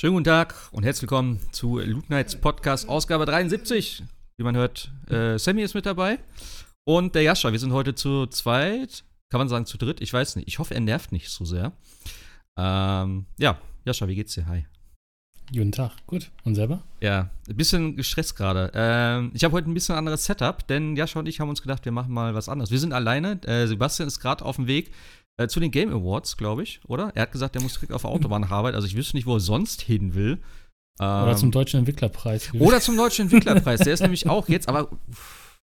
Schönen guten Tag und herzlich willkommen zu Loot Nights Podcast, Ausgabe 73. Wie man hört, äh, Sammy ist mit dabei und der Jascha. Wir sind heute zu zweit, kann man sagen zu dritt, ich weiß nicht. Ich hoffe, er nervt nicht so sehr. Ähm, ja, Jascha, wie geht's dir? Hi. Guten Tag, gut. Und selber? Ja, ein bisschen gestresst gerade. Ähm, ich habe heute ein bisschen anderes Setup, denn Jascha und ich haben uns gedacht, wir machen mal was anderes. Wir sind alleine. Äh, Sebastian ist gerade auf dem Weg äh, zu den Game Awards, glaube ich, oder? Er hat gesagt, er muss direkt auf der Autobahn nach Arbeit. Also ich wüsste nicht, wo er sonst hin will. Ähm, oder zum Deutschen Entwicklerpreis. Oder zum Deutschen Entwicklerpreis. Der ist nämlich auch jetzt, aber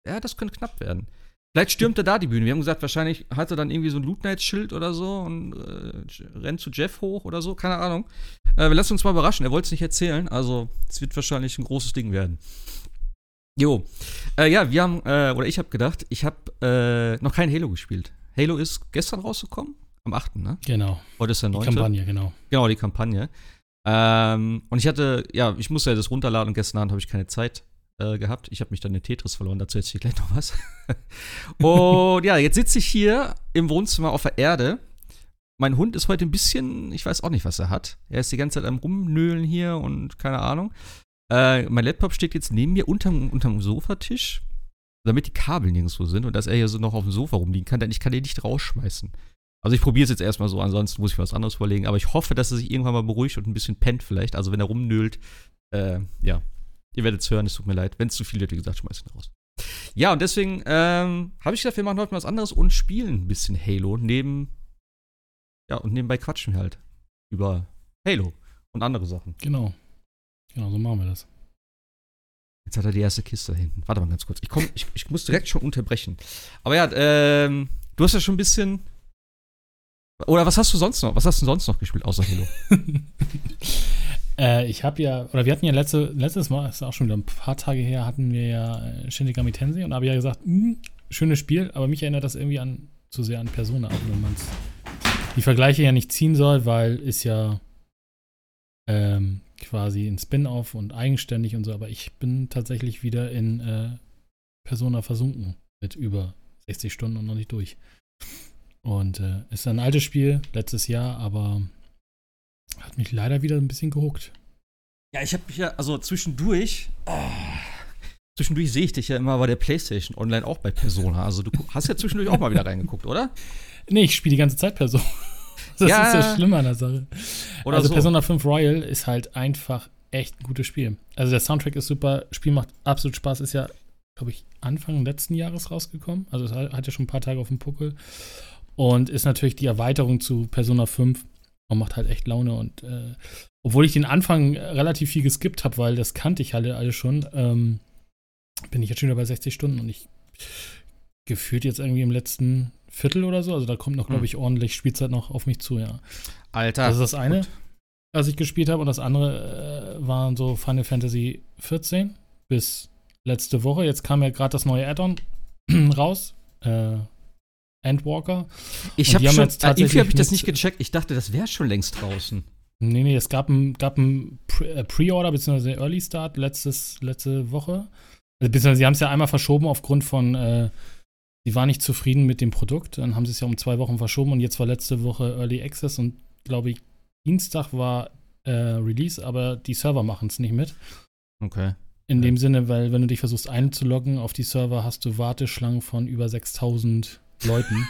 ja, das könnte knapp werden. Vielleicht stürmt er da die Bühne. Wir haben gesagt, wahrscheinlich hat er dann irgendwie so ein Loot Night Schild oder so und äh, rennt zu Jeff hoch oder so, keine Ahnung. Äh, wir lassen uns mal überraschen. Er wollte es nicht erzählen, also es wird wahrscheinlich ein großes Ding werden. Jo. Äh, ja, wir haben, äh, oder ich habe gedacht, ich habe äh, noch kein Halo gespielt. Halo ist gestern rausgekommen, am 8., ne? Genau. Heute ist der 9. Die Kampagne, genau. Genau, die Kampagne. Ähm, und ich hatte, ja, ich musste ja das runterladen und gestern Abend habe ich keine Zeit äh, gehabt. Ich habe mich dann in Tetris verloren, dazu erzähle ich gleich noch was. und ja, jetzt sitze ich hier im Wohnzimmer auf der Erde. Mein Hund ist heute ein bisschen, ich weiß auch nicht, was er hat. Er ist die ganze Zeit am Rumnöhlen hier und keine Ahnung. Äh, mein Laptop steht jetzt neben mir unterm, unterm Sofatisch, damit die Kabel nirgendwo sind und dass er hier so noch auf dem Sofa rumliegen kann, denn ich kann den nicht rausschmeißen. Also ich probiere es jetzt erstmal so, ansonsten muss ich was anderes überlegen. Aber ich hoffe, dass er sich irgendwann mal beruhigt und ein bisschen pennt vielleicht. Also wenn er rumnölt, äh, ja, Ihr werdet es hören, es tut mir leid. Wenn es zu viel wird, wie gesagt, schmeiß ihn raus. Ja, und deswegen ähm, habe ich gedacht, wir machen heute mal was anderes und spielen ein bisschen Halo. Neben, ja, und nebenbei quatschen wir halt über Halo und andere Sachen. Genau. Genau, so machen wir das. Jetzt hat er die erste Kiste da hinten. Warte mal ganz kurz. Ich, komm, ich, ich muss direkt schon unterbrechen. Aber ja, ähm, du hast ja schon ein bisschen. Oder was hast du sonst noch? Was hast du sonst noch gespielt außer Halo? Äh, ich habe ja, oder wir hatten ja letzte, letztes Mal, das ist auch schon wieder ein paar Tage her, hatten wir ja äh, Shinigami Tensei und habe ja gesagt, hm, schönes Spiel, aber mich erinnert das irgendwie an zu sehr an Persona, auch wenn man die Vergleiche ja nicht ziehen soll, weil ist ja ähm, quasi ein Spin-off und eigenständig und so, aber ich bin tatsächlich wieder in äh, Persona versunken mit über 60 Stunden und noch nicht durch. Und äh, ist ein altes Spiel, letztes Jahr, aber hat mich leider wieder ein bisschen gehuckt. Ja, ich habe mich ja, also zwischendurch, oh, zwischendurch sehe ich dich ja immer bei der PlayStation Online auch bei Persona. Also du hast ja zwischendurch auch mal wieder reingeguckt, oder? Nee, ich spiele die ganze Zeit Persona. Das ja. ist ja schlimm an der Sache. Oder also so. Persona 5 Royal ist halt einfach echt ein gutes Spiel. Also der Soundtrack ist super, Spiel macht absolut Spaß, ist ja, glaube ich, Anfang letzten Jahres rausgekommen. Also es hat ja schon ein paar Tage auf dem Puckel. Und ist natürlich die Erweiterung zu Persona 5 und macht halt echt Laune. Und äh, obwohl ich den Anfang relativ viel geskippt habe, weil das kannte ich halt alles schon, ähm, bin ich jetzt schon wieder bei 60 Stunden und ich gefühlt jetzt irgendwie im letzten Viertel oder so. Also da kommt noch, glaube hm. ich, ordentlich Spielzeit noch auf mich zu, ja. Alter. Das ist das eine, gut. was ich gespielt habe. Und das andere äh, waren so Final Fantasy 14 bis letzte Woche. Jetzt kam ja gerade das neue Add-on raus. Äh, Endwalker. Ich habe schon, äh, irgendwie habe ich das nicht gecheckt. Ich dachte, das wäre schon längst draußen. Nee, nee, es gab ein, gab ein äh, Pre-Order bzw. Early Start letztes, letzte Woche. Also, beziehungsweise sie haben es ja einmal verschoben aufgrund von, äh, sie waren nicht zufrieden mit dem Produkt. Dann haben sie es ja um zwei Wochen verschoben und jetzt war letzte Woche Early Access und glaube ich, Dienstag war äh, Release, aber die Server machen es nicht mit. Okay. In dem Sinne, weil wenn du dich versuchst einzuloggen auf die Server, hast du Warteschlangen von über 6000 Leuten.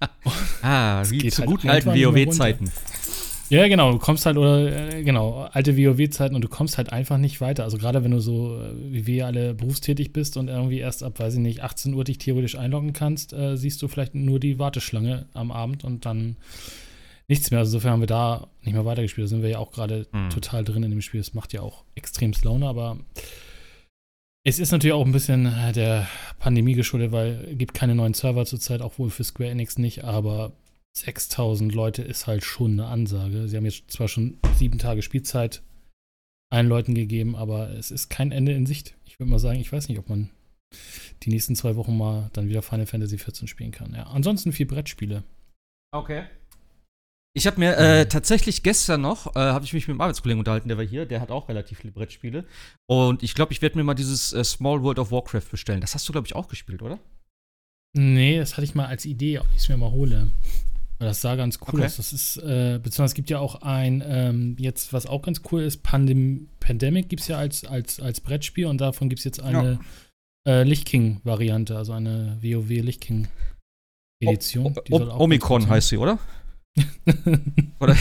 ah, wie zu halt guten alten WoW-Zeiten. Ja, genau, du kommst halt, oder äh, genau, alte WoW-Zeiten und du kommst halt einfach nicht weiter. Also gerade wenn du so äh, wie wir alle berufstätig bist und irgendwie erst ab, weiß ich nicht, 18 Uhr dich theoretisch einloggen kannst, äh, siehst du vielleicht nur die Warteschlange am Abend und dann nichts mehr. Also insofern haben wir da nicht mehr weitergespielt. Da sind wir ja auch gerade mhm. total drin in dem Spiel. Es macht ja auch extrem Laune, aber es ist natürlich auch ein bisschen äh, der Pandemie geschuldet, weil es gibt keine neuen Server zurzeit, auch wohl für Square Enix nicht, aber 6000 Leute ist halt schon eine Ansage. Sie haben jetzt zwar schon sieben Tage Spielzeit allen Leuten gegeben, aber es ist kein Ende in Sicht. Ich würde mal sagen, ich weiß nicht, ob man die nächsten zwei Wochen mal dann wieder Final Fantasy 14 spielen kann. Ja, ansonsten vier Brettspiele. Okay. Ich habe mir äh, tatsächlich gestern noch, äh, habe ich mich mit einem Arbeitskollegen unterhalten, der war hier, der hat auch relativ viele Brettspiele. Und ich glaube, ich werde mir mal dieses äh, Small World of Warcraft bestellen. Das hast du, glaube ich, auch gespielt, oder? Nee, das hatte ich mal als Idee, ob ich es mir mal hole. Das sah ganz cool okay. aus. Das ist, äh, beziehungsweise es gibt ja auch ein, ähm, jetzt, was auch ganz cool ist, Pandem Pandemic gibt es ja als, als, als Brettspiel und davon gibt es jetzt eine ja. äh, Lichtking-Variante, also eine WoW Lichtking-Edition. Omikron heißt sie, oder? oder?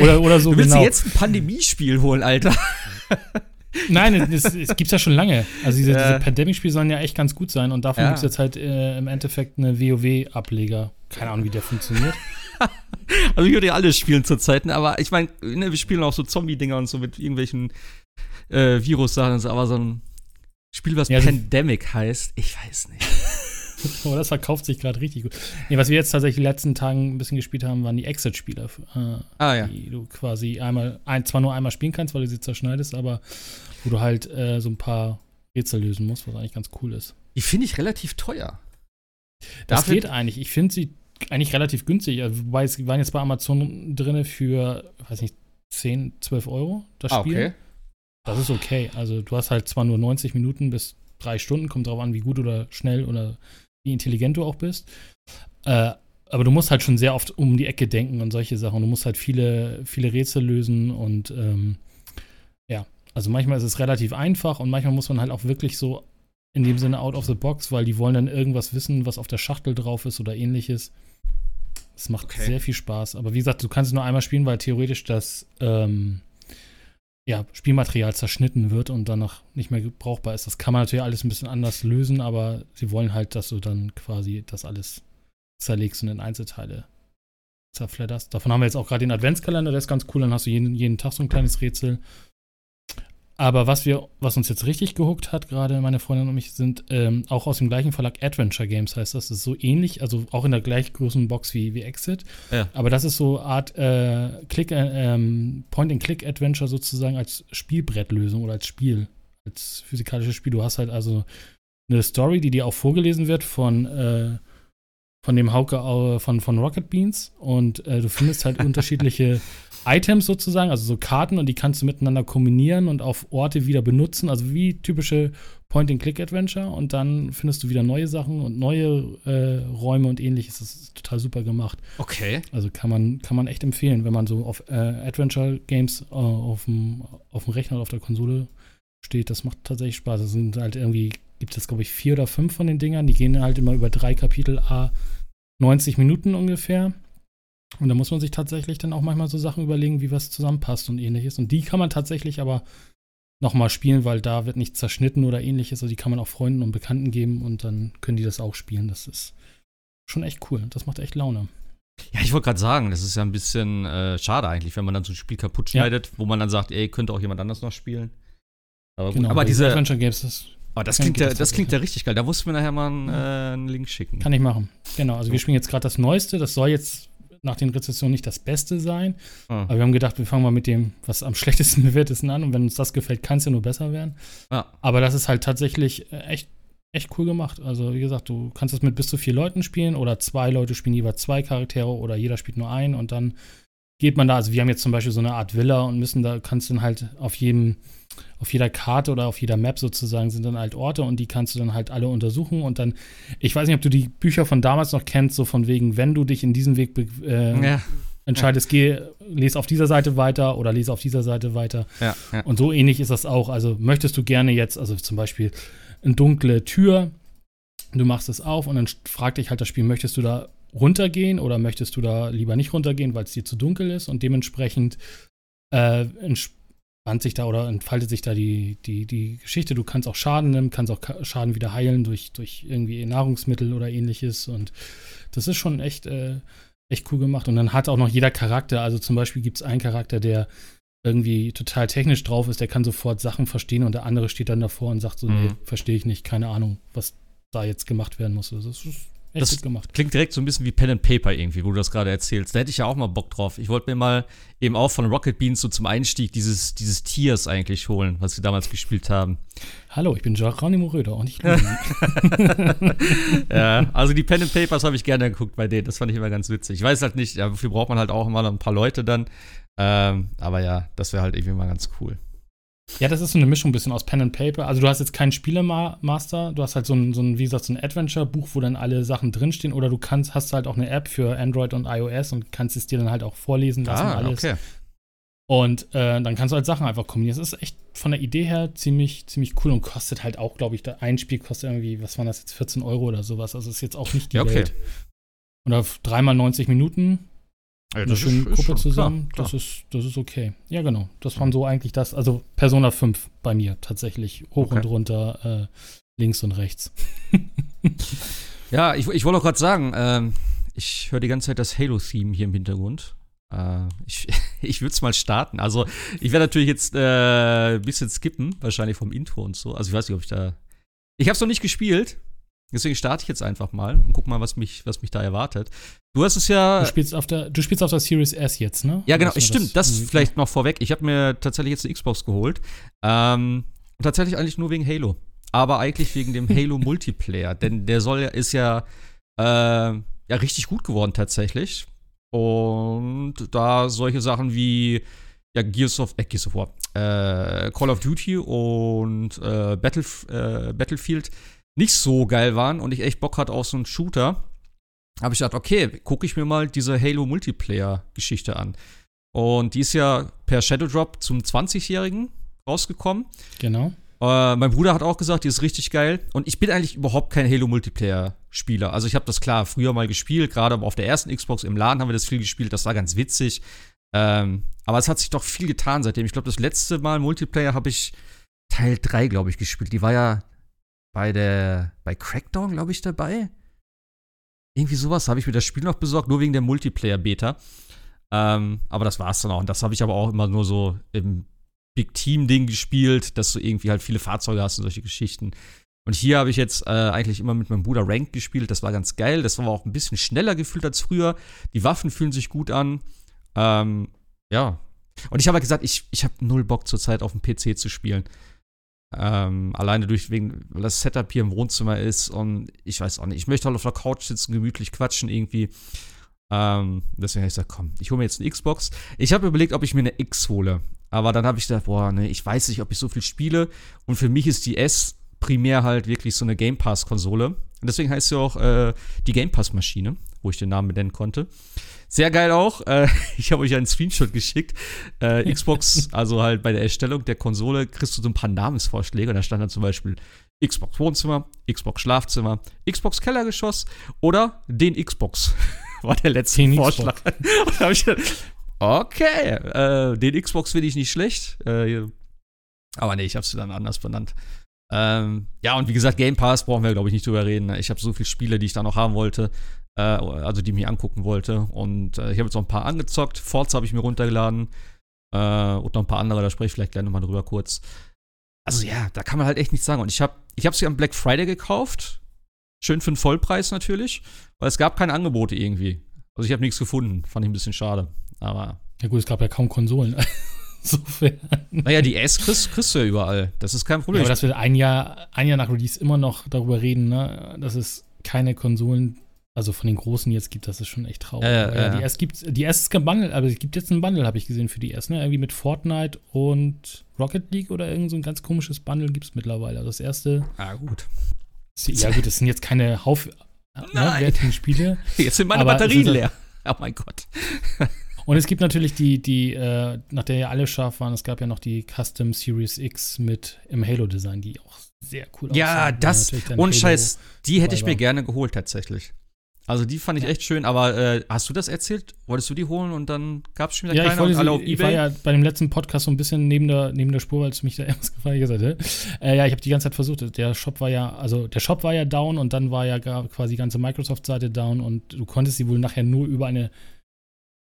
oder, oder so, du willst genau. jetzt ein Pandemiespiel holen, Alter? Nein, es, es gibt es ja schon lange. Also diese, ja. diese Pandemic-Spiele sollen ja echt ganz gut sein und davon ja. gibt es jetzt halt äh, im Endeffekt eine WoW-Ableger. Keine Ahnung, wie der funktioniert. also ich würde ja alles spielen zurzeit, ne? aber ich meine, ne, wir spielen auch so Zombie-Dinger und so mit irgendwelchen äh, Virus-Sachen aber so ein Spiel, was ja, Pandemic heißt, ich weiß nicht. oh, das verkauft sich gerade richtig gut. Nee, was wir jetzt tatsächlich in den letzten Tagen ein bisschen gespielt haben, waren die Exit-Spiele. Äh, ah, ja. Die du quasi einmal, ein, zwar nur einmal spielen kannst, weil du sie zerschneidest, aber wo du halt äh, so ein paar Rätsel lösen musst, was eigentlich ganz cool ist. Die finde ich relativ teuer. Das Dafür geht eigentlich. Ich finde sie eigentlich relativ günstig. Also, wobei es waren jetzt bei Amazon drin für, weiß nicht, 10, 12 Euro das ah, Spiel. Ah, okay. Das ist okay. Also du hast halt zwar nur 90 Minuten bis drei Stunden, kommt darauf an, wie gut oder schnell oder wie intelligent du auch bist. Äh, aber du musst halt schon sehr oft um die Ecke denken und solche Sachen. Du musst halt viele, viele Rätsel lösen und ähm, ja, also manchmal ist es relativ einfach und manchmal muss man halt auch wirklich so in dem Sinne out of the box, weil die wollen dann irgendwas wissen, was auf der Schachtel drauf ist oder ähnliches. Es macht okay. sehr viel Spaß. Aber wie gesagt, du kannst es nur einmal spielen, weil theoretisch das ähm, ja, Spielmaterial zerschnitten wird und danach nicht mehr brauchbar ist. Das kann man natürlich alles ein bisschen anders lösen, aber sie wollen halt, dass du dann quasi das alles zerlegst und in Einzelteile zerfledderst. Davon haben wir jetzt auch gerade den Adventskalender, der ist ganz cool, dann hast du jeden, jeden Tag so ein kleines Rätsel. Aber was wir, was uns jetzt richtig gehuckt hat, gerade meine Freundin und mich, sind ähm, auch aus dem gleichen Verlag Adventure Games, heißt das. Das ist so ähnlich, also auch in der gleich großen Box wie, wie Exit. Ja. Aber das ist so Art äh, Click, äh, ähm, Point-and-Click-Adventure sozusagen als Spielbrettlösung oder als Spiel, als physikalisches Spiel. Du hast halt also eine Story, die dir auch vorgelesen wird von, äh, von dem Hauke äh, von, von Rocket Beans und äh, du findest halt unterschiedliche Items sozusagen, also so Karten und die kannst du miteinander kombinieren und auf Orte wieder benutzen, also wie typische Point-and-Click-Adventure und dann findest du wieder neue Sachen und neue äh, Räume und ähnliches. Das ist total super gemacht. Okay. Also kann man, kann man echt empfehlen, wenn man so auf äh, Adventure-Games äh, auf, dem, auf dem Rechner oder auf der Konsole steht. Das macht tatsächlich Spaß. Es sind halt irgendwie, gibt es glaube ich vier oder fünf von den Dingern, die gehen halt immer über drei Kapitel A 90 Minuten ungefähr. Und da muss man sich tatsächlich dann auch manchmal so Sachen überlegen, wie was zusammenpasst und ähnliches. Und die kann man tatsächlich aber nochmal spielen, weil da wird nicht zerschnitten oder ähnliches. Also die kann man auch Freunden und Bekannten geben und dann können die das auch spielen. Das ist schon echt cool. Das macht echt Laune. Ja, ich wollte gerade sagen, das ist ja ein bisschen äh, schade eigentlich, wenn man dann so ein Spiel kaputt schneidet, ja. wo man dann sagt, ey, könnte auch jemand anders noch spielen. Aber, genau, aber diese Adventure Games, das aber das klingt, ja, das klingt ja richtig geil. Da musst du mir nachher mal einen, äh, einen Link schicken. Kann ich machen. Genau, also wir spielen jetzt gerade das Neueste. Das soll jetzt nach den Rezessionen nicht das Beste sein. Ah. Aber wir haben gedacht, wir fangen mal mit dem, was am schlechtesten bewertesten an. Und wenn uns das gefällt, kann es ja nur besser werden. Ah. Aber das ist halt tatsächlich äh, echt, echt cool gemacht. Also, wie gesagt, du kannst es mit bis zu vier Leuten spielen oder zwei Leute spielen jeweils zwei Charaktere oder jeder spielt nur einen und dann geht man da. Also, wir haben jetzt zum Beispiel so eine Art Villa und müssen da, kannst du dann halt auf jedem auf jeder Karte oder auf jeder Map sozusagen sind dann halt Orte und die kannst du dann halt alle untersuchen und dann, ich weiß nicht, ob du die Bücher von damals noch kennst, so von wegen, wenn du dich in diesem Weg äh, ja. entscheidest, ja. geh, lese auf dieser Seite weiter oder lese auf dieser Seite weiter. Ja, und so ähnlich ist das auch. Also möchtest du gerne jetzt, also zum Beispiel eine dunkle Tür, du machst es auf und dann fragt dich halt das Spiel, möchtest du da runtergehen oder möchtest du da lieber nicht runtergehen, weil es dir zu dunkel ist und dementsprechend äh, bahnt sich da oder entfaltet sich da die, die, die Geschichte. Du kannst auch Schaden nehmen, kannst auch Schaden wieder heilen durch, durch irgendwie Nahrungsmittel oder ähnliches. Und das ist schon echt, äh, echt cool gemacht. Und dann hat auch noch jeder Charakter, also zum Beispiel gibt es einen Charakter, der irgendwie total technisch drauf ist, der kann sofort Sachen verstehen und der andere steht dann davor und sagt so, mhm. nee, verstehe ich nicht, keine Ahnung, was da jetzt gemacht werden muss. Also das ist Echt das gemacht. klingt direkt so ein bisschen wie Pen and Paper irgendwie, wo du das gerade erzählst. Da hätte ich ja auch mal Bock drauf. Ich wollte mir mal eben auch von Rocket Beans so zum Einstieg dieses, dieses Tiers eigentlich holen, was sie damals gespielt haben. Hallo, ich bin Geronimo Röder und ich Ja, also die Pen and Papers habe ich gerne geguckt bei denen. Das fand ich immer ganz witzig. Ich weiß halt nicht, dafür braucht man halt auch immer ein paar Leute dann. Ähm, aber ja, das wäre halt irgendwie mal ganz cool. Ja, das ist so eine Mischung ein bisschen aus Pen and Paper. Also du hast jetzt keinen Spielemaster, du hast halt so ein, so ein wie gesagt, so ein Adventure-Buch, wo dann alle Sachen drinstehen. Oder du kannst, hast halt auch eine App für Android und iOS und kannst es dir dann halt auch vorlesen lassen. Ah, alles. okay. Und äh, dann kannst du halt Sachen einfach kombinieren. Das ist echt von der Idee her ziemlich, ziemlich cool und kostet halt auch, glaube ich, ein Spiel kostet irgendwie, was waren das jetzt, 14 Euro oder sowas. Also ist jetzt auch nicht die ja, okay. Welt. Und auf dreimal 90 Minuten ja, eine schöne ist, Gruppe ist zusammen, klar, klar. Das, ist, das ist okay. Ja, genau. Das waren so eigentlich das, also Persona 5 bei mir tatsächlich. Hoch okay. und runter, äh, links und rechts. ja, ich, ich wollte auch gerade sagen, ähm, ich höre die ganze Zeit das Halo-Theme hier im Hintergrund. Äh, ich ich würde es mal starten. Also, ich werde natürlich jetzt äh, ein bisschen skippen, wahrscheinlich vom Intro und so. Also, ich weiß nicht, ob ich da. Ich habe es noch nicht gespielt, Deswegen starte ich jetzt einfach mal und guck mal, was mich, was mich da erwartet. Du hast es ja. Du spielst auf der, du spielst auf der Series S jetzt, ne? Ja, genau. Stimmt, das, das vielleicht noch vorweg. Ich habe mir tatsächlich jetzt eine Xbox geholt. Ähm, tatsächlich eigentlich nur wegen Halo. Aber eigentlich wegen dem Halo Multiplayer. Denn der soll ja, ist ja, äh, ja richtig gut geworden tatsächlich. Und da solche Sachen wie ja, Gears of, äh, Gears of War, äh, Call of Duty und äh, Battle, äh, Battlefield nicht so geil waren und ich echt Bock hatte auf so einen Shooter, habe ich gedacht, okay, gucke ich mir mal diese Halo Multiplayer-Geschichte an. Und die ist ja per Shadow Drop zum 20-Jährigen rausgekommen. Genau. Äh, mein Bruder hat auch gesagt, die ist richtig geil. Und ich bin eigentlich überhaupt kein Halo Multiplayer-Spieler. Also ich habe das klar früher mal gespielt, gerade auf der ersten Xbox im Laden haben wir das viel gespielt. Das war ganz witzig. Ähm, aber es hat sich doch viel getan seitdem. Ich glaube, das letzte Mal Multiplayer habe ich Teil 3, glaube ich, gespielt. Die war ja bei der, bei Crackdown, glaube ich, dabei. Irgendwie sowas habe ich mir das Spiel noch besorgt, nur wegen der Multiplayer-Beta. Ähm, aber das war's dann auch. Und das habe ich aber auch immer nur so im Big Team-Ding gespielt, dass du irgendwie halt viele Fahrzeuge hast und solche Geschichten. Und hier habe ich jetzt äh, eigentlich immer mit meinem Bruder Ranked gespielt. Das war ganz geil. Das war auch ein bisschen schneller gefühlt als früher. Die Waffen fühlen sich gut an. Ähm, ja. Und ich habe halt gesagt, ich, ich habe null Bock zurzeit auf dem PC zu spielen. Ähm, alleine durch wegen, weil das Setup hier im Wohnzimmer ist und ich weiß auch nicht, ich möchte halt auf der Couch sitzen, gemütlich quatschen irgendwie. Ähm, deswegen habe ich gesagt, komm, ich hole mir jetzt eine Xbox. Ich habe überlegt, ob ich mir eine X hole. Aber dann habe ich gedacht, boah, ne, ich weiß nicht, ob ich so viel spiele. Und für mich ist die S primär halt wirklich so eine Game Pass-Konsole. Und deswegen heißt sie auch äh, die Game Pass-Maschine, wo ich den Namen benennen konnte. Sehr geil auch. Äh, ich habe euch einen Screenshot geschickt. Äh, Xbox, also halt bei der Erstellung der Konsole, kriegst du so ein paar Namensvorschläge. Und da stand dann zum Beispiel Xbox Wohnzimmer, Xbox Schlafzimmer, Xbox Kellergeschoss oder den Xbox. War der letzte den Vorschlag. Und da habe ich gedacht, okay, äh, den Xbox finde ich nicht schlecht. Äh, aber nee, ich habe es dann anders benannt. Ähm, ja, und wie gesagt, Game Pass brauchen wir, glaube ich, nicht drüber reden. Ich habe so viele Spiele, die ich da noch haben wollte äh, also die ich mir angucken wollte. Und äh, ich habe jetzt noch ein paar angezockt. Forza habe ich mir runtergeladen. Äh, und noch ein paar andere, da spreche ich vielleicht gleich nochmal drüber kurz. Also ja, da kann man halt echt nichts sagen. Und ich habe ich es am Black Friday gekauft. Schön für den Vollpreis natürlich, weil es gab keine Angebote irgendwie. Also ich habe nichts gefunden. Fand ich ein bisschen schade. Aber. Ja gut, es gab ja kaum Konsolen. Insofern. Naja, die S kriegst, kriegst du ja überall. Das ist kein Problem. Ja, aber dass wir ein Jahr, ein Jahr nach Release immer noch darüber reden, ne, dass es keine Konsolen also von den großen jetzt gibt, das ist schon echt traurig. Äh, ja, die S gibt, die S ist kein Bundle, aber es gibt jetzt einen Bundle, habe ich gesehen, für die S, ne? Irgendwie mit Fortnite und Rocket League oder irgend so ein ganz komisches Bundle gibt es mittlerweile. Also das erste. Ah, gut. Ja, gut, das sind jetzt keine Hauf ne, Spiele. Jetzt sind meine Batterien leer. Oh mein Gott. Und es gibt natürlich die, die, äh, nach der ja alle scharf waren, es gab ja noch die Custom Series X mit im Halo-Design, die auch sehr cool aussehen. Ja, das, ohne Scheiß, die hätte ich mir gerne geholt tatsächlich. Also die fand ich ja. echt schön, aber äh, hast du das erzählt? Wolltest du die holen und dann gab es schon wieder ja, keine ich alle auf ich Ebay? war ja bei dem letzten Podcast so ein bisschen neben der, neben der Spur, weil es mich da ernst gefallen gesagt hat. Äh, ja, ich habe die ganze Zeit versucht. Der Shop war ja, also der Shop war ja down und dann war ja quasi die ganze Microsoft-Seite down und du konntest sie wohl nachher nur über eine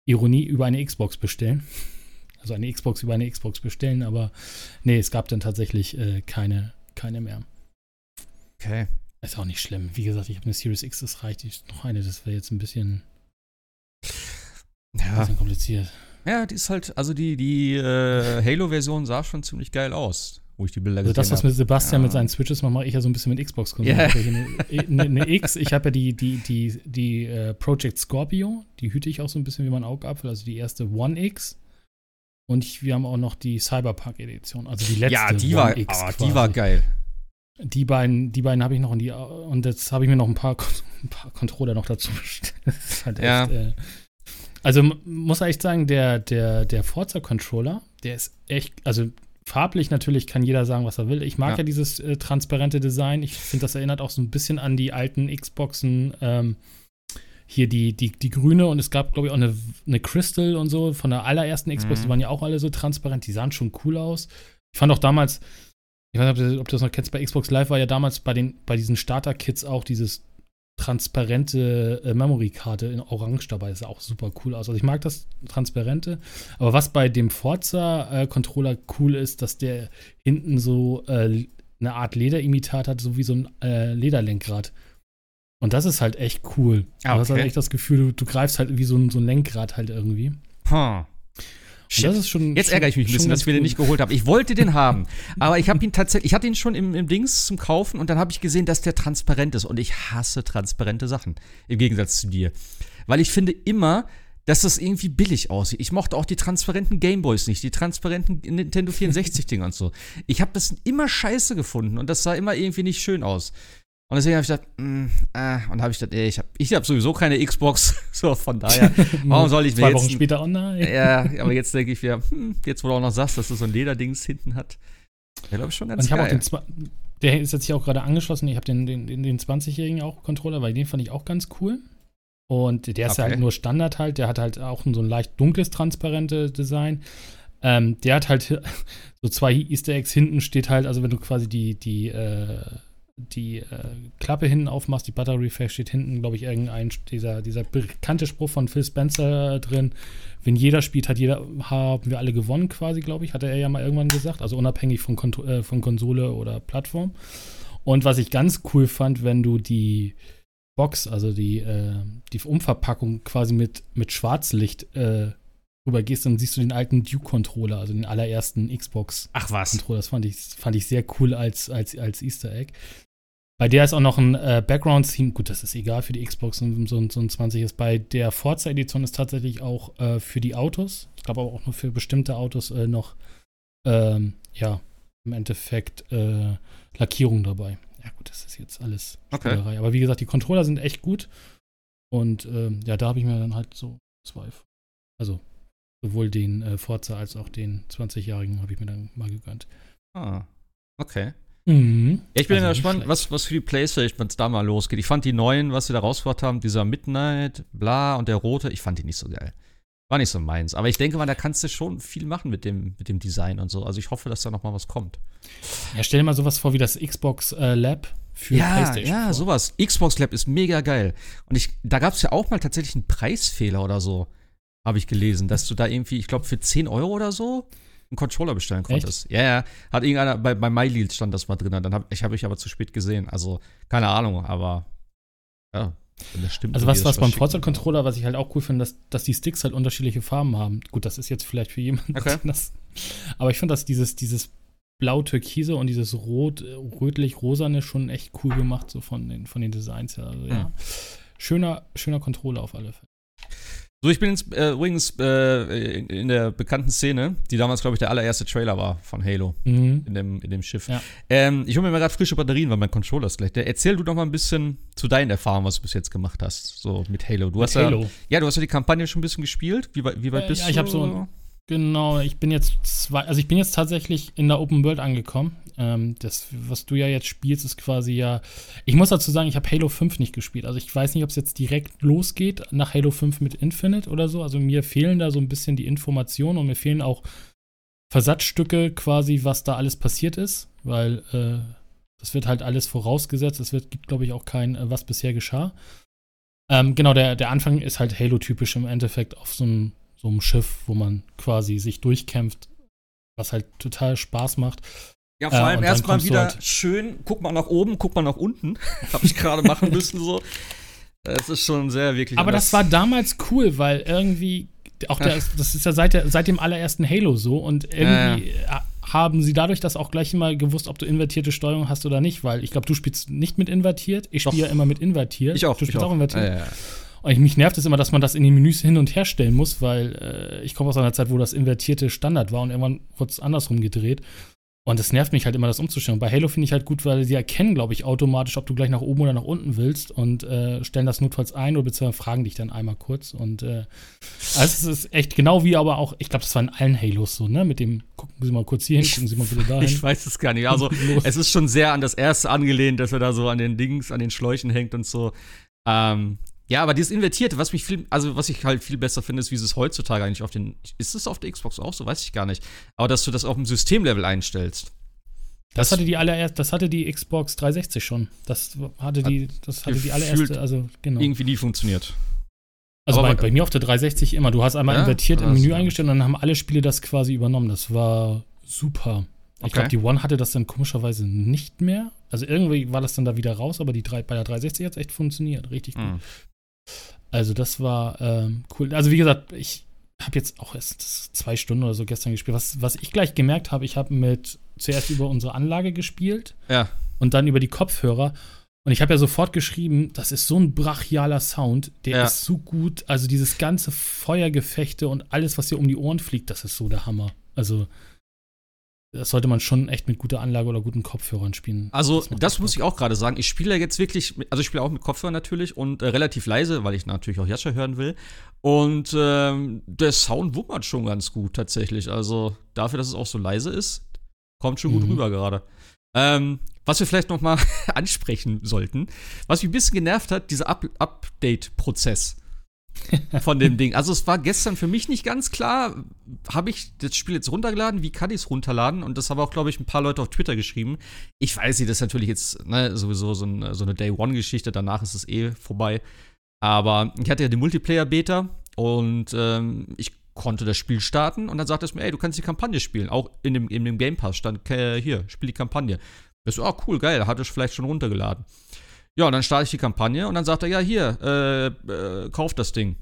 Ironie, über eine Xbox bestellen. Also eine Xbox über eine Xbox bestellen, aber nee, es gab dann tatsächlich äh, keine, keine mehr. Okay. Ist auch nicht schlimm. Wie gesagt, ich habe eine Series X, das reicht. Ich noch eine, das wäre jetzt ein bisschen, ja. ein bisschen kompliziert. Ja, die ist halt, also die, die äh, Halo-Version sah schon ziemlich geil aus, wo ich die Bilder also das, was mit Sebastian ja. mit seinen Switches macht, mache ich ja so ein bisschen mit Xbox. Yeah. Ich eine, eine, eine, X, ich habe ja die, die, die, die uh, Project Scorpio, die hüte ich auch so ein bisschen wie mein Augapfel, also die erste One X. Und ich, wir haben auch noch die Cyberpunk-Edition, also die letzte. Ja, die war, ah, die war geil. Die beiden, die beiden habe ich noch und, die, und jetzt habe ich mir noch ein paar, ein paar Controller noch dazu bestellt. Halt Ja. echt. Äh, also muss echt sagen, der, der, der Forza-Controller, der ist echt, also farblich natürlich kann jeder sagen, was er will. Ich mag ja, Ja. dieses äh, transparente Design. Ich finde, das erinnert auch so ein bisschen an die alten Xboxen. Ähm, hier die, die, die grüne und es gab, glaube ich, auch eine, eine Crystal und so von der allerersten Xbox, Mhm. die waren ja auch alle so transparent, die sahen schon cool aus. Ich fand auch damals, ich weiß nicht, ob du, das noch kennst, bei Xbox Live war ja damals bei, den, bei diesen Starter-Kits auch dieses transparente äh, Memory-Karte in Orange dabei. Das sah auch super cool aus. Also ich mag das Transparente. Aber was bei dem Forza-Controller cool ist, dass der hinten so äh, eine Art Lederimitat hat, so wie so ein äh, Lederlenkrad. Und das ist halt echt cool. Ah, Du hast halt okay. echt das Gefühl, du, du greifst halt wie so ein, so ein Lenkrad halt irgendwie. Hm. Ist schon. Jetzt ärgere ich mich ein bisschen, dass ganz wir den nicht geholt haben. Ich wollte den haben, aber ich habe ihn tatsächlich, ich hatte ihn schon im, im Dings zum Kaufen und dann habe ich gesehen, dass der transparent ist und ich hasse transparente Sachen im Gegensatz zu dir, weil ich finde immer, dass das irgendwie billig aussieht. Ich mochte auch die transparenten Gameboys nicht, die transparenten Nintendo 64 Dinger und so. Ich habe das immer scheiße gefunden und das sah immer irgendwie nicht schön aus. Und deswegen habe ich gedacht, mm, äh, und habe ich gedacht, ey, ich habe ich hab sowieso keine Xbox, so von daher, warum soll ich mir Zwei Wochen später, oh nein. ja, aber jetzt denke ich mir, hm, jetzt wo du auch noch sagst, dass du so ein Lederdings hinten hat. Ja, glaube ich schon ganz Und ich habe auch geil. den, Zwa- der ist jetzt hier auch gerade angeschlossen. Ich habe den, den, den, den 20-jährigen auch Controller, weil den fand ich auch ganz cool. Und der ist ja Okay. halt nur Standard halt. Der hat halt auch so ein leicht dunkles, transparente Design. Ähm, der hat halt so zwei Easter Eggs hinten steht halt, also wenn du quasi die, die, äh, die äh, Klappe hinten aufmachst, die Battery Face steht hinten, glaube ich, irgendein, dieser, dieser bekannte Spruch von Phil Spencer drin. Wenn jeder spielt, hat jeder, haben wir alle gewonnen quasi, glaube ich, hatte er ja mal irgendwann gesagt. Also unabhängig von, Kont äh, von Konsole oder Plattform. Und was ich ganz cool fand, wenn du die Box, also die, äh, die Umverpackung quasi mit, mit Schwarzlicht äh, rübergehst, dann siehst du den alten Duke-Controller, also den allerersten Xbox Ach was. Controller. Das fand ich, fand ich sehr cool als, als, als Easter Egg. Bei der ist auch noch ein äh, Background-Theme. Gut, das ist egal für die Xbox, ein- so, ein- so ein 20 ist. Bei der Forza-Edition ist tatsächlich auch äh, für die Autos, ich glaube aber auch nur für bestimmte Autos, äh, noch, ähm, ja, im Endeffekt äh, Lackierung dabei. Ja, gut, das ist jetzt alles Okay. Spielerei. Aber wie gesagt, die Controller sind echt gut. Und ähm, ja, da habe ich mir dann halt so zwei. Also sowohl den äh, Forza als auch den 20-Jährigen habe ich mir dann mal gegönnt. Ah, okay. Mhm. Ja, ich bin Also ja gespannt, schlecht. was, was für die Playstation, wenn es da mal losgeht. Ich fand die neuen, was sie da rausgebracht haben, dieser Midnight, bla und der rote, ich fand die nicht so geil. War nicht so meins. Aber ich denke mal, da kannst du schon viel machen mit dem, mit dem Design und so. Also ich hoffe, dass da noch mal was kommt. Ja, stell dir mal sowas vor wie das Xbox äh, Lab für ja, PlayStation. ja, vor. sowas. Xbox Lab ist mega geil. Und ich, da gab es ja auch mal tatsächlich einen Preisfehler oder so, habe ich gelesen, dass du da irgendwie, ich glaube, für 10 Euro oder so einen Controller bestellen konntest. Ja, ja. Hat irgendeiner, bei, bei MyLead stand das mal drin. Dann hab, ich habe ich aber zu spät gesehen. Also, keine Ahnung, aber ja, das stimmt. Also was, was beim. Forza-Controller, was ich halt auch cool finde, dass, dass die Sticks halt unterschiedliche Farben haben. Gut, das ist jetzt vielleicht für jemanden Okay. das. Aber ich finde, dass dieses, dieses blau-türkise und dieses rot, rötlich-rosane schon echt cool gemacht, so von den, von den Designs her. Also, ja. Mhm. Schöner, schöner Controller auf alle Fälle. So, ich bin ins, äh, übrigens äh, in, in der bekannten Szene, die damals, glaube ich, der allererste Trailer war von Halo. Mhm. in dem, in dem Schiff. Ja. Ähm, ich hole mir mal gerade frische Batterien, weil mein Controller ist gleich. Der, erzähl du doch mal ein bisschen zu deinen Erfahrungen, was du bis jetzt gemacht hast, so mit Halo. Du hast Halo. ja, ja, du hast ja die Kampagne schon ein bisschen gespielt. Wie, weit- wie weit Äh, bist ja, du? ich hab so- Genau, ich bin jetzt zwei, also ich bin jetzt tatsächlich in der Open World angekommen. Ähm, das, was du ja jetzt spielst, ist quasi ja. Ich muss dazu sagen, ich habe Halo 5 nicht gespielt. Also ich weiß nicht, ob es jetzt direkt losgeht nach Halo 5 mit Infinite oder so. Also mir fehlen da so ein bisschen die Informationen und mir fehlen auch Versatzstücke quasi, was da alles passiert ist, weil äh, das wird halt alles vorausgesetzt. Es wird, gibt, glaube ich, auch kein, äh, was bisher geschah. Ähm, genau, der, der Anfang ist halt Halo-typisch im Endeffekt auf so einem, so einem Schiff, wo man quasi sich durchkämpft, was halt total Spaß macht. Ja, vor Äh, allem dann erstmal wieder halt- schön, guck mal nach oben, guck mal nach unten. Habe ich gerade machen müssen so. Es ist schon sehr wirklich. Aber das war damals cool, weil irgendwie, auch der, das ist ja seit, der, seit dem allerersten Halo so und irgendwie äh, haben sie dadurch das auch gleich immer gewusst, ob du invertierte Steuerung hast oder nicht, weil ich glaube, du spielst nicht mit invertiert, ich spiele ja immer mit invertiert. ich auch. Du spielst auch, invertiert. Ja, Und mich nervt es immer, dass man das in den Menüs hin und her stellen muss, weil äh, ich komme aus einer Zeit, wo das invertierte Standard war und irgendwann wurde es andersrum gedreht. Und es nervt mich halt immer, das umzustellen. Bei Halo finde ich halt gut, weil sie erkennen, glaube ich, automatisch, ob du gleich nach oben oder nach unten willst und äh, stellen das notfalls ein oder beziehungsweise fragen dich dann einmal kurz. Und äh, also es ist echt genau wie aber auch, ich glaube, das war in allen Halos so, ne? Mit dem, gucken Sie mal kurz hier hin, gucken Sie mal bitte da Ich weiß es gar nicht. Also, es ist schon sehr an das erste angelehnt, dass er da so an den Dings, an den Schläuchen hängt und so. Ähm, ja, aber dieses Invertierte, was mich viel, also was ich halt viel besser finde, ist, wie es heutzutage eigentlich auf den, ist es auf der Xbox auch so, weiß ich gar nicht. Aber dass du das auf dem Systemlevel einstellst. Das, das hatte die allererste, das hatte die Xbox 360 schon. Das hatte die, das hatte die allererste, also genau. Irgendwie nie funktioniert. Also bei, bei, mir auf der 360 immer. Du hast einmal ja? invertiert im Menü eingestellt und dann haben alle Spiele das quasi übernommen. Das war super. Ich okay. glaube, die One hatte das dann komischerweise nicht mehr. Also irgendwie war das dann da wieder raus, aber die drei, bei der 360 hat es echt funktioniert. Richtig gut. Mhm. Also das war ähm, cool. Also wie gesagt, ich habe jetzt auch erst zwei Stunden oder so gestern gespielt. Was, was ich gleich gemerkt habe, ich habe mit zuerst über unsere Anlage gespielt ja. und dann über die Kopfhörer. Und ich habe ja sofort geschrieben, das ist so ein brachialer Sound, der ja. ist so gut. Also dieses ganze Feuergefechte und alles, was hier um die Ohren fliegt, das ist so der Hammer. Also das sollte man schon echt mit guter Anlage oder guten Kopfhörern spielen. Also, das, das muss ich auch gerade sagen. Ich spiele jetzt wirklich, also ich spiele auch mit Kopfhörern natürlich und äh, relativ leise, weil ich natürlich auch Jascha hören will. Und ähm, der Sound wummert schon ganz gut tatsächlich. Also dafür, dass es auch so leise ist, kommt schon gut mhm. rüber gerade. Ähm, was wir vielleicht noch mal ansprechen sollten, was mich ein bisschen genervt hat, dieser Up Update-Prozess von dem Ding. Also es war gestern für mich nicht ganz klar, habe ich das Spiel jetzt runtergeladen, wie kann ich es runterladen? Und das haben auch, glaube ich, ein paar Leute auf Twitter geschrieben. Ich weiß nicht, das ist natürlich jetzt ne, sowieso so, ein, so eine Day-One-Geschichte, danach ist es eh vorbei. Aber ich hatte ja die Multiplayer-Beta und ähm, ich konnte das Spiel starten und dann sagte es mir, ey, du kannst die Kampagne spielen. Auch in dem, in dem Game Pass stand, äh, hier, spiel die Kampagne. Ich so, ah, cool, geil, hatte ich vielleicht schon runtergeladen. Ja, und dann starte ich die Kampagne und dann sagt er, ja, hier, äh, äh, kauf das Ding.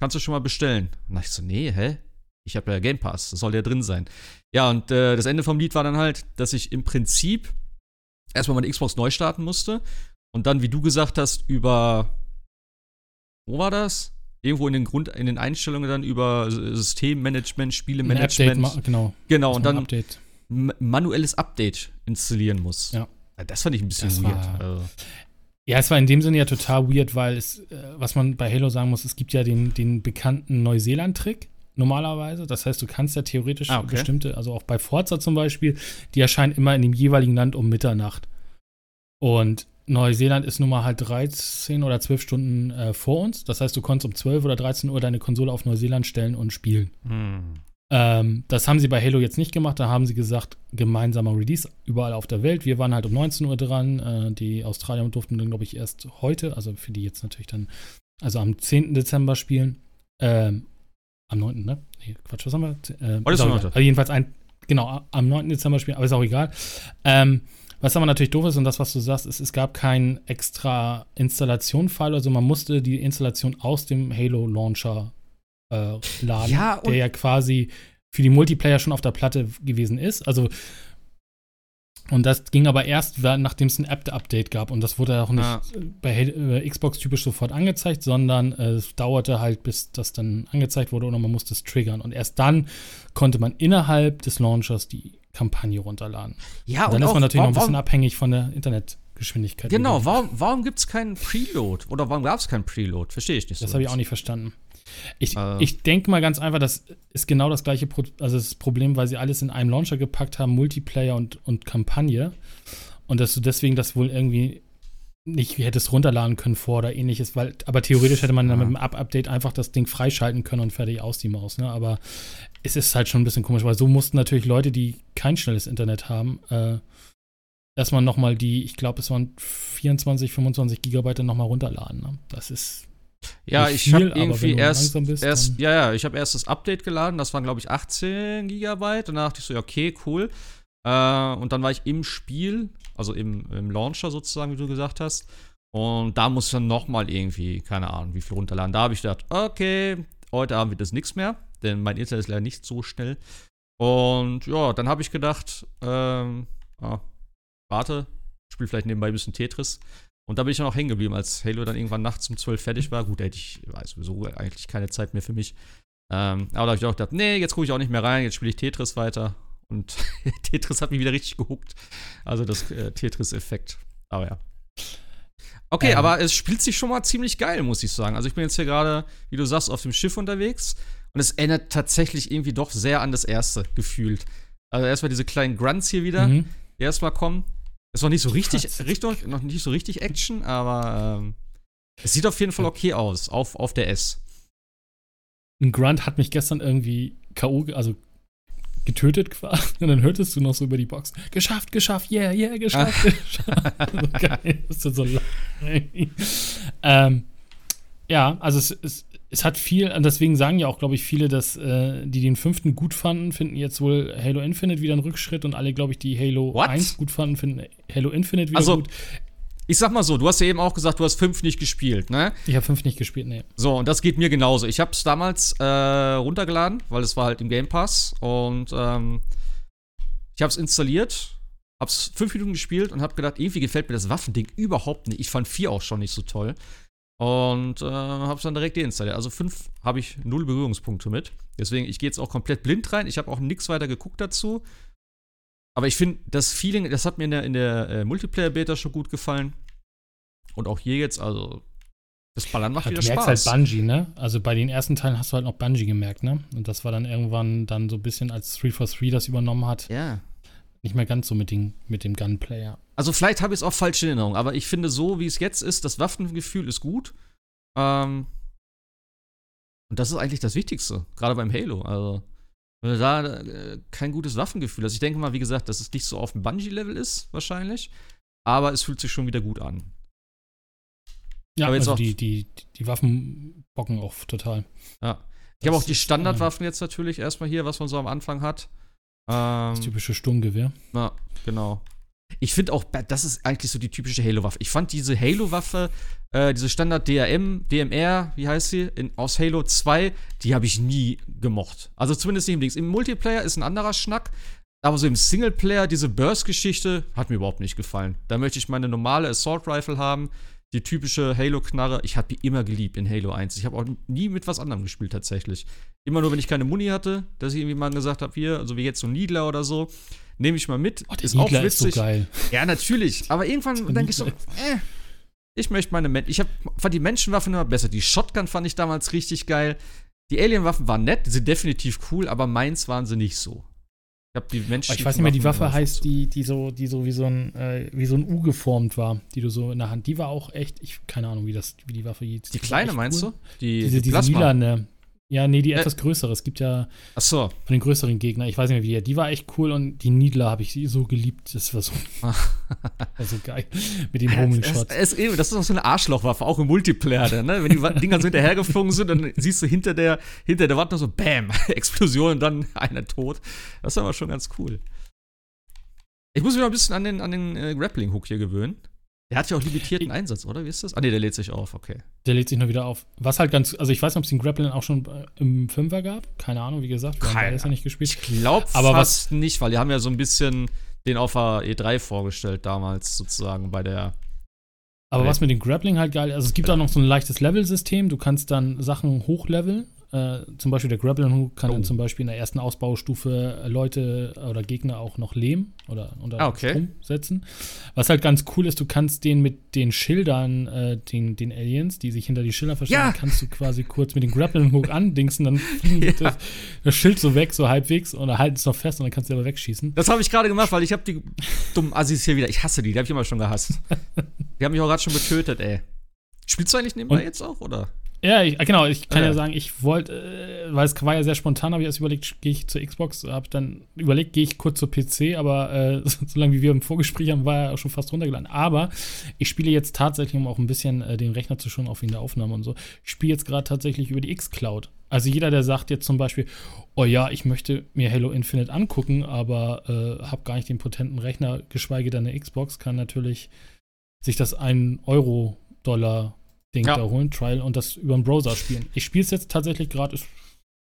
Kannst du schon mal bestellen? Und ich so, nee, hä? Ich habe ja Game Pass, das soll ja drin sein. Ja, und äh, das Ende vom Lied war dann halt, dass ich im Prinzip erstmal meine Xbox neu starten musste und dann, wie du gesagt hast, über wo war das? Irgendwo in den Grund, in den Einstellungen dann über Systemmanagement, Spielemanagement. Update, genau. Genau, und dann Update. manuelles Update installieren muss. Ja. Das fand ich ein bisschen das weird. Also. Ja, es war in dem Sinne ja total weird, weil es, äh, was man bei Halo sagen muss, es gibt ja den, den bekannten Neuseeland-Trick normalerweise. Das heißt, du kannst ja theoretisch ah, okay. bestimmte, also auch bei Forza zum Beispiel, die erscheinen immer in dem jeweiligen Land um Mitternacht. Und Neuseeland ist nun mal halt 13 oder 12 Stunden äh, vor uns. Das heißt, du konntest um 12 oder 13 Uhr deine Konsole auf Neuseeland stellen und spielen. Hm. Ähm, das haben sie bei Halo jetzt nicht gemacht. Da haben sie gesagt, gemeinsamer Release überall auf der Welt. Wir waren halt um 19 Uhr dran. Äh, die Australier durften dann, glaube ich, erst heute, also für die jetzt natürlich dann, also am 10. Dezember spielen. Ähm, am 9. ne? Nee, Quatsch, was haben wir? Äh, heute ist also jedenfalls ein, genau, am 9. Dezember spielen, aber ist auch egal. Ähm, was aber natürlich doof ist und das, was du sagst, ist, es gab keinen extra Installation-File, also man musste die Installation aus dem Halo Launcher äh, laden, ja, der ja quasi für die Multiplayer schon auf der Platte gewesen ist. Also und das ging aber erst, nachdem es ein App-Update gab. Und das wurde auch nicht ja. bei äh, Xbox typisch sofort angezeigt, sondern äh, es dauerte halt, bis das dann angezeigt wurde oder man musste es triggern. Und erst dann konnte man innerhalb des Launchers die Kampagne runterladen. Ja, und dann und ist man natürlich warum, noch ein bisschen abhängig von der Internetgeschwindigkeit. Genau, warum, warum gibt es keinen Preload? Oder warum gab es keinen Preload? Verstehe ich nicht so. Das habe ich auch nicht verstanden. Ich, äh. ich denke mal ganz einfach, das ist genau das gleiche Pro also das Problem, weil sie alles in einem Launcher gepackt haben, Multiplayer und, und Kampagne. Und dass du deswegen das wohl irgendwie nicht hättest runterladen können vor oder ähnliches, weil, aber theoretisch hätte man dann mit dem Up-Update einfach das Ding freischalten können und fertig aus die Maus, ne? Aber es ist halt schon ein bisschen komisch, weil so mussten natürlich Leute, die kein schnelles Internet haben, äh, erstmal nochmal die, ich glaube, es waren 24, 25 Gigabyte nochmal runterladen. Ne? Das ist ja, ich habe irgendwie erst, bist, erst ja, ja, ich habe erst das Update geladen, das waren glaube ich 18 Gigabyte. Danach dachte ich so, okay, cool. Äh, und dann war ich im Spiel, also im, im Launcher sozusagen, wie du gesagt hast. Und da muss ich dann nochmal irgendwie, keine Ahnung, wie viel runterladen. Da habe ich gedacht, okay, heute Abend wird das nichts mehr, denn mein Internet ist leider nicht so schnell. Und ja, dann habe ich gedacht, ähm, ah, warte, spiel vielleicht nebenbei ein bisschen Tetris. Und da bin ich dann auch hängen geblieben, als Halo dann irgendwann nachts um 12 fertig war. Gut, da hätte ich weiß, sowieso eigentlich keine Zeit mehr für mich. Ähm, aber da habe ich auch gedacht, nee, jetzt gucke ich auch nicht mehr rein, jetzt spiele ich Tetris weiter. Und Tetris hat mich wieder richtig gehuckt. Also das äh, Tetris-Effekt. Aber ja. Okay, ähm. aber es spielt sich schon mal ziemlich geil, muss ich sagen. Also ich bin jetzt hier gerade, wie du sagst, auf dem Schiff unterwegs. Und es erinnert tatsächlich irgendwie doch sehr an das erste gefühlt. Also erstmal diese kleinen Grunts hier wieder, mhm. die erstmal kommen. Ist noch nicht so richtig, Richtung, noch nicht so richtig Action, aber ähm, es sieht auf jeden Fall okay aus, auf, auf der S. Ein Grunt hat mich gestern irgendwie K.O., also getötet quasi. Und dann hörtest du noch so über die Box. Geschafft, geschafft, yeah, yeah, geschafft, geschafft. so geil. Das ist so lang. ähm, ja, also es, es, es hat viel, deswegen sagen ja auch, glaube ich, viele, dass äh, die den fünften gut fanden, finden jetzt wohl Halo Infinite wieder einen Rückschritt und alle, glaube ich, die Halo What? 1 gut fanden, finden Halo Infinite wieder also, gut. Ich sag mal so, du hast ja eben auch gesagt, du hast fünf nicht gespielt, ne? Ich habe fünf nicht gespielt, ne. So, und das geht mir genauso. Ich habe es damals äh, runtergeladen, weil es war halt im Game Pass und ähm, ich habe es installiert, hab's fünf Minuten gespielt und habe gedacht, irgendwie gefällt mir das Waffending überhaupt nicht. Ich fand vier auch schon nicht so toll. Und äh, habe es dann direkt deinstalliert. Also fünf habe ich null Berührungspunkte mit. Deswegen, ich gehe jetzt auch komplett blind rein. Ich habe auch nichts weiter geguckt dazu. Aber ich finde, das Feeling, das hat mir in der, in der äh, Multiplayer-Beta schon gut gefallen. Und auch hier jetzt, also, das Ballern macht ja, wieder du merkst Spaß. halt Bungie, ne? Also bei den ersten Teilen hast du halt noch Bungie gemerkt, ne? Und das war dann irgendwann dann so ein bisschen, als 343 das übernommen hat. Ja. Nicht mehr ganz so mit, den, mit dem Gunplayer. Also vielleicht habe ich es auch falsch in Erinnerung, aber ich finde so, wie es jetzt ist, das Waffengefühl ist gut. Ähm, und das ist eigentlich das Wichtigste, gerade beim Halo. Also, wenn du da äh, kein gutes Waffengefühl hast. Ich denke mal, wie gesagt, dass es nicht so auf dem Bungee-Level ist, wahrscheinlich. Aber es fühlt sich schon wieder gut an. Ja, aber jetzt also auch die, die, die Waffen bocken auch total. Ja. Ich habe auch die Standardwaffen jetzt natürlich erstmal hier, was man so am Anfang hat. Ähm, das typische Sturmgewehr. Ja, genau. Ich finde auch, das ist eigentlich so die typische Halo-Waffe. Ich fand diese Halo-Waffe, äh, diese Standard DRM, DMR, wie heißt sie, in, aus Halo 2, die habe ich nie gemocht. Also zumindest nicht im Dings. Im Multiplayer ist ein anderer Schnack, aber so im Singleplayer, diese Burst-Geschichte, hat mir überhaupt nicht gefallen. Da möchte ich meine normale Assault Rifle haben, die typische Halo-Knarre. Ich habe die immer geliebt in Halo 1. Ich habe auch nie mit was anderem gespielt, tatsächlich. Immer nur, wenn ich keine Muni hatte, dass ich irgendwie mal gesagt habe, hier, also wie jetzt so ein Needler oder so, nehme ich mal mit. Oh, ist Needler auch witzig. Ist so geil. Ja, natürlich. Aber irgendwann denke ich so, äh, ich möchte meine Men Ich hab, fand die Menschenwaffen immer besser. Die Shotgun fand ich damals richtig geil. Die Alien-Waffen waren nett, sind definitiv cool, aber meins waren sie nicht so. Ich habe die Menschen. Ich weiß nicht mehr, die Waffe heißt, die, die so, die so wie so ein, äh, wie so ein U geformt war, die du so in der Hand. Die war auch echt, ich keine Ahnung, wie das, wie die Waffe hieß. Die, kleine meinst cool. du? Die, diese, die diese lilane, ja, nee, die äh, etwas größere. Es gibt ja Ach so. von den größeren Gegnern, ich weiß nicht mehr wie, die war echt cool und die Niedler habe ich so geliebt. Das war so, war so geil. Mit dem Homing-Shot. Das, das ist auch so eine Arschlochwaffe, auch im Multiplayer, ne? Wenn die Dinger so hinterhergeflogen sind, dann siehst du hinter der, hinter der Wand noch so Bam, Explosion und dann einer tot. Das war aber schon ganz cool. Ich muss mich mal ein bisschen an den, an den äh, Grappling-Hook hier gewöhnen. Der hat ja auch limitierten ich, Einsatz, oder? Wie ist das? Ah, nee, der lädt sich auf, okay. Der lädt sich nur wieder auf. Was halt ganz, also ich weiß nicht, ob es den Grappling auch schon äh, im Fünfer gab. Keine Ahnung, wie gesagt. Haben das ja nicht gespielt. Ich glaube fast was, nicht, weil die haben ja so ein bisschen den auf der E3 vorgestellt damals, sozusagen, bei der. Aber was mit dem Grappling halt geil, also es gibt ja. auch noch so ein leichtes Level-System. Du kannst dann Sachen hochleveln äh, zum Beispiel der Grappling Hook kann oh. dann zum Beispiel in der ersten Ausbaustufe Leute oder Gegner auch noch lähmen oder unter ah, okay. Strom setzen. Was halt ganz cool ist, du kannst den mit den Schildern, äh, den, den Aliens, die sich hinter die Schilder verstecken, ja. kannst du quasi kurz mit dem Grappling Hook andingsen, dann fliegt ja. das, das, Schild so weg, so halbwegs, und halten es noch fest und dann kannst du aber wegschießen. Das habe ich gerade gemacht, weil ich habe die dummen Assis hier wieder, ich hasse die, die habe ich immer schon gehasst. die haben mich auch gerade schon getötet, ey. Spielst du eigentlich nebenbei und, jetzt auch, oder? Ja, ich, genau. Ich kann ja, ja sagen, ich wollte, äh, weil es war ja sehr spontan, habe ich erst überlegt, gehe ich zur Xbox, habe dann überlegt, gehe ich kurz zur PC, aber äh, solange wie wir im Vorgespräch haben, war er auch schon fast runtergeladen. Aber ich spiele jetzt tatsächlich, um auch ein bisschen äh, den Rechner zu schonen, auch in der Aufnahme und so, ich spiele jetzt gerade tatsächlich über die X-Cloud. Also jeder, der sagt jetzt zum Beispiel, oh ja, ich möchte mir Halo Infinite angucken, aber äh, habe gar nicht den potenten Rechner, geschweige denn eine Xbox, kann natürlich sich das 1 Euro Dollar Ding ja. da holen, Trial und das über den Browser spielen. Ich spiele es jetzt tatsächlich gerade, es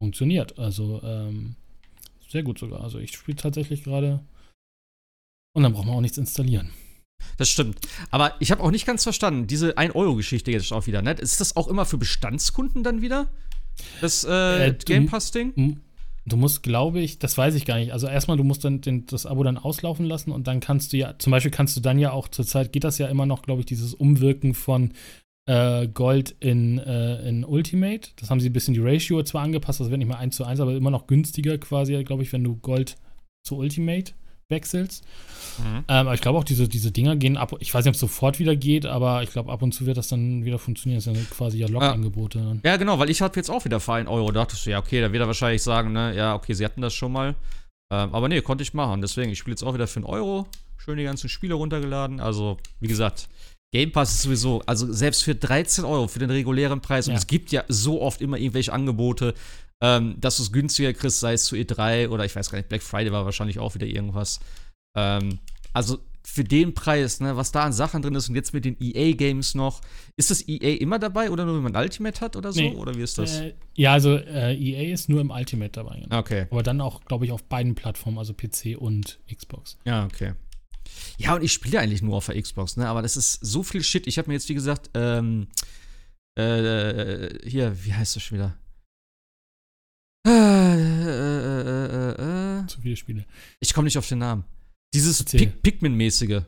funktioniert. Also ähm, sehr gut sogar. Also ich spiele tatsächlich gerade und dann braucht man auch nichts installieren. Das stimmt. Aber ich habe auch nicht ganz verstanden, diese 1-Euro-Geschichte jetzt auch wieder, ne? Ist das auch immer für Bestandskunden dann wieder? Das äh, äh, Game Pass-Ding? Du musst, glaube ich, das weiß ich gar nicht. Also erstmal, du musst dann den, das Abo dann auslaufen lassen und dann kannst du ja, zum Beispiel kannst du dann ja auch zurzeit geht das ja immer noch, glaube ich, dieses Umwirken von äh, Gold in, äh, in Ultimate. Das haben sie ein bisschen die Ratio zwar angepasst, das wird nicht mehr 1 zu 1, aber immer noch günstiger quasi, glaube ich, wenn du Gold zu Ultimate wechselst. Mhm. Ähm, aber ich glaube auch, diese, diese Dinger gehen ab. Ich weiß nicht, ob es sofort wieder geht, aber ich glaube, ab und zu wird das dann wieder funktionieren. Das sind ja quasi ja Log-Angebote. Ja. genau, weil ich habe jetzt auch wieder für 1 Euro. Da dachte ich, ja, okay, da wird er wahrscheinlich sagen, ne, ja, okay, sie hatten das schon mal. Ähm, aber nee, konnte ich machen. Deswegen, ich spiele jetzt auch wieder für 1 Euro. Schön die ganzen Spiele runtergeladen. Also, wie gesagt, Game Pass ist sowieso, also selbst für 13 Euro für den regulären Preis, ja. und es gibt ja so oft immer irgendwelche Angebote, ähm, dass du es günstiger kriegst, sei es zu E3 oder ich weiß gar nicht, Black Friday war wahrscheinlich auch wieder irgendwas. Ähm, also für den Preis, ne, was da an Sachen drin ist und jetzt mit den EA-Games noch, ist das EA immer dabei oder nur wenn man Ultimate hat oder so? Nee. Oder wie ist das? Äh, ja, also äh, EA ist nur im Ultimate dabei. Genau. Okay. Aber dann auch, glaube ich, auf beiden Plattformen, also PC und Xbox. Ja, okay. Ja, und ich spiele eigentlich nur auf der Xbox, ne? Aber das ist so viel Shit. Ich habe mir jetzt, wie gesagt, ähm, äh, hier, wie heißt das schon wieder? Äh, äh, äh, Zu viele Spiele. Ich komme nicht auf den Namen. Dieses Pikmin-mäßige.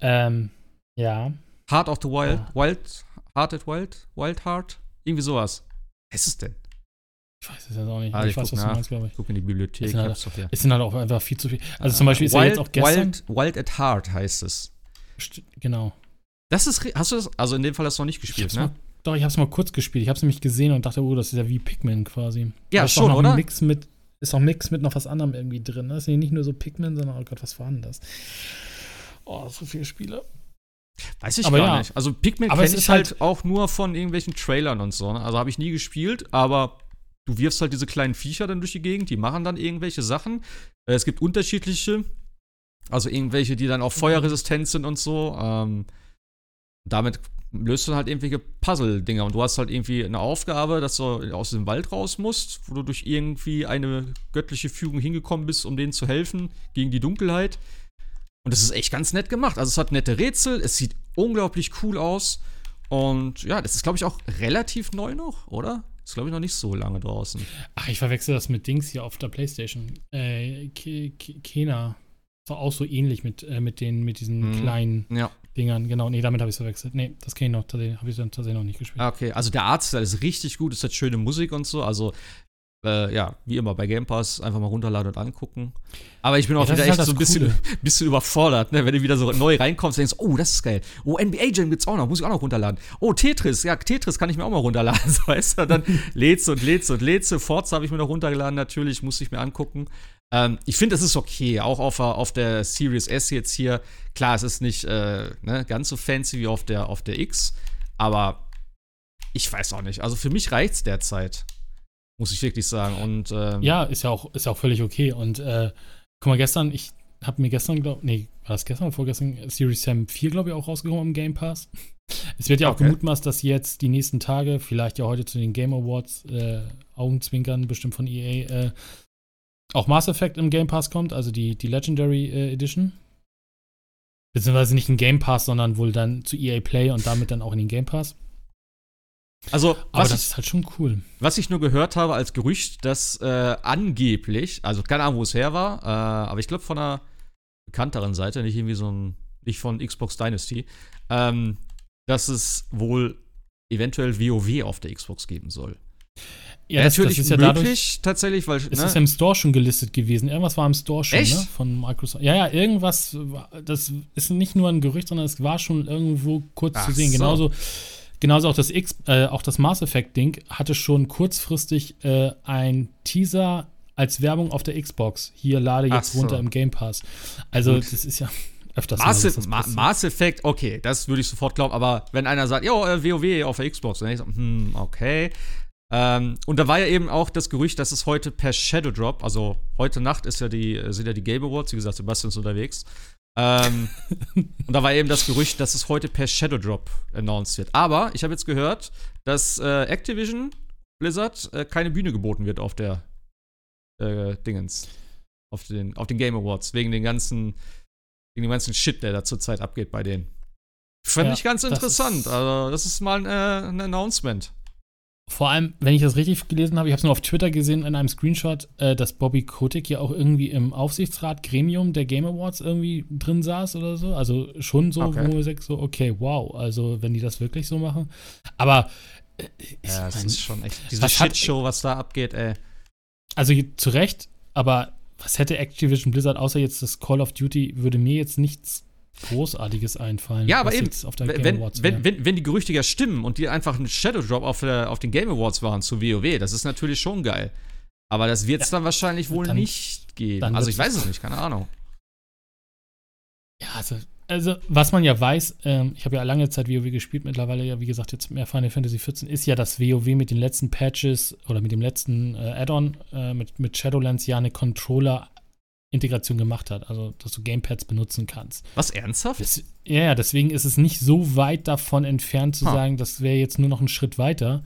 Ähm, ja. Heart of the Wild, ja. Wild, Hearted Wild, Wild Heart, irgendwie sowas. Was ist es denn? Ich weiß es jetzt auch nicht. Ah, ich, ich weiß, was nach. du meinst, glaube ich. Gucke in die Bibliothek. Es sind, halt, ja. es sind halt auch einfach viel zu viel. Also zum Beispiel ist Wild, ja jetzt auch gestern. Wild, Wild at Heart heißt es. Genau. Das ist, hast du das, also in dem Fall hast du noch nicht gespielt, ne? Mal, doch, ich habe es mal kurz gespielt. Ich habe es nämlich gesehen und dachte, oh, das ist ja wie Pikmin quasi. Ja, schon, oder? Ein Mix mit, ist auch ein Mix mit noch was anderem irgendwie drin. Ne? Das sind nicht nur so Pikmin, sondern, oh Gott, was war denn das? Oh, so viele Spiele. Weiß ich aber gar ja. nicht. Also Pikmin kenne ich halt, halt auch nur von irgendwelchen Trailern und so. Ne? Also habe ich nie gespielt, aber du wirfst halt diese kleinen Viecher dann durch die Gegend, die machen dann irgendwelche Sachen. Äh, es gibt unterschiedliche, also irgendwelche, die dann auch feuerresistent sind und so. Ähm, damit löst du halt irgendwelche Puzzle-Dinger und du hast halt irgendwie eine Aufgabe, dass du aus dem Wald raus musst, wo du durch irgendwie eine göttliche Fügung hingekommen bist, um denen zu helfen gegen die Dunkelheit. Und das ist echt ganz nett gemacht. Also es hat nette Rätsel, es sieht unglaublich cool aus. Und ja, das ist, glaube ich, auch relativ neu noch, oder? Ist, glaube ich, noch nicht so lange draußen. Ach, ich verwechsel das mit Dings hier auf der Playstation. Äh, Kena. War auch so ähnlich mit, äh, mit, den, mit diesen mhm. kleinen ja. Dingern. Genau, nee, damit habe ich es verwechselt. Nee, das kenne ich noch, habe ich dann tatsächlich noch nicht gespielt. Ah, okay, also der Artstyle ist richtig gut, es hat schöne Musik und so. Also äh, ja, wie immer bei Game Pass einfach mal runterladen und angucken. Aber ich bin auch ja, wieder echt halt so ein bisschen, bisschen überfordert, ne? wenn du wieder so neu reinkommst und denkst, oh, das ist geil. Oh, NBA Jam gibt's auch noch, muss ich auch noch runterladen. Oh, Tetris, ja, Tetris kann ich mir auch mal runterladen, so, weißt du? Dann lädst und lädst und lädst. Forza habe ich mir noch runtergeladen, natürlich, muss ich mir angucken. Ähm, ich finde, das ist okay, auch auf, auf der Series S jetzt hier. Klar, es ist nicht äh, ne, ganz so fancy wie auf der, auf der X, aber ich weiß auch nicht. Also für mich reicht's derzeit muss ich wirklich sagen. Und ähm, ja, ist ja auch ist ja auch völlig okay. Und äh, guck mal, gestern, ich habe mir gestern, glaube nee, war das gestern oder vorgestern Series Sam 4, glaube ich, auch rausgekommen im Game Pass. Es wird ja auch okay. gemutmaßt, dass jetzt die nächsten Tage, vielleicht ja heute zu den Game Awards, äh, Augenzwinkern bestimmt von EA, äh, auch Mass Effect im Game Pass kommt, also die, die Legendary äh, Edition. Beziehungsweise nicht in Game Pass, sondern wohl dann zu EA Play und damit dann auch in den Game Pass. Also, aber das ich, ist halt schon cool. Was ich nur gehört habe als Gerücht, dass äh, angeblich, also keine Ahnung, wo es her war, äh, aber ich glaube von einer bekannteren Seite, nicht irgendwie so ein, nicht von Xbox Dynasty, ähm, dass es wohl eventuell WoW auf der Xbox geben soll. Ja, natürlich das ist ja möglich, dadurch, tatsächlich, weil es ne? ist ja im Store schon gelistet gewesen. Irgendwas war im Store schon, Echt? ne? Von Microsoft. Ja, ja, irgendwas. Das ist nicht nur ein Gerücht, sondern es war schon irgendwo kurz Ach zu sehen. So. Genauso Genauso auch das X, äh, auch das Mass Effect Ding hatte schon kurzfristig äh, ein Teaser als Werbung auf der Xbox. Hier lade jetzt so. runter im Game Pass. Also Gut. das ist ja öfters Mass, mal, Ma Mass Effect, okay, das würde ich sofort glauben. Aber wenn einer sagt, ja, WoW äh, auf der Xbox, dann ich so, hm, okay. Ähm, und da war ja eben auch das Gerücht, dass es heute per Shadow Drop, also heute Nacht ist ja die, sind ja die Game Awards, wie gesagt, Sebastian ist unterwegs. Ähm, und da war eben das Gerücht, dass es heute per Shadow Drop announced wird. Aber ich habe jetzt gehört, dass äh, Activision Blizzard äh, keine Bühne geboten wird auf der äh, Dingens. Auf den, auf den Game Awards. Wegen den ganzen Wegen dem ganzen Shit, der da zurzeit abgeht bei denen. Fand Ja, ich ganz das interessant. ist- also, das ist mal ein, äh, ein Announcement. Vor allem, wenn ich das richtig gelesen habe, ich habe es nur auf Twitter gesehen in einem Screenshot, äh, dass Bobby Kotick ja auch irgendwie im Aufsichtsrat Gremium der Game Awards irgendwie drin saß oder so. Also schon so, Okay. wo man sagt so, okay, wow, also wenn die das wirklich so machen. Aber äh, ich Ja, das mein, ist schon echt. Diese was hat- Shitshow, was da abgeht, ey. also zu Recht, aber was hätte Activision Blizzard außer jetzt das Call of Duty, würde mir jetzt nichts Großartiges einfallen. Ja, aber eben, wenn, Awards wenn, wenn, wenn die Gerüchte ja stimmen und die einfach ein Shadow Drop auf, der, auf den Game Awards waren zu WoW, das ist natürlich schon geil. Aber das wird es Ja. dann wahrscheinlich wohl Dann- nicht geben. Also ich weiß es nicht, keine Ahnung. Ja, also, also was man ja weiß, ähm, ich habe ja lange Zeit WoW gespielt, mittlerweile ja, wie gesagt, jetzt mehr Final Fantasy XIV, ist ja, dass WoW mit den letzten Patches oder mit dem letzten äh, Add-on äh, mit, mit Shadowlands ja eine Controller-Integration gemacht hat, also dass du Gamepads benutzen kannst. Was, ernsthaft? Das, ja, ja, deswegen ist es nicht so weit davon entfernt zu Ha. sagen, das wäre jetzt nur noch ein Schritt weiter.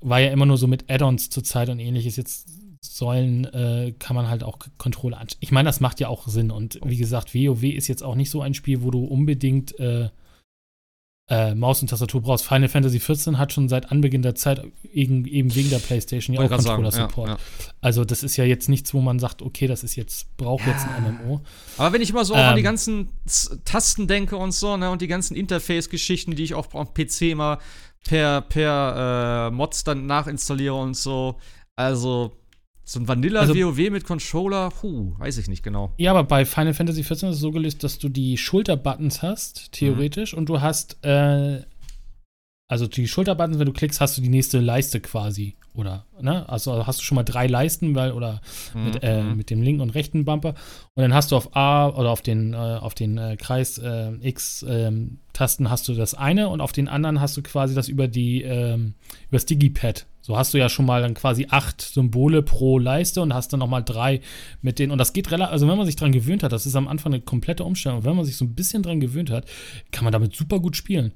War ja immer nur so mit Add-ons zurzeit und ähnliches. Jetzt Säulen äh, kann man halt auch Controller anschauen. Ich meine, das macht ja auch Sinn. Und wie gesagt, WoW ist jetzt auch nicht so ein Spiel, wo du unbedingt äh, äh, Maus und Tastatur brauchst. Final Fantasy XIV hat schon seit Anbeginn der Zeit eben, eben wegen der PlayStation ja auch Controller-Support. ja, ja. Also das ist ja jetzt nichts, wo man sagt, okay, das ist jetzt, braucht jetzt ein MMO. Aber wenn ich immer so auch an die Ähm. ganzen Tasten denke und so, ne, und die ganzen Interface-Geschichten, die ich auch am PC immer per, per äh, Mods dann nachinstalliere und so. Also, so ein Vanilla-WoW mit Controller, puh, weiß ich nicht genau. Ja, aber bei Final Fantasy XIV ist es so gelöst, dass du die Schulterbuttons hast, theoretisch, und du hast, äh, also die Schulterbuttons, wenn du klickst, hast du die nächste Leiste quasi. Oder, ne? Also hast du schon mal drei Leisten, weil, oder mit, äh, Mhm. mit dem linken und rechten Bumper. Und dann hast du auf A oder auf den, äh, auf den äh, Kreis äh, X-Tasten hast du das eine und auf den anderen hast du quasi das über die, ähm, über das Digipad. So hast du ja schon mal dann quasi acht Symbole pro Leiste und hast dann nochmal drei mit denen. Und das geht relativ, also wenn man sich dran gewöhnt hat, das ist am Anfang eine komplette Umstellung. Und wenn man sich so ein bisschen dran gewöhnt hat, kann man damit super gut spielen.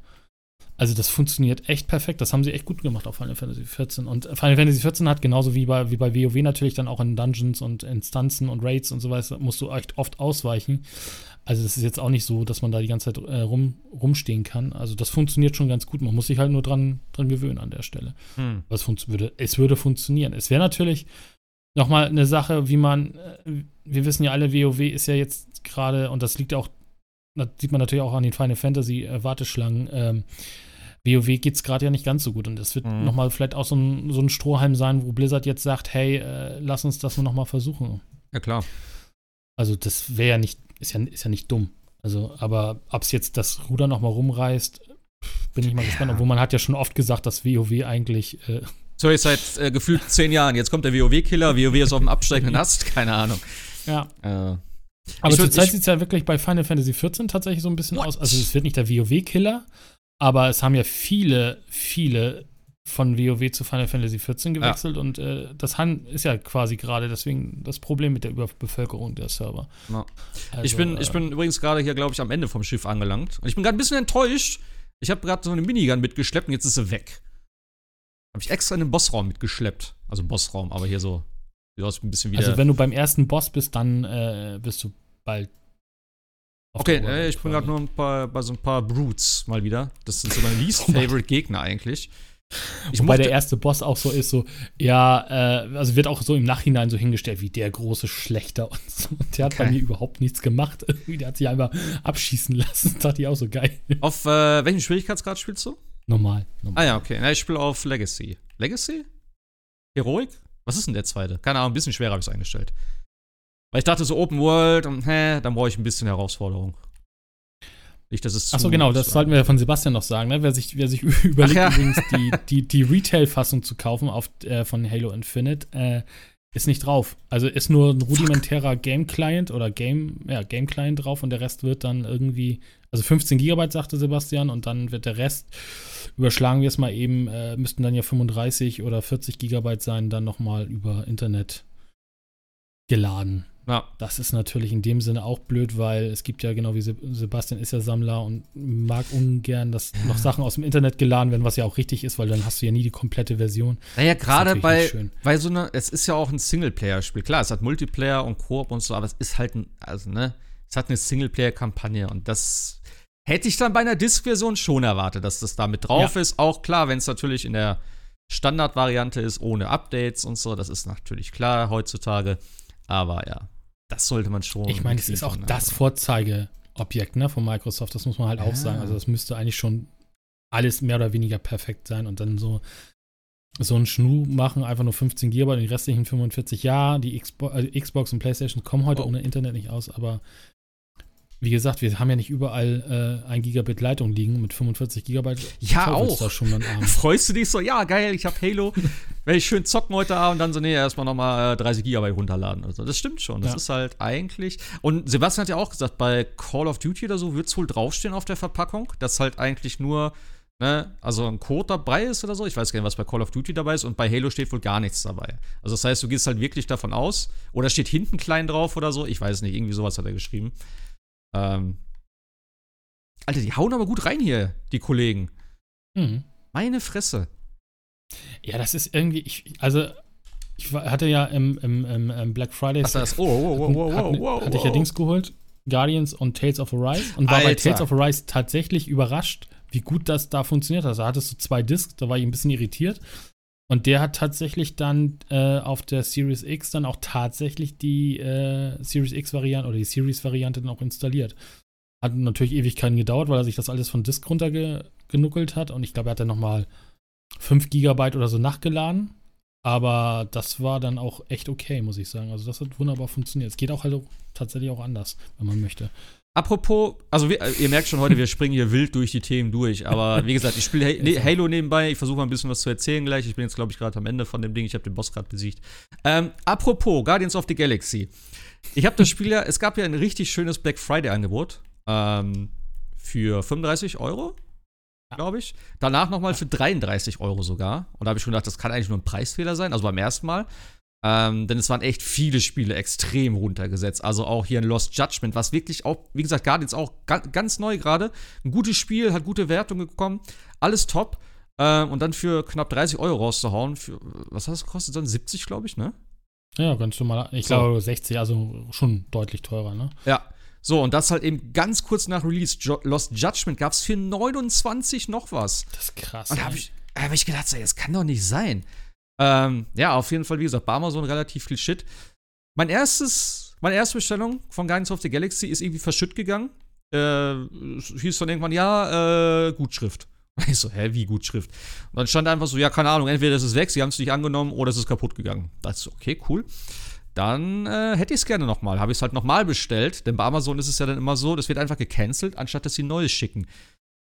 Also das funktioniert echt perfekt. Das haben sie echt gut gemacht auf Final Fantasy XIV. Und Final Fantasy XIV hat genauso wie bei, wie bei WoW natürlich dann auch in Dungeons und Instanzen und Raids und so weiter, musst du echt oft ausweichen. Also das ist jetzt auch nicht so, dass man da die ganze Zeit äh, rum, rumstehen kann. Also das funktioniert schon ganz gut. Man muss sich halt nur dran, dran gewöhnen an der Stelle. Hm. Es, funz- würde, es würde funktionieren. Es wäre natürlich nochmal eine Sache, wie man, äh, wir wissen ja alle, WoW ist ja jetzt gerade, und das liegt auch, das sieht man natürlich auch an den Final Fantasy äh, Warteschlangen, ähm, WoW geht es gerade ja nicht ganz so gut. Und das wird Mhm. nochmal vielleicht auch so ein, so ein Strohhalm sein, wo Blizzard jetzt sagt, hey, äh, lass uns das nur nochmal versuchen. Ja, klar. Also das wäre ja nicht, ist ja, ist ja nicht dumm. Also, aber ob es jetzt das Ruder nochmal rumreißt, bin ich mal gespannt. Obwohl man hat ja schon oft gesagt, dass WoW eigentlich äh, So, jetzt seit äh, gefühlt zehn Jahren. Jetzt kommt der WoW-Killer. WoW ist auf dem absteigenden Ast. Keine Ahnung. ja, Äh, Aber zurzeit sieht es ja wirklich bei Final Fantasy XIV tatsächlich so ein bisschen What? aus. Also es wird nicht der WoW-Killer, aber es haben ja viele, viele von WoW zu Final Fantasy XIV gewechselt und äh, das Han ist ja quasi gerade deswegen das Problem mit der Überbevölkerung der Server. Ja. Also, ich, bin, ich äh, bin übrigens gerade hier, glaube ich, am Ende vom Schiff angelangt. Und ich bin gerade ein bisschen enttäuscht. Ich habe gerade so eine Minigun mitgeschleppt und jetzt ist sie weg. Habe ich extra in den Bossraum mitgeschleppt. Also Bossraum, aber hier so. Aus wie ein bisschen wie also der- wenn du beim ersten Boss bist, dann äh, bist du bald. Okay, äh, ich bin gerade nur ein paar, bei so ein paar Brutes mal wieder. Das sind so meine least favorite Gegner eigentlich. Ich Wobei der erste Boss auch so ist, so, ja, äh, also wird auch so im Nachhinein so hingestellt, wie der große Schlechter und so. Und der hat bei Okay. mir überhaupt nichts gemacht. Der hat sich einfach abschießen lassen. Das dachte ich auch so geil. Auf äh, welchem Schwierigkeitsgrad spielst du? Normal. normal. Ah ja, okay. Na, ich spiele auf Legacy. Legacy? Heroic? Was ist denn der zweite? Keine Ahnung, ein bisschen schwerer habe ich es eingestellt. Weil ich dachte so Open World und hä, dann brauche ich ein bisschen Herausforderung. Nicht, dass es Achso, genau, das sollten wir ja von Sebastian noch sagen, ne? Wer sich, wer sich überlegt, ja. übrigens die, die, die Retail-Fassung zu kaufen auf, äh, von Halo Infinite, äh, ist nicht drauf. Also ist nur ein rudimentärer Game-Client oder Game, ja, Game-Client drauf und der Rest wird dann irgendwie, also 15 Gigabyte, sagte Sebastian, und dann wird der Rest, überschlagen wir es mal eben, äh, müssten dann ja 35 oder 40 Gigabyte sein, dann nochmal über Internet geladen. Ja. Das ist natürlich in dem Sinne auch blöd, weil es gibt ja genau wie Sebastian ist ja Sammler und mag ungern, dass noch Sachen aus dem Internet geladen werden, was ja auch richtig ist, weil dann hast du ja nie die komplette Version. Naja, gerade bei, bei so einer, es ist ja auch ein Singleplayer-Spiel. Klar, es hat Multiplayer und Koop und so, aber es ist halt ein, also ne, es hat eine Singleplayer-Kampagne und das hätte ich dann bei einer Disk-Version schon erwartet, dass das da mit drauf ja. ist. Auch klar, wenn es natürlich in der Standardvariante ist, ohne Updates und so, das ist natürlich klar heutzutage. Aber ja, das sollte man schon. Ich meine, es ist auch das Vorzeigeobjekt ne, von Microsoft, das muss man halt auch sagen. Also, das müsste eigentlich schon alles mehr oder weniger perfekt sein und dann so. So ein Schnu machen, einfach nur 15 GB, und die restlichen 45 ja. Die Xbox, also Xbox und PlayStation kommen heute oh. ohne Internet nicht aus, aber wie gesagt, wir haben ja nicht überall äh, ein Gigabit Leitung liegen mit 45 Gigabyte. Ja, auch. Freust du dich so, ja, geil, ich habe Halo, werde ich schön zocken heute Abend, dann so, nee, erstmal nochmal äh, 30 Gigabyte runterladen. Also, das stimmt schon. Das ja. ist halt eigentlich. Und Sebastian hat ja auch gesagt, bei Call of Duty oder so wird es wohl draufstehen auf der Verpackung, dass halt eigentlich nur, ne, also ein Code dabei ist oder so. Ich weiß gar nicht, was bei Call of Duty dabei ist. Und bei Halo steht wohl gar nichts dabei. Also, das heißt, du gehst halt wirklich davon aus, oder steht hinten klein drauf oder so. Ich weiß nicht, irgendwie sowas hat er geschrieben. Ähm, Alter, die hauen aber gut rein hier, die Kollegen. Mhm. Meine Fresse. Ja, das ist irgendwie, ich, also ich hatte ja im, im, im Black Friday. Ach, das, oh, oh, oh, oh, hatte, oh, hatte ich ja Dings geholt, Guardians und Tales of Arise und war Alter. bei Tales of Arise tatsächlich überrascht, wie gut das da funktioniert hat. Also, da hattest du zwei Discs, da war ich ein bisschen irritiert. Und der hat tatsächlich dann äh, auf der Series X dann auch tatsächlich die äh, Series X-Variante oder die Series-Variante dann auch installiert. Hat natürlich Ewigkeiten gedauert, weil er sich das alles von Disk runtergenuckelt hat. Und ich glaube, er hat dann nochmal 5 Gigabyte oder so nachgeladen. Aber das war dann auch echt okay, muss ich sagen. Also das hat wunderbar funktioniert. Es geht auch halt tatsächlich auch anders, wenn man möchte. Apropos, also wir, ihr merkt schon heute, wir springen hier wild durch die Themen durch. Aber wie gesagt, ich spiele Halo nebenbei. Ich versuche mal ein bisschen was zu erzählen gleich. Ich bin jetzt, glaube ich, gerade am Ende von dem Ding. Ich habe den Boss gerade besiegt. Ähm, apropos Guardians of the Galaxy. Ich habe das Spiel ja, es gab ja ein richtig schönes Black Friday-Angebot. Ähm, für 35 Euro, glaube ich. Danach nochmal für 33 Euro sogar. Und da habe ich schon gedacht, das kann eigentlich nur ein Preisfehler sein. Also beim ersten Mal. Ähm, denn es waren echt viele Spiele extrem runtergesetzt. Also auch hier ein Lost Judgment, was wirklich auch, wie gesagt, Guardians auch ga ganz neu gerade. Ein gutes Spiel, hat gute Wertungen bekommen. Alles top. Ähm, und dann für knapp 30 Euro rauszuhauen, für, was hat das gekostet? Dann 70, glaube ich, ne? Ja, ganz normal. Ich so. glaube 60, also schon deutlich teurer, ne? Ja. So, und das halt eben ganz kurz nach Release. Jo Lost Judgment gab es für 29 noch was. Das ist krass. Und da habe ich, hab ich gedacht, das kann doch nicht sein. Ähm, ja, auf jeden Fall, wie gesagt, bei Amazon relativ viel Shit. Mein erstes, meine erste Bestellung von Guardians of the Galaxy ist irgendwie verschütt gegangen. Äh, hieß dann irgendwann, ja, äh, Gutschrift. Ich so, hä, wie Gutschrift? Und dann stand einfach so, ja, keine Ahnung, entweder ist es weg, sie haben es nicht angenommen oder es ist kaputt gegangen. Da dachte ich so, okay, cool. Dann äh, hätte ich es gerne nochmal. Habe ich es halt nochmal bestellt, denn bei Amazon ist es ja dann immer so, das wird einfach gecancelt, anstatt dass sie neues schicken.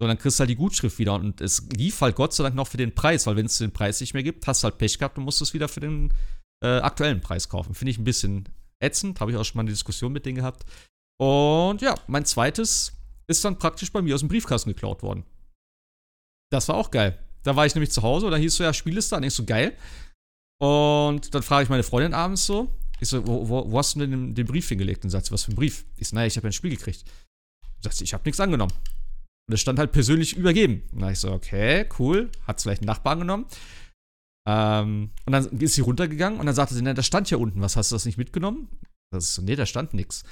So, dann kriegst du halt die Gutschrift wieder. Und es lief halt Gott sei Dank noch für den Preis, weil wenn es den Preis nicht mehr gibt, hast du halt Pech gehabt und musst es wieder für den äh, aktuellen Preis kaufen. Finde ich ein bisschen ätzend. Habe ich auch schon mal eine Diskussion mit denen gehabt. Und ja, mein zweites ist dann praktisch bei mir aus dem Briefkasten geklaut worden. Das war auch geil. Da war ich nämlich zu Hause und da hieß so, ja, Spiel ist da. Und ich so, geil. Und dann frage ich meine Freundin abends so, ich so, wo, wo, wo hast du denn den, den, Brief hingelegt? Und sagt sie, was für ein Brief? Ich so, naja, ich habe ein Spiel gekriegt. Sagt sie, ich habe nichts angenommen. Und es stand halt persönlich übergeben. Und da ich so, okay, cool. Hat es vielleicht einen Nachbarn genommen. Ähm, und dann ist sie runtergegangen und dann sagte sie, na, das stand hier unten. Was hast du das nicht mitgenommen? Das ist so, nee, da stand nichts.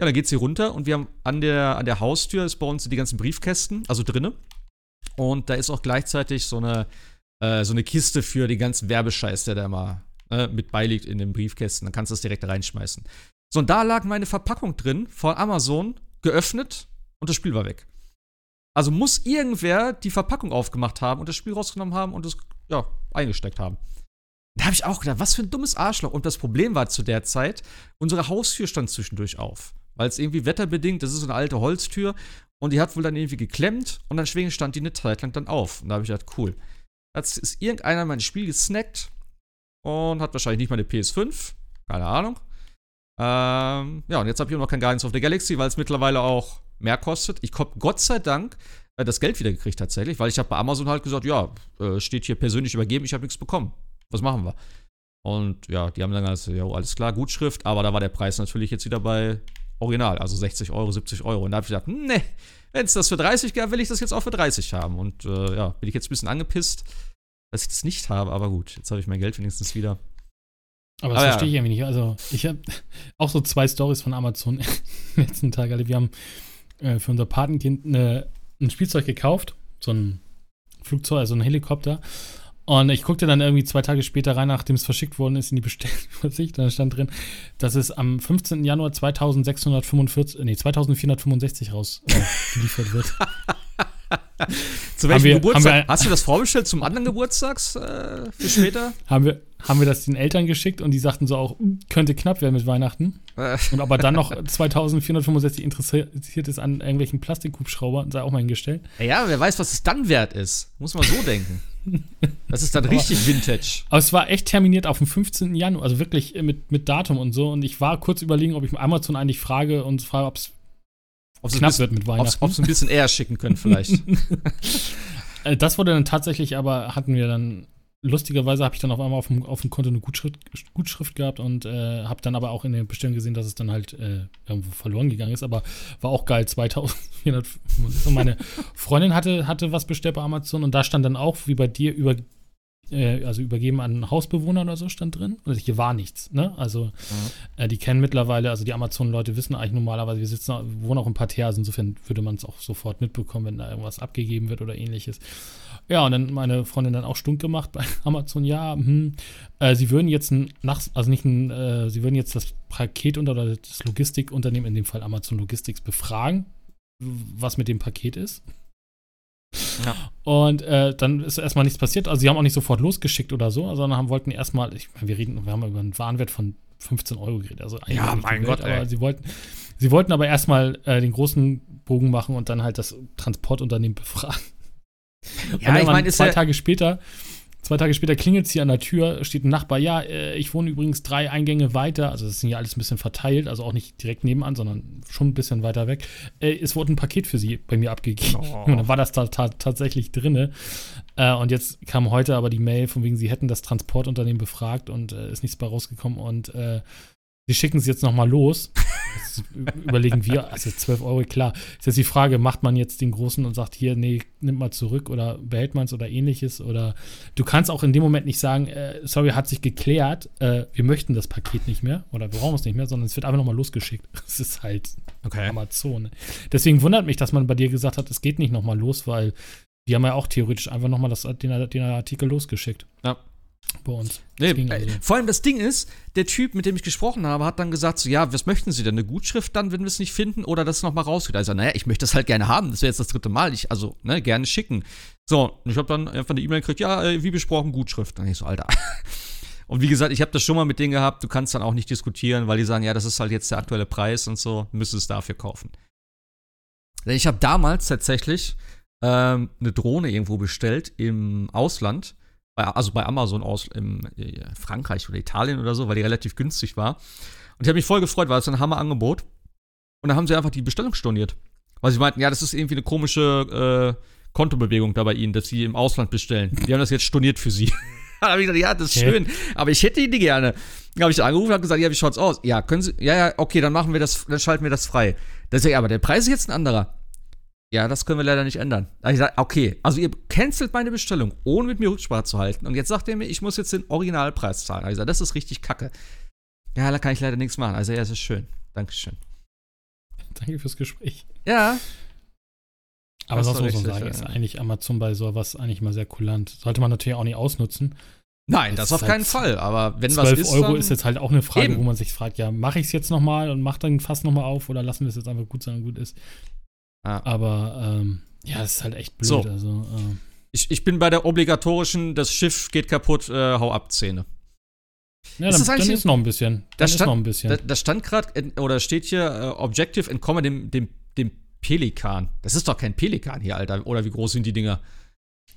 Ja, dann geht sie runter und wir haben an der, an der Haustür ist bei uns die ganzen Briefkästen, also drinnen. Und da ist auch gleichzeitig so eine, äh, so eine Kiste für den ganzen Werbescheiß, der da immer äh, mit beiliegt in den Briefkästen. Dann kannst du das direkt reinschmeißen. So, und da lag meine Verpackung drin von Amazon, geöffnet und das Spiel war weg. Also muss irgendwer die Verpackung aufgemacht haben und das Spiel rausgenommen haben und es, ja, eingesteckt haben. Da habe ich auch gedacht, was für ein dummes Arschloch. Und das Problem war zu der Zeit, unsere Haustür stand zwischendurch auf. Weil es irgendwie wetterbedingt, das ist so eine alte Holztür und die hat wohl dann irgendwie geklemmt und dann stand die eine Zeit lang dann auf. Und da habe ich gedacht, cool. Jetzt ist irgendeiner mein Spiel gesnackt und hat wahrscheinlich nicht mal eine PS5. Keine Ahnung. Ähm, ja, und jetzt habe ich auch noch kein Guardians of the Galaxy, weil es mittlerweile auch mehr kostet. Ich habe Gott sei Dank äh, das Geld wieder gekriegt tatsächlich, weil ich habe bei Amazon halt gesagt, ja, äh, steht hier persönlich übergeben, ich habe nichts bekommen. Was machen wir? Und ja, die haben dann gesagt, ja, alles klar, Gutschrift, aber da war der Preis natürlich jetzt wieder bei Original, also 60 Euro, 70 Euro. Und da habe ich gedacht, nee, wenn es das für 30 gab, will ich das jetzt auch für 30 haben. Und äh, ja, bin ich jetzt ein bisschen angepisst, dass ich das nicht habe, aber gut, jetzt habe ich mein Geld wenigstens wieder. Aber das aber verstehe ja. ich irgendwie nicht. Also, ich habe auch so zwei Stories von Amazon im letzten Tag. Also, wir haben äh, für unser Patenkind eine, ein Spielzeug gekauft, so ein Flugzeug, also ein Helikopter. Und ich guckte dann irgendwie zwei Tage später rein, nachdem es verschickt worden ist, in die Bestellübersicht. Da stand drin, dass es am 15. Januar 2645, nee, 2465 rausgeliefert äh, wird. Zu welchem wir, Geburtstag? Wir, Hast du das vorbestellt zum anderen Geburtstags äh, für später? haben, wir, haben wir das den Eltern geschickt und die sagten so auch, könnte knapp werden mit Weihnachten. Äh. und aber dann noch 2465 interessiert ist an irgendwelchen Plastikhubschraubern, sei auch mal hingestellt. Ja, wer weiß, was es dann wert ist. Muss man so denken. Das ist dann richtig Vintage. Aber es war echt terminiert auf dem 15. Januar, also wirklich mit, mit Datum und so. Und ich war kurz überlegen, ob ich Amazon eigentlich frage und frage, ob es knapp bisschen, wird mit Weihnachten. Ob es ein bisschen eher schicken können, vielleicht. Äh, das wurde dann tatsächlich, aber hatten wir dann lustigerweise habe ich dann auf einmal auf dem, auf dem Konto eine Gutschrift, Gutschrift gehabt und äh, habe dann aber auch in der Bestellung gesehen, dass es dann halt äh, irgendwo verloren gegangen ist. Aber war auch geil, 2475. Und meine Freundin hatte, hatte was bestellt bei Amazon und da stand dann auch, wie bei dir, über äh, also übergeben an Hausbewohner oder so stand drin. Also hier war nichts, ne? Also mhm. äh, die kennen mittlerweile, also die Amazon-Leute wissen eigentlich normalerweise, wir sitzen, wohnen auch im Parterre, also insofern würde man es auch sofort mitbekommen, wenn da irgendwas abgegeben wird oder ähnliches. Ja, und dann meine Freundin dann auch stunk gemacht bei Amazon, ja, hm, äh, sie würden jetzt ein, nach, also nicht ein, äh, sie würden jetzt das Paket unter oder das Logistikunternehmen, in dem Fall Amazon Logistics, befragen, was mit dem Paket ist. Ja. Und äh, dann ist erstmal nichts passiert. Also sie haben auch nicht sofort losgeschickt oder so, sondern haben, wollten erstmal, ich meine, wir reden, wir haben über einen Warenwert von 15 Euro geredet. Also ja, mein Gott, Welt, aber sie wollten, sie wollten aber erstmal äh, den großen Bogen machen und dann halt das Transportunternehmen befragen. Ja, ich meine, zwei Tage später Zwei Tage später klingelt es hier an der Tür, steht ein Nachbar, ja, äh, ich wohne übrigens drei Eingänge weiter, also das sind ja alles ein bisschen verteilt, also auch nicht direkt nebenan, sondern schon ein bisschen weiter weg. Äh, es wurde ein Paket für sie bei mir abgegeben. Oh. Und dann war das da tatsächlich drinne. Äh, und jetzt kam heute aber die Mail, von wegen, sie hätten das Transportunternehmen befragt und ist nichts bei rausgekommen und Sie schicken es jetzt nochmal los. überlegen wir, also 12 Euro, klar. Ist jetzt die Frage, macht man jetzt den Großen und sagt, hier, nee, nimmt mal zurück oder behält man es oder ähnliches? Oder du kannst auch in dem Moment nicht sagen, äh, sorry, hat sich geklärt, äh, wir möchten das Paket nicht mehr oder wir brauchen es nicht mehr, sondern es wird einfach nochmal losgeschickt. Das ist halt okay. Amazon. Deswegen wundert mich, dass man bei dir gesagt hat, es geht nicht nochmal los, weil die haben ja auch theoretisch einfach nochmal den, den Artikel losgeschickt. Ja bei uns. Nee, also. Vor allem das Ding ist, der Typ, mit dem ich gesprochen habe, hat dann gesagt: so, Ja, was möchten Sie denn? Eine Gutschrift dann, wenn wir es nicht finden, oder das nochmal rausgeht? Also, naja, ich möchte das halt gerne haben. Das wäre jetzt das dritte Mal. Ich, also, ne, gerne schicken. So, und ich habe dann einfach eine E-Mail gekriegt: Ja, äh, wie besprochen, Gutschrift. Dann ich so, Alter. Und wie gesagt, ich habe das schon mal mit denen gehabt, du kannst dann auch nicht diskutieren, weil die sagen, ja, das ist halt jetzt der aktuelle Preis und so, müsstest es dafür kaufen. Ich habe damals tatsächlich ähm, eine Drohne irgendwo bestellt im Ausland also bei Amazon aus in äh, Frankreich oder Italien oder so, weil die relativ günstig war. Und ich habe mich voll gefreut, weil es ein Hammerangebot. Und dann haben sie einfach die Bestellung storniert. Weil sie meinten, ja, das ist irgendwie eine komische äh, Kontobewegung da bei ihnen, dass sie im Ausland bestellen. Die haben das jetzt storniert für sie. dann habe ich gesagt, ja, das ist okay. schön, aber ich hätte die gerne. Dann habe ich angerufen und habe gesagt, ja, wie schaut's aus? Ja, können Sie, ja, ja, okay, dann machen wir das, dann schalten wir das frei. Das ist ja, aber der Preis ist jetzt ein anderer. Ja, das können wir leider nicht ändern. Da ich sage, okay, also ihr cancelt meine Bestellung, ohne mit mir Rücksprache zu halten. Und jetzt sagt ihr mir, ich muss jetzt den Originalpreis zahlen. Ich sage, das ist richtig kacke. Ja, da kann ich leider nichts machen. Also ja, es ist schön. Dankeschön. Danke fürs Gespräch. Ja. Aber sonst muss man sagen, ist eigentlich Amazon bei sowas eigentlich mal sehr kulant. Sollte man natürlich auch nicht ausnutzen. Nein, das, das auf keinen Fall. Aber wenn was ist. 12 Euro ist jetzt halt auch eine Frage, eben. wo man sich fragt, ja, mache ich es jetzt nochmal und mache dann fast nochmal auf oder lassen wir es jetzt einfach gut sein, gut ist. Ah. Aber ähm, ja, das ist halt echt blöd. So. Also, äh. ich, ich bin bei der obligatorischen, das Schiff geht kaputt, äh, hau ab Szene. Ja, dann, ist, dann ist noch ein bisschen. Das stand, noch ein bisschen. Da, das stand gerade, oder steht hier, uh, Objective entkomme dem, dem, dem Pelikan. Das ist doch kein Pelikan hier, Alter. Oder wie groß sind die Dinger?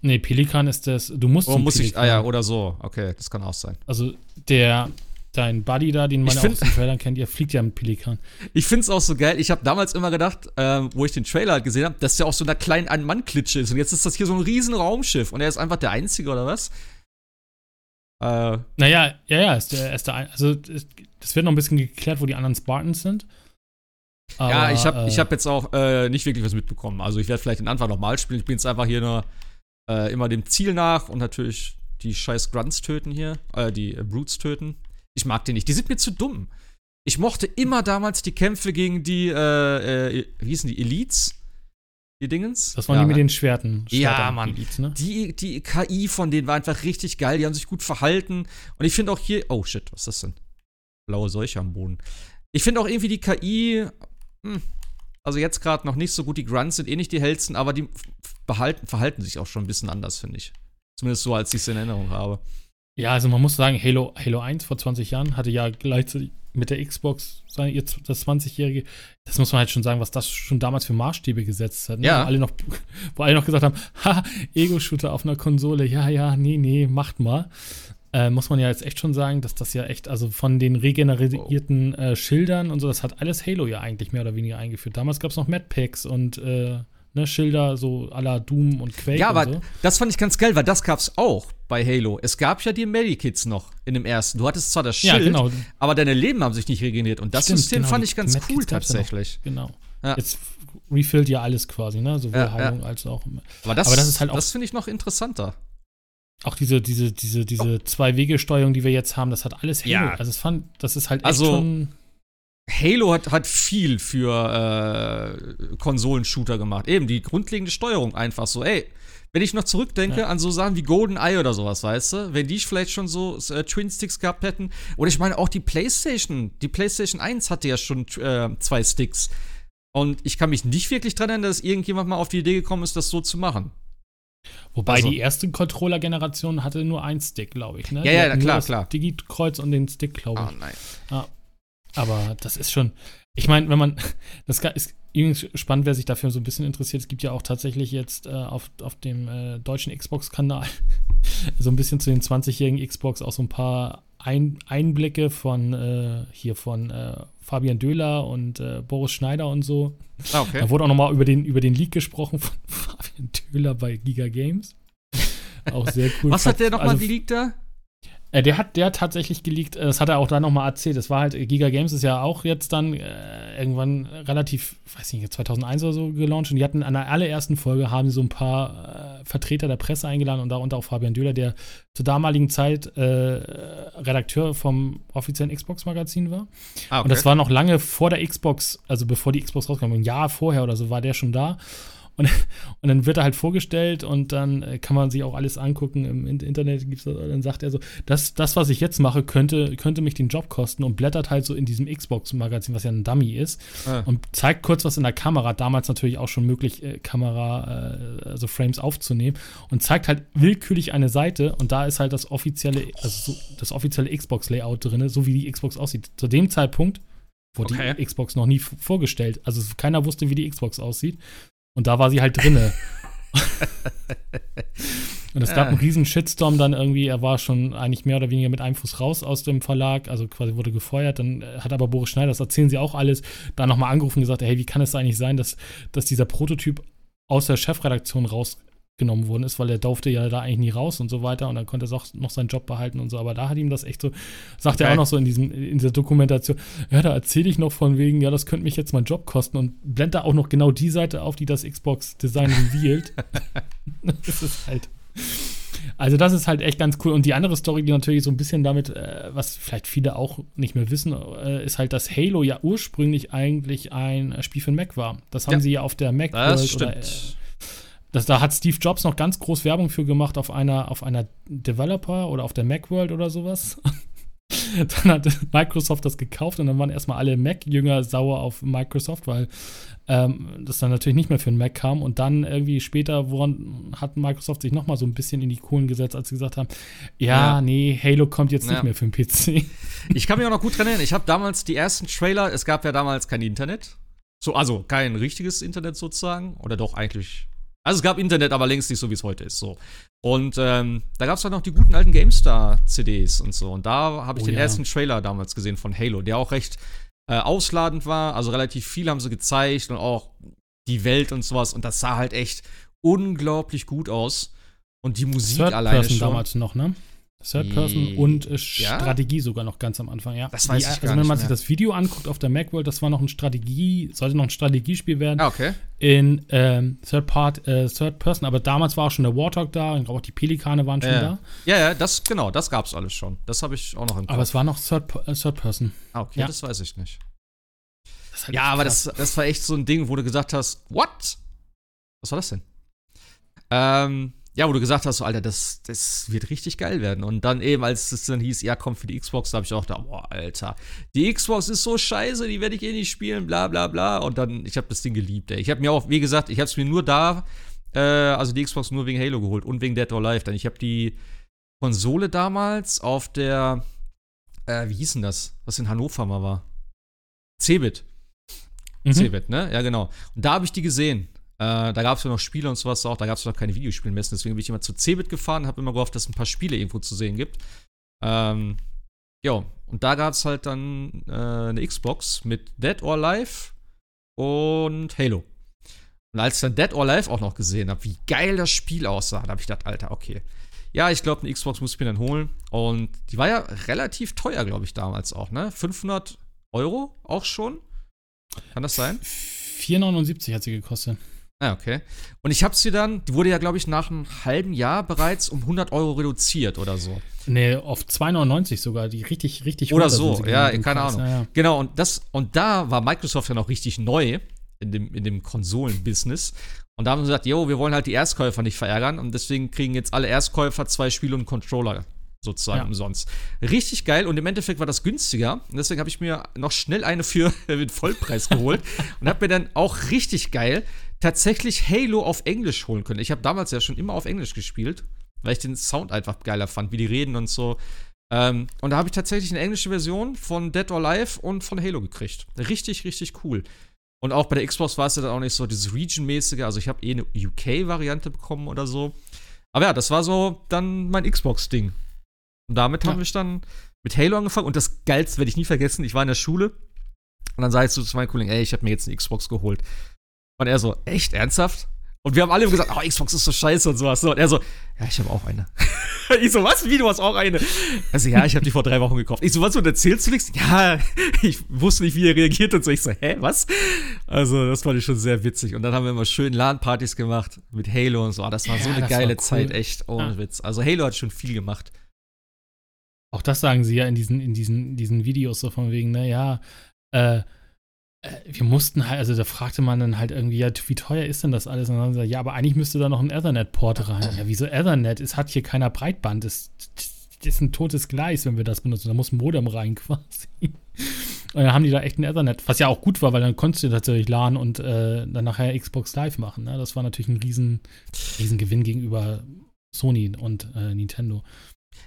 Nee, Pelikan ist das, du musst. Oder muss ich, ah ja, oder so. Okay, das kann auch sein. Also der, dein Buddy da, den man aus den Trailern kennt, ihr fliegt ja mit Pelikan. Ich find's auch so geil. Ich habe damals immer gedacht, äh, wo ich den Trailer halt gesehen habe, dass der auch so einer kleinen Ein-Mann-Klitsche ist. Und jetzt ist das hier so ein riesen Raumschiff. Und er ist einfach der Einzige, oder was? Äh, naja, ja, ja, ist der erste. Also, das wird noch ein bisschen geklärt, wo die anderen Spartans sind. Aber, ja, ich habe äh, ich hab jetzt auch äh, nicht wirklich was mitbekommen. Also, ich werde vielleicht den Anfang nochmal spielen. Ich bin jetzt einfach hier nur äh, immer dem Ziel nach und natürlich die scheiß Grunts töten hier, äh, die Brutes töten. Ich mag die nicht. Die sind mir zu dumm. Ich mochte immer damals die Kämpfe gegen die, äh, äh, wie hießen die, Elites? Die Dingens? Das waren ja, die mit ne? den Schwerten. Schwertern ja, Mann. Elites, ne? die, die KI von denen war einfach richtig geil. Die haben sich gut verhalten. Und ich finde auch hier, oh shit, was ist das denn? Blaue Seuche am Boden. Ich finde auch irgendwie die KI, hm, also jetzt gerade noch nicht so gut. Die Grunts sind eh nicht die hellsten, aber die behalten, verhalten sich auch schon ein bisschen anders, finde ich. Zumindest so, als ich es in Erinnerung habe. Ja, also man muss sagen, Halo, Halo 1 vor 20 Jahren hatte ja gleichzeitig mit der Xbox das 20-jährige, das muss man halt schon sagen, was das schon damals für Maßstäbe gesetzt hat. Ne? Ja. Wo alle noch, wo alle noch gesagt haben, ha, Ego-Shooter auf einer Konsole, ja, ja, nee, nee, macht mal. Äh, muss man ja jetzt echt schon sagen, dass das ja echt, also von den regenerierten äh, Schildern und so, das hat alles Halo ja eigentlich mehr oder weniger eingeführt. Damals gab es noch Mad Packs und äh, ne, Schilder, so à la Doom und Quake. Ja, aber so. das fand ich ganz geil, weil das gab's auch bei Halo. Es gab ja die Medikits noch in dem ersten. Du hattest zwar das Schild, ja, genau. aber deine Leben haben sich nicht regeneriert. Und das Stimmt, System genau, fand ich ganz cool tatsächlich. Genau. Ja. Jetzt refillt ja alles quasi, ne? Sowohl ja, Heilung als auch. Aber das, aber das ist halt auch. Das finde ich noch interessanter. Auch diese, diese, diese, diese oh. Zwei-Wege-Steuerung, die wir jetzt haben, das hat alles Halo. Ja. Also, es fand, das ist halt echt also, schon Halo hat, hat viel für äh, Konsolenshooter gemacht. Eben die grundlegende Steuerung einfach so. Ey, wenn ich noch zurückdenke ja. an so Sachen wie Golden Eye oder sowas, weißt du, wenn die vielleicht schon so äh, Twin Sticks gehabt hätten. Oder ich meine auch die PlayStation, die PlayStation 1 hatte ja schon äh, zwei Sticks. Und ich kann mich nicht wirklich dran erinnern, dass irgendjemand mal auf die Idee gekommen ist, das so zu machen. Wobei also, die erste Controller-Generation hatte nur ein Stick, glaube ich. Ne? Ja, ja, klar, klar. Digi-Kreuz und den Stick, glaube ich. Oh nein. Ja. Aber das ist schon, ich meine, wenn man, das ist übrigens spannend, wer sich dafür so ein bisschen interessiert. Es gibt ja auch tatsächlich jetzt äh, auf, auf dem äh, deutschen Xbox-Kanal so ein bisschen zu den 20-jährigen Xbox auch so ein paar ein Einblicke von äh, hier von äh, Fabian Döhler und äh, Boris Schneider und so. Ah, okay. Da wurde auch nochmal über den, über den Leak gesprochen von Fabian Döhler bei Giga Games. Auch sehr cool. Was hat der nochmal also, geleakt da? Äh, der hat, der hat tatsächlich geleakt, äh, das hat er auch da nochmal erzählt. Das war halt, Giga Games ist ja auch jetzt dann äh, irgendwann relativ, weiß nicht, 2001 oder so gelauncht. Und die hatten an der allerersten Folge haben sie so ein paar äh, Vertreter der Presse eingeladen und darunter auch Fabian Döhler, der zur damaligen Zeit äh, Redakteur vom offiziellen Xbox-Magazin war. Ah, okay. Und das war noch lange vor der Xbox, also bevor die Xbox rauskam, ein Jahr vorher oder so war der schon da. Und, und dann wird er halt vorgestellt und dann äh, kann man sich auch alles angucken. Im Internet gibt's das, dann sagt er so, das, das, was ich jetzt mache, könnte, könnte mich den Job kosten und blättert halt so in diesem Xbox-Magazin, was ja ein Dummy ist, ah. und zeigt kurz was in der Kamera. Damals natürlich auch schon möglich, äh, Kamera, äh, also Frames aufzunehmen und zeigt halt willkürlich eine Seite und da ist halt das offizielle, also so, das offizielle Xbox-Layout drin, so wie die Xbox aussieht. Zu dem Zeitpunkt wurde okay. die Xbox noch nie vorgestellt. Also keiner wusste, wie die Xbox aussieht. Und da war sie halt drinne. und es gab einen riesen Shitstorm dann irgendwie. Er war schon eigentlich mehr oder weniger mit einem Fuß raus aus dem Verlag, also quasi wurde gefeuert. Dann hat aber Boris Schneider, das erzählen sie auch alles, da nochmal angerufen und gesagt: Hey, wie kann es eigentlich sein, dass, dass dieser Prototyp aus der Chefredaktion raus genommen worden ist, weil er durfte ja da eigentlich nie raus und so weiter und dann konnte er auch noch seinen Job behalten und so. Aber da hat ihm das echt so, sagt okay. er auch noch so in, diesem, in dieser Dokumentation, ja, da erzähle ich noch von wegen, ja, das könnte mich jetzt meinen Job kosten und blendet da auch noch genau die Seite auf, die das Xbox-Design revealed. das ist halt. Also das ist halt echt ganz cool. Und die andere Story, die natürlich so ein bisschen damit, äh, was vielleicht viele auch nicht mehr wissen, äh, ist halt, dass Halo ja ursprünglich eigentlich ein Spiel für Mac war. Das haben ja. sie ja auf der Mac das stimmt. oder äh, das, da hat Steve Jobs noch ganz groß Werbung für gemacht auf einer, auf einer Developer oder auf der Macworld oder sowas. dann hat Microsoft das gekauft und dann waren erstmal alle Mac-Jünger sauer auf Microsoft, weil ähm, das dann natürlich nicht mehr für einen Mac kam. Und dann irgendwie später woran, hat Microsoft sich nochmal so ein bisschen in die Kohlen gesetzt, als sie gesagt haben: Ja, ja. nee, Halo kommt jetzt ja. nicht mehr für den PC. Ich kann mich auch noch gut dran erinnern. Ich habe damals die ersten Trailer, es gab ja damals kein Internet. So, also kein richtiges Internet sozusagen. Oder doch eigentlich also es gab Internet, aber längst nicht so, wie es heute ist. So. Und ähm, da gab es halt noch die guten alten GameStar-CDs und so. Und da habe ich oh, den ja. ersten Trailer damals gesehen von Halo, der auch recht äh, ausladend war. Also relativ viel haben sie gezeigt und auch die Welt und sowas. Und das sah halt echt unglaublich gut aus. Und die Musik Third alleine Person schon. damals noch, ne? Third Person und äh, Strategie sogar noch ganz am Anfang, ja. Das weiß Die, ich Also gar wenn nicht man sich das Video anguckt auf der Macworld, das war noch ein Strategie, sollte noch ein Strategiespiel werden Ah, okay. in ähm, Third Part, äh, Third Person, aber damals war auch schon der Warthog da und auch die Pelikane waren schon Ja, da. ja, ja, das, genau, das gab's alles schon. Das habe ich auch noch im Kopf. Aber es war noch Third, äh, Third Person. ah, okay, ja. das weiß ich nicht. Halt Ja, aber das, das war echt so ein Ding, wo du gesagt hast, what? Was war das denn? Ähm, ja, wo du gesagt hast, so, Alter, das, das wird richtig geil werden. Und dann eben, als es dann hieß, ja, komm für die Xbox, da habe ich auch gedacht, boah, Alter, die Xbox ist so scheiße, die werde ich eh nicht spielen, bla bla bla. Und dann, ich habe das Ding geliebt, ey. Ich habe mir auch, wie gesagt, ich habe es mir nur da, äh, also die Xbox nur wegen Halo geholt und wegen Dead or Alive. Denn ich habe die Konsole damals auf der, äh, wie hieß denn das, was in Hannover mal war? Cebit. Mhm. Cebit, ne? Ja, genau. Und da habe ich die gesehen. Äh, da gab es ja noch Spiele und sowas auch. Da gab es noch keine Videospielmessen. Deswegen bin ich immer zu Cebit gefahren, habe immer gehofft, dass es ein paar Spiele irgendwo zu sehen gibt. Ähm, ja, und da gab es halt dann äh, eine Xbox mit Dead or Alive und Halo. Und als ich dann Dead or Alive auch noch gesehen habe, wie geil das Spiel aussah, da habe ich gedacht, Alter, okay. Ja, ich glaube, eine Xbox muss ich mir dann holen. Und die war ja relativ teuer, glaube ich, damals auch, ne? 500 Euro auch schon. Kann das sein? 4,79 hat sie gekostet. Ah, okay. Und ich habe sie dann, die wurde ja, glaube ich, nach einem halben Jahr bereits um 100 Euro reduziert oder so. Nee, auf 2,99 sogar, die richtig, richtig Oder so, ja, keine. Ahnung. Ja, ja. Genau, und, das, und da war Microsoft ja noch richtig neu in dem, in dem Konsolen-Business. Und da haben sie gesagt, jo, wir wollen halt die Erstkäufer nicht verärgern. Und deswegen kriegen jetzt alle Erstkäufer zwei Spiele und einen Controller sozusagen Ja. umsonst. Richtig geil. Und im Endeffekt war das günstiger. Und deswegen habe ich mir noch schnell eine für mit Vollpreis geholt. und habe mir dann auch richtig geil tatsächlich Halo auf Englisch holen können. Ich habe damals ja schon immer auf Englisch gespielt, weil ich den Sound einfach geiler fand, wie die reden und so. Ähm, und da habe ich tatsächlich eine englische Version von Dead or Alive und von Halo gekriegt. Richtig, richtig cool. Und auch bei der Xbox war es ja dann auch nicht so dieses Region-mäßige. Also ich habe eh eine UK-Variante bekommen oder so. Aber ja, das war so dann mein Xbox-Ding. Und damit Ja. habe ich dann mit Halo angefangen. Und das Geilste werde ich nie vergessen. Ich war in der Schule und dann sag ich so zu meinem Kollegen, ey, ich habe mir jetzt eine Xbox geholt. Und er so, echt, ernsthaft? Und wir haben alle gesagt, oh, Xbox ist so scheiße und sowas. Und er so, ja, ich habe auch eine. ich so, was? Wie, du hast auch eine? Also, ja, ich habe die vor drei Wochen gekauft. Ich so, was, und erzählst du nichts? Ja, ich wusste nicht, wie er reagiert und so. Ich so, hä, was? Also, das fand ich schon sehr witzig. Und dann haben wir immer schön LAN-Partys gemacht mit Halo und so. Ah, Das war Ja, so eine geile cool. Zeit, echt, ohne Ja. Witz. Also, Halo hat schon viel gemacht. Auch das sagen sie ja in diesen, in diesen, in diesen Videos so von wegen, naja, äh, wir mussten halt, also da fragte man dann halt irgendwie, ja, wie teuer ist denn das alles? Und dann haben sie gesagt, ja, aber eigentlich müsste da noch ein Ethernet-Port rein. Ja, wieso Ethernet? Es hat hier keiner Breitband. Das, das ist ein totes Gleis, wenn wir das benutzen. Da muss ein Modem rein quasi. Und dann haben die da echt ein Ethernet, was ja auch gut war, weil dann konntest du tatsächlich LAN und äh, dann nachher Xbox Live machen. Ne? Das war natürlich ein riesen, riesen Gewinn gegenüber Sony und äh, Nintendo.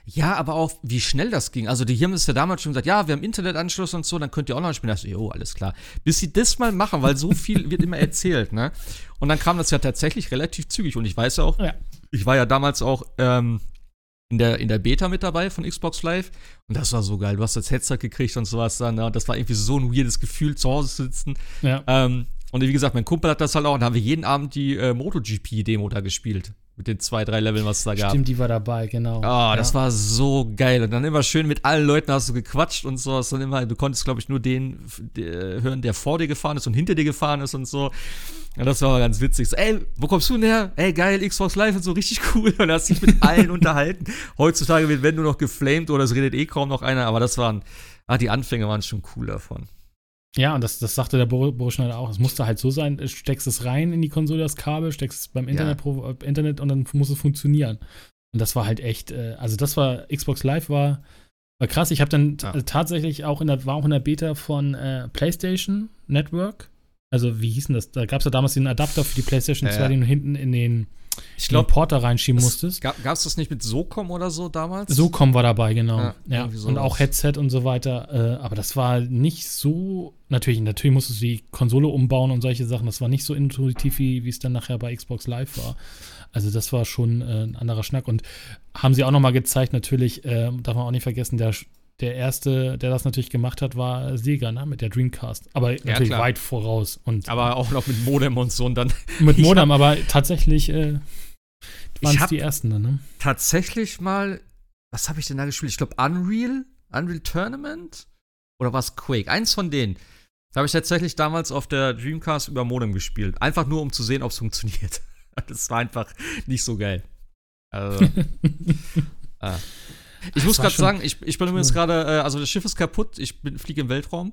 Ja, aber auch, wie schnell das ging. Also, die haben es ja damals schon gesagt, ja, wir haben Internetanschluss und so, dann könnt ihr online spielen. Da dachte ich, jo, alles klar. Bis sie das mal machen, weil so viel wird immer erzählt, ne? Und dann kam das ja tatsächlich relativ zügig. Und ich weiß ja auch, Ja. ich war ja damals auch ähm, in, der, in der Beta mit dabei von Xbox Live. Und das war so geil. Du hast das Headset gekriegt und sowas dann. Ne? Und das war irgendwie so ein weirdes Gefühl, zu Hause zu sitzen. Ja. Ähm, und wie gesagt, mein Kumpel hat das halt auch. Und da haben wir jeden Abend die äh, MotoGP-Demo da gespielt. Mit den zwei, drei Leveln, was es da gab. Stimmt, die war dabei, genau. Ah, das ja. war so geil. Und dann immer schön mit allen Leuten hast du gequatscht und so. Hast dann immer, du konntest, glaube ich, nur den der, hören, der vor dir gefahren ist und hinter dir gefahren ist und so. Und das war ganz witzig. So, ey, wo kommst du denn her? Ey, geil, Xbox Live und so, richtig cool. Und hast dich mit allen unterhalten. Heutzutage wird, wenn nur noch geflamed oder es redet eh kaum noch einer. Aber das waren, ah, die Anfänge waren schon cool davon. Ja, und das, das sagte der Boris Schneider auch. Es musste halt so sein, du steckst es rein in die Konsole, das Kabel, steckst es beim Internet, pro, äh, Internet und dann muss es funktionieren. Und das war halt echt, äh, also das war, Xbox Live war, war krass. Ich habe dann Ja. t- tatsächlich auch in der, war auch in der Beta von äh, PlayStation Network. Also, wie hieß denn das? Da gab es ja damals den Adapter für die PlayStation Ja, 2, ja. den du hinten in den, Ich in den glaube, Porter reinschieben musstest. gab es das nicht mit SOCOM oder so damals? SOCOM war dabei, genau. Ja, Ja, und auch Headset und so weiter. Äh, aber das war nicht so. Natürlich, natürlich musstest du die Konsole umbauen und solche Sachen. Das war nicht so intuitiv, wie es dann nachher bei Xbox Live war. Also, das war schon äh, ein anderer Schnack. Und haben sie auch nochmal gezeigt, natürlich, äh, darf man auch nicht vergessen, der, der erste, der das natürlich gemacht hat, war Sega, ne? Mit der Dreamcast. Aber natürlich klar. weit voraus. Und Aber auch noch mit Modem und so. Und dann mit Modem, aber tatsächlich äh, waren es die ersten dann, ne? tatsächlich mal, was habe ich denn da gespielt? Ich glaube Unreal, Unreal Tournament oder was Quake? Eins von denen. Da habe ich tatsächlich damals auf der Dreamcast über Modem gespielt. Einfach nur, um zu sehen, ob es funktioniert. Das war einfach nicht so geil. Also, äh. Ich muss gerade sagen, ich, ich bin übrigens gerade, äh, also das Schiff ist kaputt, ich fliege im Weltraum.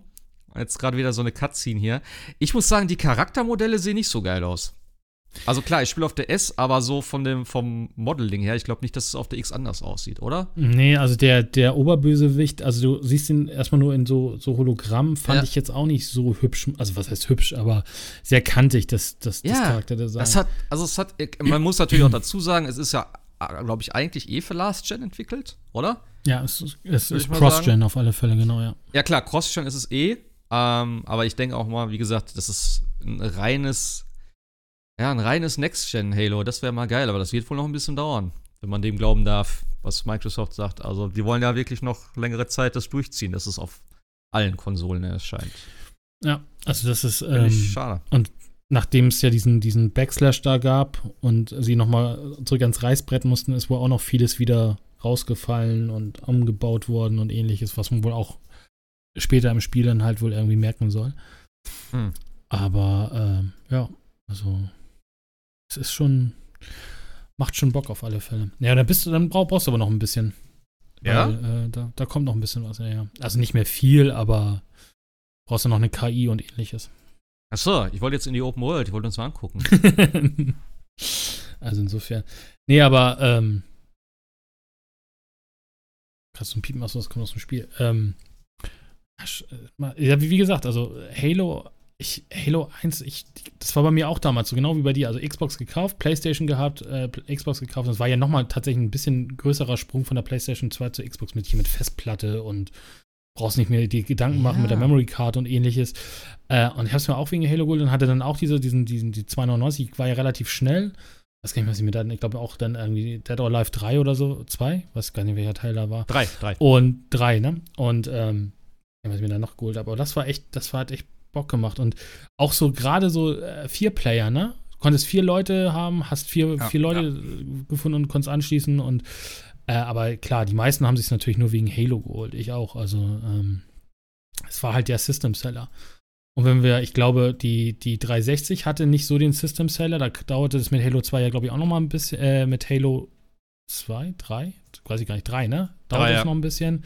Jetzt gerade wieder so eine Cutscene hier. Ich muss sagen, die Charaktermodelle sehen nicht so geil aus. Also klar, ich spiele auf der S, aber so von dem, vom Modeling her, ich glaube nicht, dass es auf der X anders aussieht, oder? Nee, also der, der Oberbösewicht, also du siehst ihn erstmal nur in so, so Hologramm, fand ja. ich jetzt auch nicht so hübsch, also was heißt hübsch, aber sehr kantig, das, das, ja, das Charakterdesign. Das hat, also es hat, man muss natürlich auch dazu sagen, es ist ja, glaube ich, eigentlich eh für Last Gen entwickelt, oder? Ja, es, es ist Cross-Gen auf alle Fälle, genau, ja. Ja klar, Cross-Gen ist es eh, ähm, aber ich denke auch mal, wie gesagt, das ist ein reines ja, ein reines Next-Gen-Halo, das wäre mal geil, aber das wird wohl noch ein bisschen dauern, wenn man dem glauben darf, was Microsoft sagt. Also, die wollen ja wirklich noch längere Zeit das durchziehen, dass es auf allen Konsolen erscheint. Ja, also das ist ähm, schade. Und nachdem es ja diesen, diesen Backslash da gab und sie nochmal zurück ans Reißbrett mussten, ist wohl auch noch vieles wieder rausgefallen und umgebaut worden und ähnliches, was man wohl auch später im Spiel dann halt wohl irgendwie merken soll. Hm. Aber ähm, ja, also es ist schon, macht schon Bock auf alle Fälle. Ja, dann bist du, dann brauch, brauchst du aber noch ein bisschen. Ja. Weil, äh, da, da kommt noch ein bisschen was, ja, ja. Also nicht mehr viel, aber brauchst du noch eine KI und ähnliches. Achso, ich wollte jetzt in die Open World, ich wollte uns mal angucken. also insofern. Nee, aber, ähm, Kannst du ein Piepen, achso, das kommt aus dem Spiel. Ähm, äh, ja, wie, gesagt, also Halo ich, Halo 1, ich, das war bei mir auch damals so, genau wie bei dir. Also Xbox gekauft, PlayStation gehabt, äh, Xbox gekauft. Das war ja nochmal tatsächlich ein bisschen größerer Sprung von der PlayStation 2 zur Xbox mit, hier mit Festplatte und brauchst nicht mehr die Gedanken machen ja. mit der Memory Card und ähnliches. Äh, und ich habe es mir auch wegen Halo geholt und hatte dann auch diese, diesen, diesen, die 299, war ja relativ schnell. Was kann ich, was ich mir dann, ich glaube auch dann irgendwie Dead or Alive 3 oder so, 2, weiß gar nicht, welcher Teil da war. 3, 3. Und 3, ne? Und, ähm, was ich mir dann noch geholt habe. Aber das war echt, das war halt echt Bock gemacht. Und auch so gerade so äh, vier Player, ne? Du konntest vier Leute haben, hast vier, ja, vier Leute ja. gefunden und konntest anschließen. Und äh, aber klar, die meisten haben sich natürlich nur wegen Halo geholt. Ich auch. Also ähm, es war halt der System Seller. Und wenn wir, ich glaube, die, die 360 hatte nicht so den System Seller, da dauerte es mit Halo 2 ja, glaube ich, auch noch mal ein bisschen, äh, mit Halo 2, 3, weiß ich gar nicht, 3, ne? Dauert es ja. noch ein bisschen.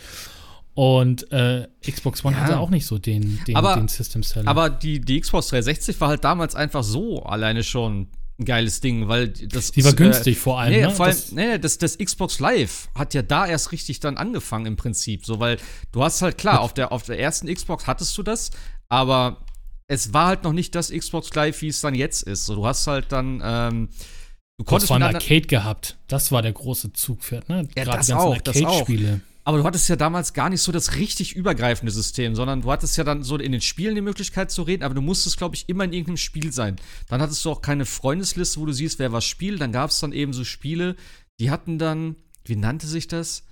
Und äh, Xbox One ja. hatte auch nicht so den, den, aber, den System Seller. Aber die, die Xbox 360 war halt damals einfach so alleine schon ein geiles Ding, weil das. Die war äh, günstig vor allem. Nee, ne? vor allem, das, nee, das, das Xbox Live hat ja da erst richtig dann angefangen im Prinzip. So, weil du hast halt klar, auf der, auf der ersten Xbox hattest du das, aber es war halt noch nicht das Xbox Live, wie es dann jetzt ist. So, du hast halt dann. Ähm, du konntest. Du hast ein Arcade gehabt. Das war der große Zugpferd, ne? Ja, Gerade das auch, das auch. Aber du hattest ja damals gar nicht so das richtig übergreifende System, sondern du hattest ja dann so in den Spielen die Möglichkeit zu reden, aber du musstest, glaube ich, immer in irgendeinem Spiel sein. Dann hattest du auch keine Freundesliste, wo du siehst, wer was spielt. Dann gab es dann eben so Spiele, die hatten dann, wie nannte sich das?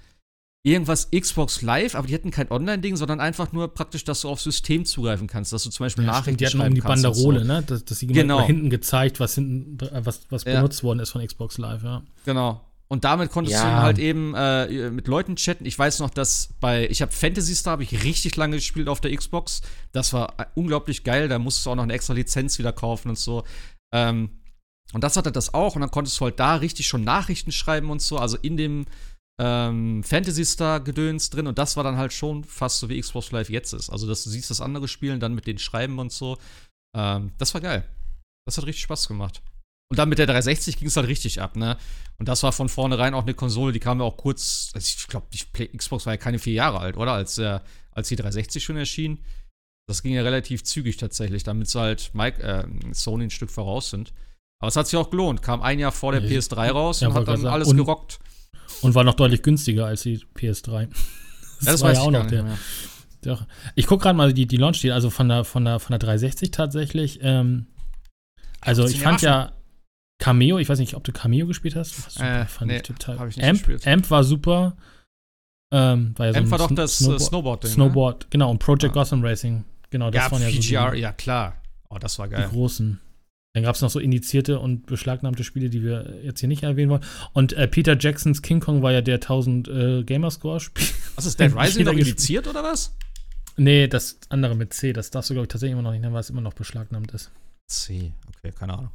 Irgendwas Xbox Live, aber die hatten kein Online-Ding, sondern einfach nur praktisch, dass du aufs System zugreifen kannst, dass du zum Beispiel ja, Nachrichten die hatten um die Banderole, so. ne? Dass, dass sie genau. hinten gezeigt, was hinten, was, was ja. benutzt worden ist von Xbox Live, ja. Genau. Und damit konntest ja. du halt eben äh, mit Leuten chatten. Ich weiß noch, dass bei, ich habe Fantasy Star, habe ich richtig lange gespielt auf der Xbox. Das war äh, unglaublich geil. Da musstest du auch noch eine extra Lizenz wieder kaufen und so. Ähm, und das hatte das auch. Und dann konntest du halt da richtig schon Nachrichten schreiben und so. Also in dem ähm, Fantasy Star Gedöns drin. Und das war dann halt schon fast so wie Xbox Live jetzt ist. Also, dass du siehst das andere Spielen, dann mit denen schreiben und so. Ähm, das war geil. Das hat richtig Spaß gemacht. Und dann mit der 360 ging es halt richtig ab, ne? Und das war von vornherein auch eine Konsole, die kam ja auch kurz, also ich glaube, die Xbox war ja keine vier Jahre alt, oder? Als, äh, als die 360 schon erschien. Das ging ja relativ zügig tatsächlich, damit sie halt Mike, äh, Sony ein Stück voraus sind. Aber es hat sich auch gelohnt. Kam ein Jahr vor der PS3 raus ja, und hat dann alles und, gerockt. Und war noch deutlich günstiger als die PS3. Das, ja, das war ja auch noch der. der ich gucke gerade mal die, die Launch, also von der, von, der, von der 360 tatsächlich. Ähm, also ich fand ja, Cameo, ich weiß nicht, ob du Cameo gespielt hast. Super, äh, fand nee, ich total. Ich Amp, gespielt. Amp war super. Ähm, war ja so Amp war doch das äh, Snowboard, -Ding, Snowboard, ne? genau. Und Project ja. Gotham Racing. Genau, das ja, waren ja so die, ja, klar. Oh, das war geil. Die großen. Dann gab es noch so indizierte und beschlagnahmte Spiele, die wir jetzt hier nicht erwähnen wollen. Und äh, Peter Jacksons King Kong war ja der 1000 äh, Gamerscore-Spiel. Was ist Dead Rising noch indiziert oder was? Nee, das andere mit C, das darfst du, glaube ich, tatsächlich immer noch nicht nennen, weil es immer noch beschlagnahmt ist. C, okay, keine Ahnung.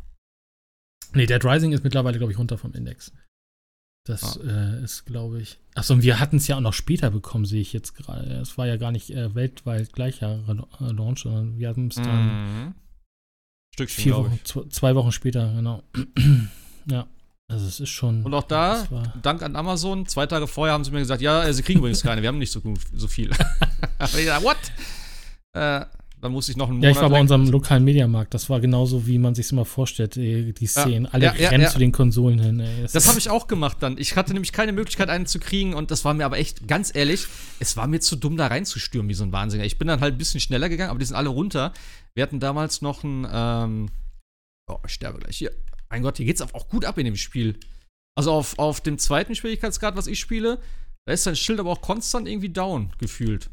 Nee, Dead Rising ist mittlerweile, glaube ich, runter vom Index. Das ah. äh, ist, glaube ich. Achso, und wir hatten es ja auch noch später bekommen, sehe ich jetzt gerade. Es war ja gar nicht äh, weltweit gleich ja Launch, sondern wir hatten es dann. Mhm. Stückchen, vier Wochen, zwei Wochen später, genau. ja. Also es ist schon. Und auch da, Dank an Amazon, zwei Tage vorher haben sie mir gesagt, ja, sie kriegen übrigens keine, wir haben nicht so, so viel. Aber ich dachte, what? Äh, dann musste ich noch einen Monat. Ja, ich war bei unserem lokalen Mediamarkt. Das war genauso, wie man sich immer vorstellt, die, die Szenen. Ja, Alle ja, rennen ja, zu den Konsolen hin. Ey. Das, das habe ich auch gemacht dann. Ich hatte nämlich keine Möglichkeit, einen zu kriegen. Und das war mir aber echt, ganz ehrlich, es war mir zu dumm, da reinzustürmen wie so ein Wahnsinniger. Ich bin dann halt ein bisschen schneller gegangen, aber die sind alle runter. Wir hatten damals noch ein, ähm, oh, ich sterbe gleich hier mein Gott, hier geht's auch gut ab in dem Spiel. Also auf, auf dem zweiten Schwierigkeitsgrad, was ich spiele, da ist sein Schild aber auch konstant irgendwie down gefühlt.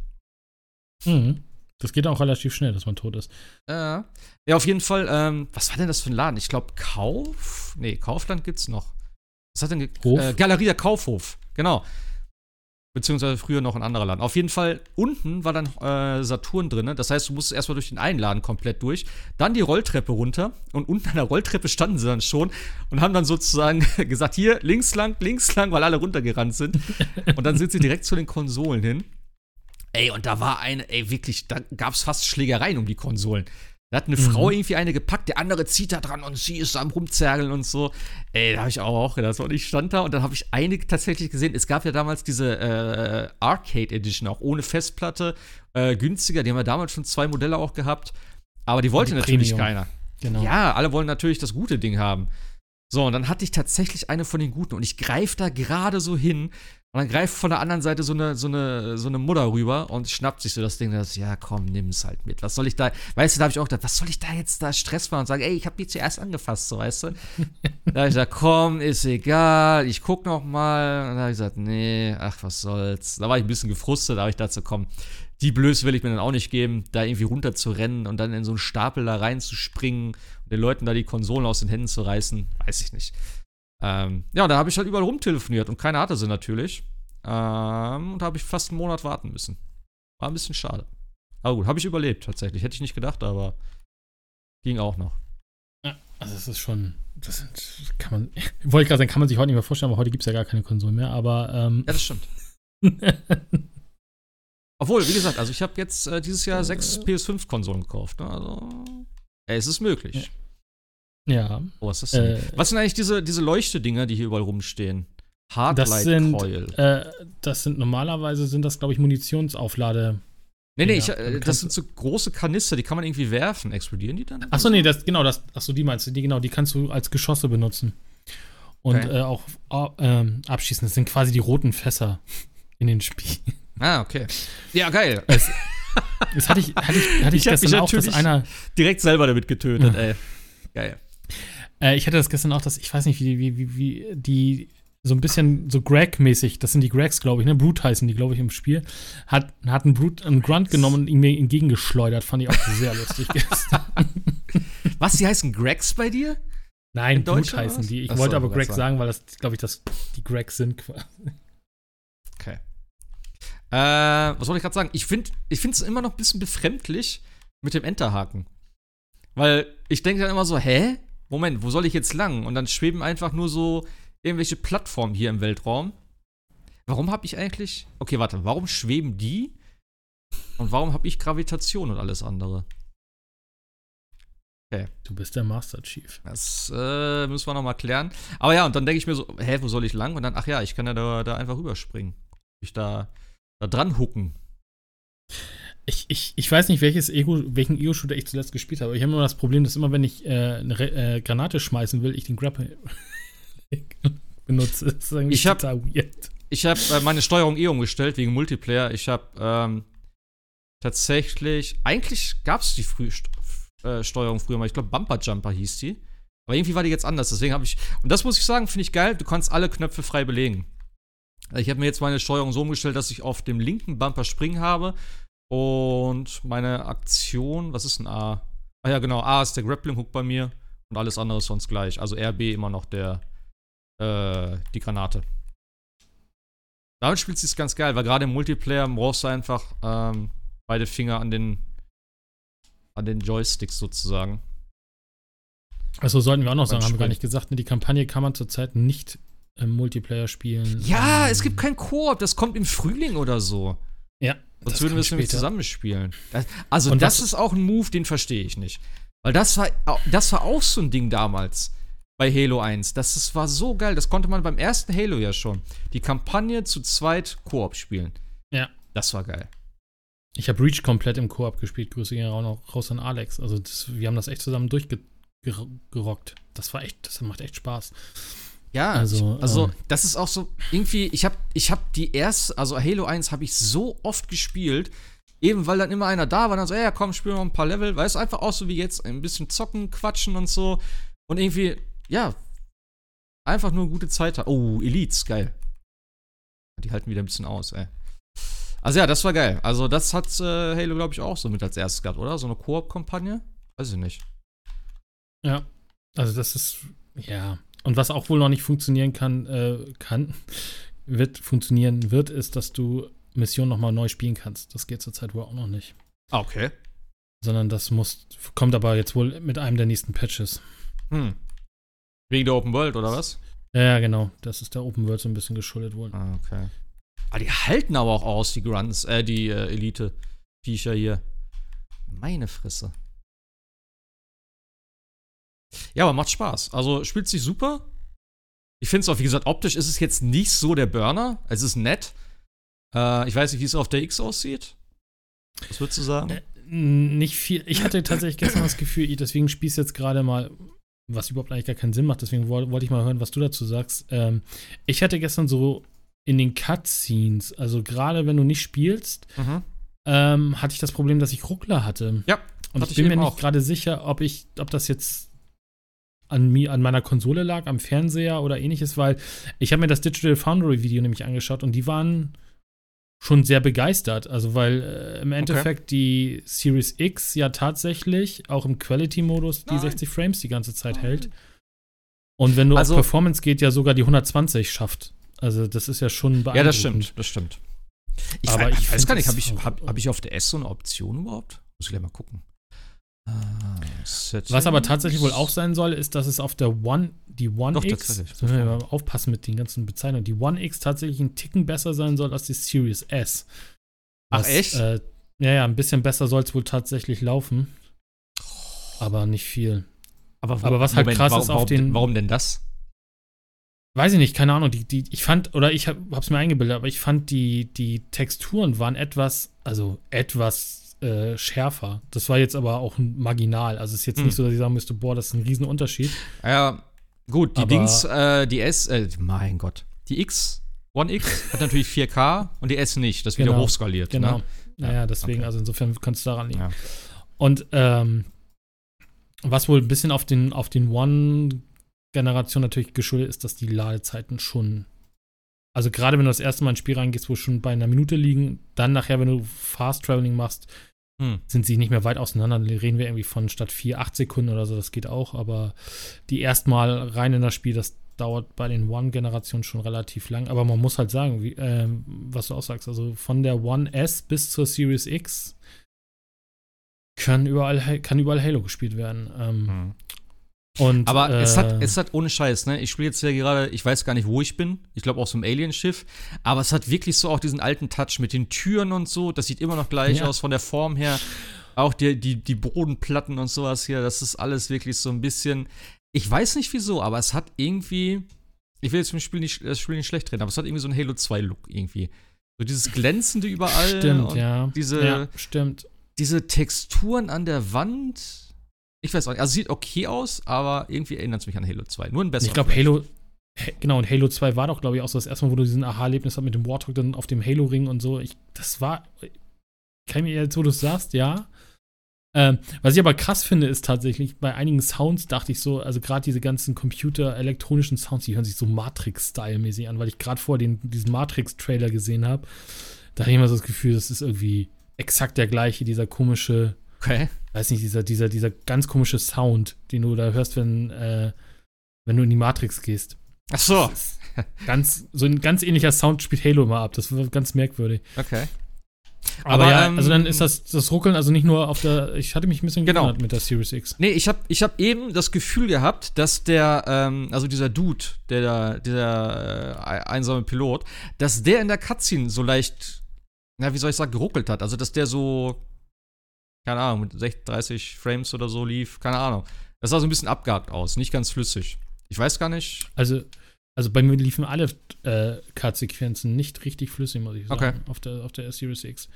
Mhm. Das geht auch relativ schnell, dass man tot ist. Äh, ja, auf jeden Fall, ähm, was war denn das für ein Laden? Ich glaube, Kauf? Nee, Kaufland gibt's noch. Was hat denn? Äh, Galerie der Kaufhof, genau. Beziehungsweise früher noch ein anderer Laden. Auf jeden Fall, unten war dann äh, Saturn drin. Das heißt, du musstest erstmal durch den einen Laden komplett durch. Dann die Rolltreppe runter. Und unten an der Rolltreppe standen sie dann schon und haben dann sozusagen gesagt: Hier, links lang, links lang, weil alle runtergerannt sind. und dann sind sie direkt zu den Konsolen hin. Ey, und da war eine, ey, wirklich, da gab es fast Schlägereien um die Konsolen. Da hat eine mhm. Frau irgendwie eine gepackt, der andere zieht da dran und sie ist am rumzergeln und so. Ey, da habe ich auch gedacht. Und ich stand da und dann habe ich einige tatsächlich gesehen. Es gab ja damals diese äh, Arcade Edition, auch ohne Festplatte, äh, günstiger. Die haben ja damals schon zwei Modelle auch gehabt. Aber die wollte die natürlich Premium. keiner. Genau. Ja, alle wollen natürlich das gute Ding haben. So, und dann hatte ich tatsächlich eine von den guten und ich greife da gerade so hin und dann greift von der anderen Seite so eine, so eine, so eine Mutter rüber und schnappt sich so das Ding. Das, ja, komm, nimm es halt mit. Was soll ich da, weißt du, da habe ich auch gedacht, was soll ich da jetzt da Stress machen und sagen, ey, ich habe die zuerst angefasst, so, weißt du? da habe ich gesagt, komm, ist egal, ich guck noch mal. Und dann habe ich gesagt, nee, ach, was soll's. Da war ich ein bisschen gefrustet, da habe ich dazu, komm, die Blöße will ich mir dann auch nicht geben, da irgendwie runter zu rennen und dann in so einen Stapel da reinzuspringen den Leuten da die Konsolen aus den Händen zu reißen, weiß ich nicht. Ähm, ja, da habe ich halt überall rumtelefoniert und keiner hatte sie natürlich. Ähm, und da habe ich fast einen Monat warten müssen. War ein bisschen schade. Aber gut, habe ich überlebt tatsächlich. Hätte ich nicht gedacht, aber ging auch noch. Ja, also es ist schon, das sind, kann man, wollte ich gerade sagen, kann man sich heute nicht mehr vorstellen, aber heute gibt es ja gar keine Konsolen mehr, aber ähm, Ja, das stimmt. Obwohl, wie gesagt, also ich habe jetzt äh, dieses Jahr sechs PS5-Konsolen gekauft. Ne? Also, es ist möglich. Ja. Oh, was ist das denn? Äh, was sind eigentlich diese, diese Leuchtedinger, die hier überall rumstehen? Hardlight das sind, Coil. Äh, das sind normalerweise sind das, glaube ich, Munitionsauflade. Nee, nee, ich, äh, das sind so große Kanister, die kann man irgendwie werfen. Explodieren die dann? Achso, nee, das, genau, das, achso, die meinst du, die, genau, die kannst du als Geschosse benutzen. Und okay. äh, auch äh, abschießen. Das sind quasi die roten Fässer in den Spielen. Ah, okay. Ja, geil. Das, das hatte ich, hatte ich, hatte ich, ich gestern auch, dass einer. Direkt selber damit getötet, ey. Geil. Äh, ich hatte das gestern auch, dass ich weiß nicht, wie, wie, wie, wie die so ein bisschen so Greg-mäßig, das sind die Gregs, glaube ich, ne? Brute heißen die, glaube ich, im Spiel. Hat, hat einen, Brute, einen Grunt genommen und ihn mir entgegengeschleudert. Fand ich auch sehr lustig gestern. Was, die heißen Gregs bei dir? Nein, Brute heißen die. Ich Achso, wollte aber Greg sagen, weil das, glaube ich, das, die Gregs sind quasi. Äh, was wollte ich gerade sagen? Ich finde es immer noch ein bisschen befremdlich mit dem Enterhaken. Weil ich denke dann immer so, hä? Moment, wo soll ich jetzt lang? Und dann schweben einfach nur so irgendwelche Plattformen hier im Weltraum. Warum habe ich eigentlich. Okay, warte, warum schweben die? Und warum habe ich Gravitation und alles andere? Okay. Du bist der Master Chief. Das äh, müssen wir nochmal klären. Aber ja, und dann denke ich mir so, hä, wo soll ich lang? Und dann, ach ja, ich kann ja da, da einfach rüberspringen. Ich da, da dran hucken. Ich, ich, ich weiß nicht, welches Ego, welchen Ego-Shooter ich zuletzt gespielt habe. Ich habe immer das Problem, dass immer, wenn ich äh, eine äh, Granate schmeißen will, ich den Grapple benutze. Das ist irgendwie ich hab, weird. Ich habe äh, meine Steuerung eh umgestellt wegen Multiplayer. Ich habe ähm, tatsächlich, eigentlich gab es die Früh äh, Steuerung früher mal. Ich glaube, Bumper Jumper hieß die. Aber irgendwie war die jetzt anders. Deswegen habe ich, und das muss ich sagen, finde ich geil. Du kannst alle Knöpfe frei belegen. Ich habe mir jetzt meine Steuerung so umgestellt, dass ich auf dem linken Bumper springen habe und meine Aktion, was ist ein A? Ah ja, genau, A ist der Grappling Hook bei mir Und alles andere ist sonst gleich. Also RB immer noch der, äh, die Granate. Damit spielt es ganz geil, weil gerade im Multiplayer brauchst du einfach ähm, beide Finger an den, an den Joysticks sozusagen. Also sollten wir auch noch sagen, haben wir gar nicht gesagt, ne, die Kampagne kann man zurzeit nicht im Multiplayer spielen. Ja, Ähm, es gibt kein Koop, das kommt im Frühling oder so. Ja. Sonst das würden wir es nämlich zusammenspielen. Das, also, Und das was- ist auch ein Move, den verstehe ich nicht. Weil das war, das war auch so ein Ding damals bei Halo 1. Das, das war so geil. Das konnte man beim ersten Halo ja schon. Die Kampagne zu zweit Koop spielen. Ja. Das war geil. Ich habe Reach komplett im Koop gespielt. Grüße gehen auch noch raus an Alex. Also das, wir haben das echt zusammen durchgerockt. Das war echt, das macht echt Spaß. Ja, Also, also ähm, das ist auch so irgendwie, ich habe ich hab die erste, also Halo 1 habe ich so oft gespielt, eben weil dann immer einer da war, dann so, ja, komm, spielen wir ein paar Level, weißt du, einfach auch so wie jetzt, ein bisschen zocken, quatschen und so und irgendwie, ja, einfach nur eine gute Zeit. ha- Oh, Elites, geil. Die halten wieder ein bisschen aus, ey. Also ja, das war geil. Also das hat äh, Halo, glaube ich, auch so mit als erstes gehabt, oder? So eine Koop-Kampagne? Weiß ich nicht. Ja. Also das ist, ja. Und was auch wohl noch nicht funktionieren kann, äh, kann, wird funktionieren wird, ist, dass du Missionen nochmal neu spielen kannst. Das geht zurzeit wohl auch noch nicht. Ah, okay. Sondern das muss, kommt aber jetzt wohl mit einem der nächsten Patches. Hm. Wegen der Open World, oder was? Ja, genau. Das ist der Open World so ein bisschen geschuldet wohl. Ah, okay. Ah, die halten aber auch aus, die Grunts, äh, die äh, Elite-Viecher hier. Meine Fresse. Ja, aber macht Spaß. Also spielt sich super. Ich finde es auch, wie gesagt, optisch ist es jetzt nicht so der Burner. Es ist nett. Äh, ich weiß nicht, wie es auf der X aussieht. Was würdest du sagen? Äh, Nicht viel. Ich hatte tatsächlich gestern das Gefühl, ich deswegen spielst jetzt gerade mal, was überhaupt eigentlich gar keinen Sinn macht, deswegen woll- wollte ich mal hören, was du dazu sagst. Ähm, ich hatte gestern so in den Cutscenes, also gerade wenn du nicht spielst, Mhm. ähm, hatte ich das Problem, dass ich Ruckler hatte. Ja, Und ich ich bin mir eben nicht auch. gerade sicher, ob ich, ob das jetzt an mir, an meiner Konsole lag, am Fernseher oder ähnliches, weil ich habe mir das Digital Foundry Video nämlich angeschaut und die waren schon sehr begeistert. Also weil äh, im Endeffekt die Series X ja tatsächlich auch im Quality-Modus die Nein. 60 Frames die ganze Zeit Nein. hält. Und wenn du Also- auf Performance geht, ja sogar die 120 schafft. Also das ist ja schon beeindruckend. Ja, das stimmt, das stimmt. Ich, Aber wei- ich ich weiß gar nicht, habe ich, hab, hab ich auf der S so eine Option überhaupt? Muss ich gleich mal gucken. Ah, Was aber tatsächlich wohl auch sein soll, ist, dass es auf der One, die One Doch, X, müssen wir mal aufpassen mit den ganzen Bezeichnungen, die One X tatsächlich einen Ticken besser sein soll als die Series S. Ach, Was, echt? Äh, ja, ja, ein bisschen besser soll es wohl tatsächlich laufen. Aber nicht viel. Aber, aber was halt krass warum, ist auf warum, den- Warum denn das? Weiß ich nicht, keine Ahnung. Die, die, ich fand, oder ich hab, hab's mir eingebildet, aber ich fand, die, die Texturen waren etwas, also etwas äh, schärfer. Das war jetzt aber auch marginal. Also es ist jetzt Hm. nicht so, dass ich sagen müsste, boah, das ist ein Riesenunterschied. Ja, gut, die Aber- Dings, äh, die S, äh, mein Gott, die X, One X hat natürlich 4K und die S nicht. Das wird ja Genau, hochskaliert. Genau. Ne? Naja, deswegen, okay. also insofern könnte es daran liegen. Ja. Und ähm, was wohl ein bisschen auf den, auf den One-Generation natürlich geschuldet ist, dass die Ladezeiten schon, also gerade wenn du das erste Mal ins Spiel reingehst, wo schon bei einer Minute liegen, dann nachher, wenn du Fast Traveling machst, Hm. sind sie nicht mehr weit auseinander. Dann reden wir irgendwie von statt 4, 8 Sekunden oder so, das geht auch, aber die erstmal rein in das Spiel, das dauert bei den One-Generationen schon relativ lang. Aber man muss halt sagen, wie, ähm, was du auch sagst, also von der One S bis zur Series X kann überall, kann überall Halo gespielt werden. Ähm, Hm. Und, Aber es, hat, äh, es hat ohne Scheiß, ne? Ich spiele jetzt ja gerade, ich weiß gar nicht, wo ich bin. Ich glaube auf so einem Alien-Schiff. Aber es hat wirklich so auch diesen alten Touch mit den Türen und so. Das sieht immer noch gleich Ja. aus von der Form her. Auch die, die, die Bodenplatten und sowas hier, das ist alles wirklich so ein bisschen. Ich weiß nicht wieso, aber es hat irgendwie. Ich will jetzt vom Spiel nicht, das Spiel nicht schlecht reden, aber es hat irgendwie so einen Halo 2-Look irgendwie. So dieses Glänzende überall. stimmt, ja. diese- ja, stimmt. Diese Texturen an der Wand. Ich weiß auch nicht. Also sieht okay aus, aber irgendwie erinnert es mich an Halo 2. Nur ein besserer. Ich glaube, Halo, Ha- genau, und Halo 2 war doch, glaube ich, auch so das erste Mal, wo du diesen Aha-Erlebnis hast mit dem Warthog dann auf dem Halo-Ring und so. Ich, das war, kann ich mir jetzt, wo du es sagst, ja. Ähm, was ich aber krass finde, ist tatsächlich, bei einigen Sounds dachte ich so, also gerade diese ganzen Computer-elektronischen Sounds, die hören sich so Matrix-Style-mäßig an, weil ich gerade vor den, diesen Matrix-Trailer gesehen habe. Da hatte ich immer so das Gefühl, das ist irgendwie exakt der gleiche, dieser komische Okay. Weiß nicht, dieser, dieser, dieser ganz komische Sound, den du da hörst, wenn, äh, wenn du in die Matrix gehst. Ach so. Ganz, so ein ganz ähnlicher Sound spielt Halo immer ab. Das war ganz merkwürdig. Okay. Aber, Aber, ja, ähm, also dann ist das, das Ruckeln also nicht nur auf der. Ich hatte mich ein bisschen Genau. gewundert mit der Series X. Nee, ich habe ich hab eben das Gefühl gehabt, dass der, ähm, also dieser Dude, der da, dieser äh, einsame Pilot, dass der in der Cutscene so leicht, na, wie soll ich sagen, geruckelt hat. Also, dass der so, keine Ahnung, mit 60, 30 Frames oder so lief, keine Ahnung. Das sah so ein bisschen abgehakt aus, nicht ganz flüssig. Ich weiß gar nicht. Also, also bei mir liefen alle äh, Cut-Sequenzen nicht richtig flüssig, muss ich sagen, Okay. auf, der, auf der Series X.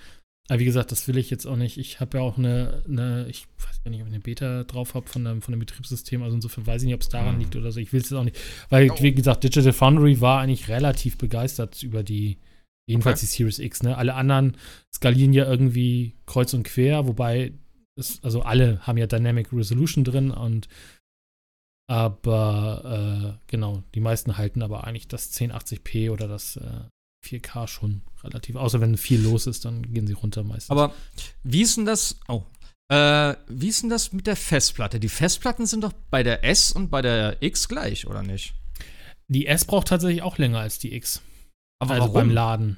Aber wie gesagt, das will ich jetzt auch nicht. Ich habe ja auch eine, eine, ich weiß gar nicht, ob ich eine Beta drauf habe von dem, von dem Betriebssystem. Also insofern weiß ich nicht, ob es daran Hm. liegt oder so. Ich will es jetzt auch nicht. Weil, Oh. wie gesagt, Digital Foundry war eigentlich relativ begeistert über die, jedenfalls Okay. die Series X. Ne? Alle anderen skalieren ja irgendwie kreuz und quer, wobei es, also alle haben ja Dynamic Resolution drin und aber äh, genau, die meisten halten aber eigentlich das 1080p oder das äh, 4K schon relativ. Außer wenn viel los ist, dann gehen sie runter meistens. Aber wie ist denn das? Oh. Äh, wie ist denn das mit der Festplatte? Die Festplatten sind doch bei der S und bei der X gleich, oder nicht? die S braucht tatsächlich auch länger als die X. Aber also beim Laden.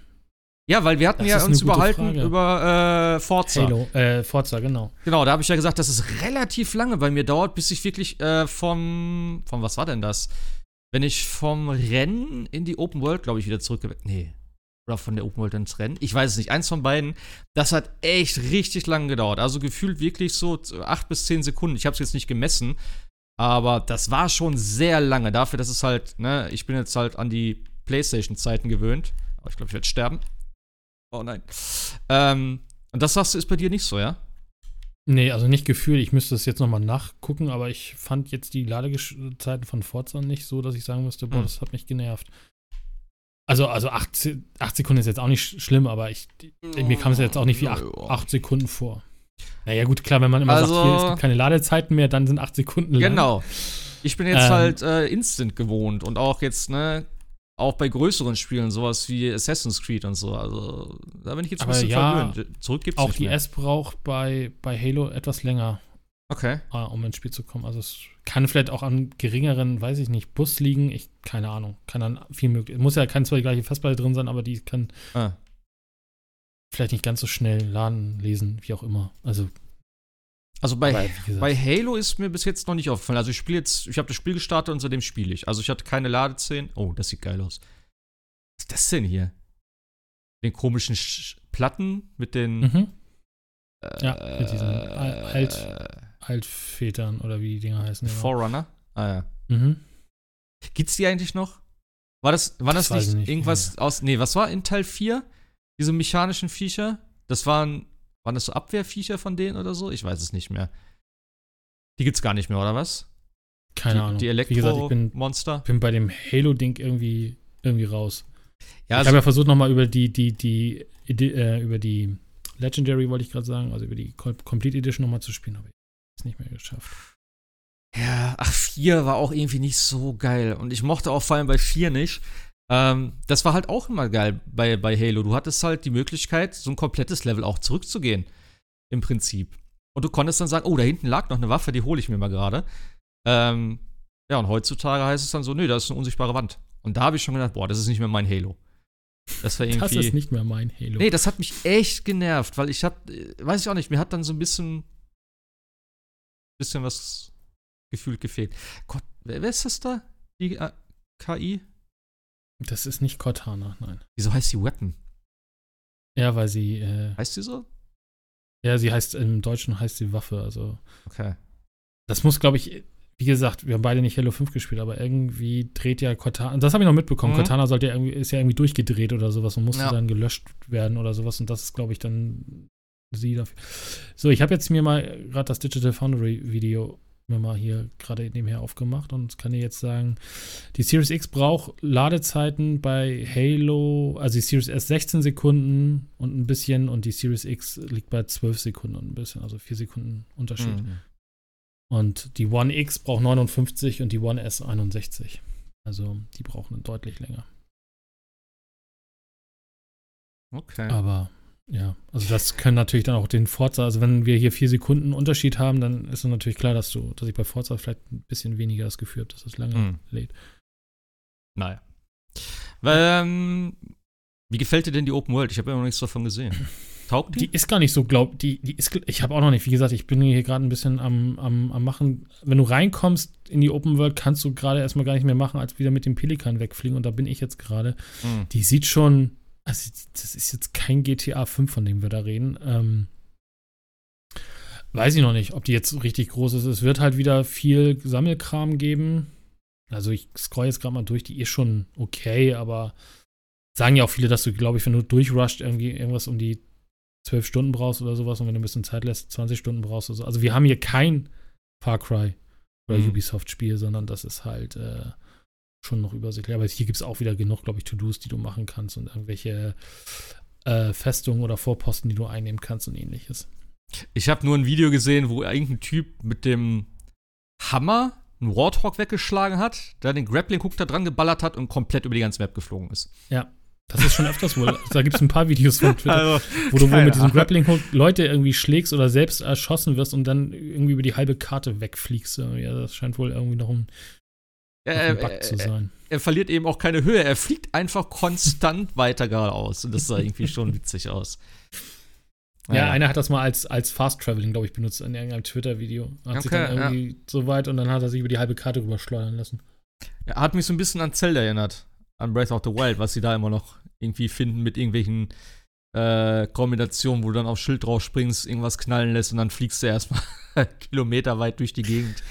Ja, weil wir hatten Das ja uns überhalten Frage. über äh, Forza. Halo, äh, Forza, genau. Genau, da habe ich ja gesagt, dass es relativ lange bei mir dauert, bis ich wirklich äh, vom, vom, was war denn das? Wenn ich vom Rennen in die Open World, glaube ich, wieder zurück. Nee. Oder von der Open World ins Rennen. Ich weiß es nicht. Eins von beiden. Das hat echt richtig lange gedauert. Also gefühlt wirklich so acht bis zehn Sekunden. Ich habe es jetzt nicht gemessen. Aber das war schon sehr lange. Dafür, dass es halt, ne, ich bin jetzt halt an die PlayStation-Zeiten gewöhnt. Aber ich glaube, ich werde sterben. Oh nein. Ähm, und das sagst du, ist bei dir nicht so, ja? Nee, also nicht gefühlt. Ich müsste es jetzt nochmal nachgucken, aber ich fand jetzt die Ladezeiten von Forza nicht so, dass ich sagen müsste, boah, Hm. das hat mich genervt. Also, also acht, acht Sekunden ist jetzt auch nicht sch- schlimm, aber ich, mir kam es jetzt auch nicht wie acht, acht Sekunden vor. Naja, gut, klar, wenn man immer Also- sagt, hier, es gibt keine Ladezeiten mehr, dann sind acht Sekunden lang. Genau. Ich bin jetzt Ähm. halt äh, Instant gewohnt und auch jetzt, ne, auch bei größeren Spielen, sowas wie Assassin's Creed und so. Also, da bin ich jetzt ein Aber bisschen ja, verwöhnt. Zurück gibt's Auch nicht die mehr. S braucht bei, bei Halo etwas länger, Okay. äh, um ins Spiel zu kommen. Also es kann vielleicht auch an geringeren, weiß ich nicht, Bus liegen. Ich, keine Ahnung. Kann dann viel möglich. Muss ja kein die gleiche Festplatte drin sein, aber die kann Ah. vielleicht nicht ganz so schnell laden, lesen, wie auch immer. Also, Also bei, bei Halo ist mir bis jetzt noch nicht aufgefallen. Also ich spiele jetzt, ich habe das Spiel gestartet und seitdem spiele ich. Also ich hatte keine Ladeszenen. Oh, das sieht geil aus. Was ist das denn hier? Den komischen Sch Platten mit den. mhm. äh, Ja, mit diesen Al- Alt- äh, Altvätern oder wie die Dinger heißen. genau. Forerunner. Ah ja. Mhm. Gibt's die eigentlich noch? War das, war das, Das nicht, ich nicht irgendwas aus. Nee, was war in Teil 4? Diese mechanischen Viecher? Das waren. Waren das so Abwehrviecher von denen oder so? Ich weiß es nicht mehr. Die gibt's gar nicht mehr, oder was? Keine die, Ahnung. Die gesagt, ich bin, Elektro-Monster? bin bei dem Halo-Ding irgendwie, irgendwie raus. Ja, ich also, habe ja versucht, nochmal über die, die, die, Edi- äh, über die Legendary, wollte ich gerade sagen, also über die Com- Complete Edition nochmal zu spielen, aber ich habe es nicht mehr geschafft. ja, ach, 4 war auch irgendwie nicht so geil. Und ich mochte auch vor allem bei 4 nicht. Ähm, das war halt auch immer geil bei, bei Halo. Du hattest halt die Möglichkeit, so ein komplettes Level auch zurückzugehen. Im Prinzip. Und du konntest dann sagen, oh, da hinten lag noch eine Waffe, die hole ich mir mal gerade. Ähm, ja, und heutzutage heißt es dann so, nö, da ist eine unsichtbare Wand. Und da habe ich schon gedacht, boah, das ist nicht mehr mein Halo. Das war irgendwie. Das ist nicht mehr mein Halo. Nee, das hat mich echt genervt, weil ich hab, äh, weiß ich auch nicht, mir hat dann so ein bisschen, bisschen was gefühlt gefehlt. Gott, wer, wer ist das da? Die äh, KI? Das ist nicht Cortana, nein. Wieso heißt die Weapon? Ja, weil sie, äh, Heißt die so? ja, sie heißt, im Deutschen heißt sie Waffe, also. Okay. Das muss, glaube ich, wie gesagt, wir haben beide nicht Halo 5 gespielt, aber irgendwie dreht ja Cortana, das habe ich noch mitbekommen, Mhm. Cortana sollte ja irgendwie, ist ja irgendwie durchgedreht oder sowas und musste Ja. dann gelöscht werden oder sowas und das ist, glaube ich, dann sie dafür. So, ich habe jetzt mir mal gerade das Digital Foundry Video mir mal hier gerade nebenher aufgemacht und kann dir jetzt sagen, die Series X braucht Ladezeiten bei Halo, also die Series S 16 Sekunden und ein bisschen und die Series X liegt bei 12 Sekunden und ein bisschen, also 4 Sekunden Unterschied. Mhm. Und die One X braucht 59 und die One S 61. Also die brauchen deutlich länger. Okay. Aber ja, also das können natürlich dann auch den Forza, also wenn wir hier vier Sekunden Unterschied haben, dann ist es natürlich klar, dass du, dass ich bei Forza vielleicht ein bisschen weniger das Gefühl habe, dass es lange Mhm. lädt. Naja. Ähm, wie gefällt dir denn die Open World? Ich habe ja noch nichts davon gesehen. Taugt Die die? ist gar nicht so, glaub, die, die ist, ich habe auch noch nicht, wie gesagt, ich bin hier gerade ein bisschen am, am, am machen. Wenn du reinkommst in die Open World, kannst du gerade erstmal gar nicht mehr machen, als wieder mit dem Pelikan wegfliegen und da bin ich jetzt gerade. Hm. Die sieht schon, also das ist jetzt kein GTA 5, von dem wir da reden. Ähm, weiß ich noch nicht, ob die jetzt richtig groß ist. Es wird halt wieder viel Sammelkram geben. Also ich scroll jetzt gerade mal durch, die ist schon okay, aber sagen ja auch viele, dass du, glaube ich, wenn du durchrusht, irgendwie irgendwas um die zwölf Stunden brauchst oder sowas und wenn du ein bisschen Zeit lässt, 20 Stunden brauchst oder so. Also wir haben hier kein Far Cry oder Mhm. Ubisoft-Spiel, sondern das ist halt äh, schon noch übersichtlich. Aber hier gibt es auch wieder genug, glaube ich, To-Dos, die du machen kannst und irgendwelche äh, Festungen oder Vorposten, die du einnehmen kannst und ähnliches. Ich habe nur ein Video gesehen, wo irgendein Typ mit dem Hammer einen Warthog weggeschlagen hat, der den Grappling-Hook da dran geballert hat und komplett über die ganze Map geflogen ist. Das ist schon öfters wohl. da gibt es ein paar Videos von Twitter, Also, wo du wohl mit diesem. Grappling-Hook Leute irgendwie schlägst oder selbst erschossen wirst und dann irgendwie über die halbe Karte wegfliegst. Ja, das scheint wohl irgendwie noch ein er, Bug zu er, sein. er verliert eben auch keine Höhe, er fliegt einfach konstant weiter geradeaus. Und das sah irgendwie schon witzig aus. Ja, einer hat das mal als, als Fast Traveling, glaube ich, benutzt in irgendeinem Twitter-Video. Hat sich Okay, dann irgendwie so weit und dann hat er sich über die halbe Karte rüberschleudern lassen. Er hat mich so ein bisschen an Zelda erinnert. An Breath of the Wild, was sie da immer noch irgendwie finden mit irgendwelchen äh, Kombinationen, wo du dann aufs Schild drauf springst, irgendwas knallen lässt und dann fliegst du erstmal Kilometer weit durch die Gegend.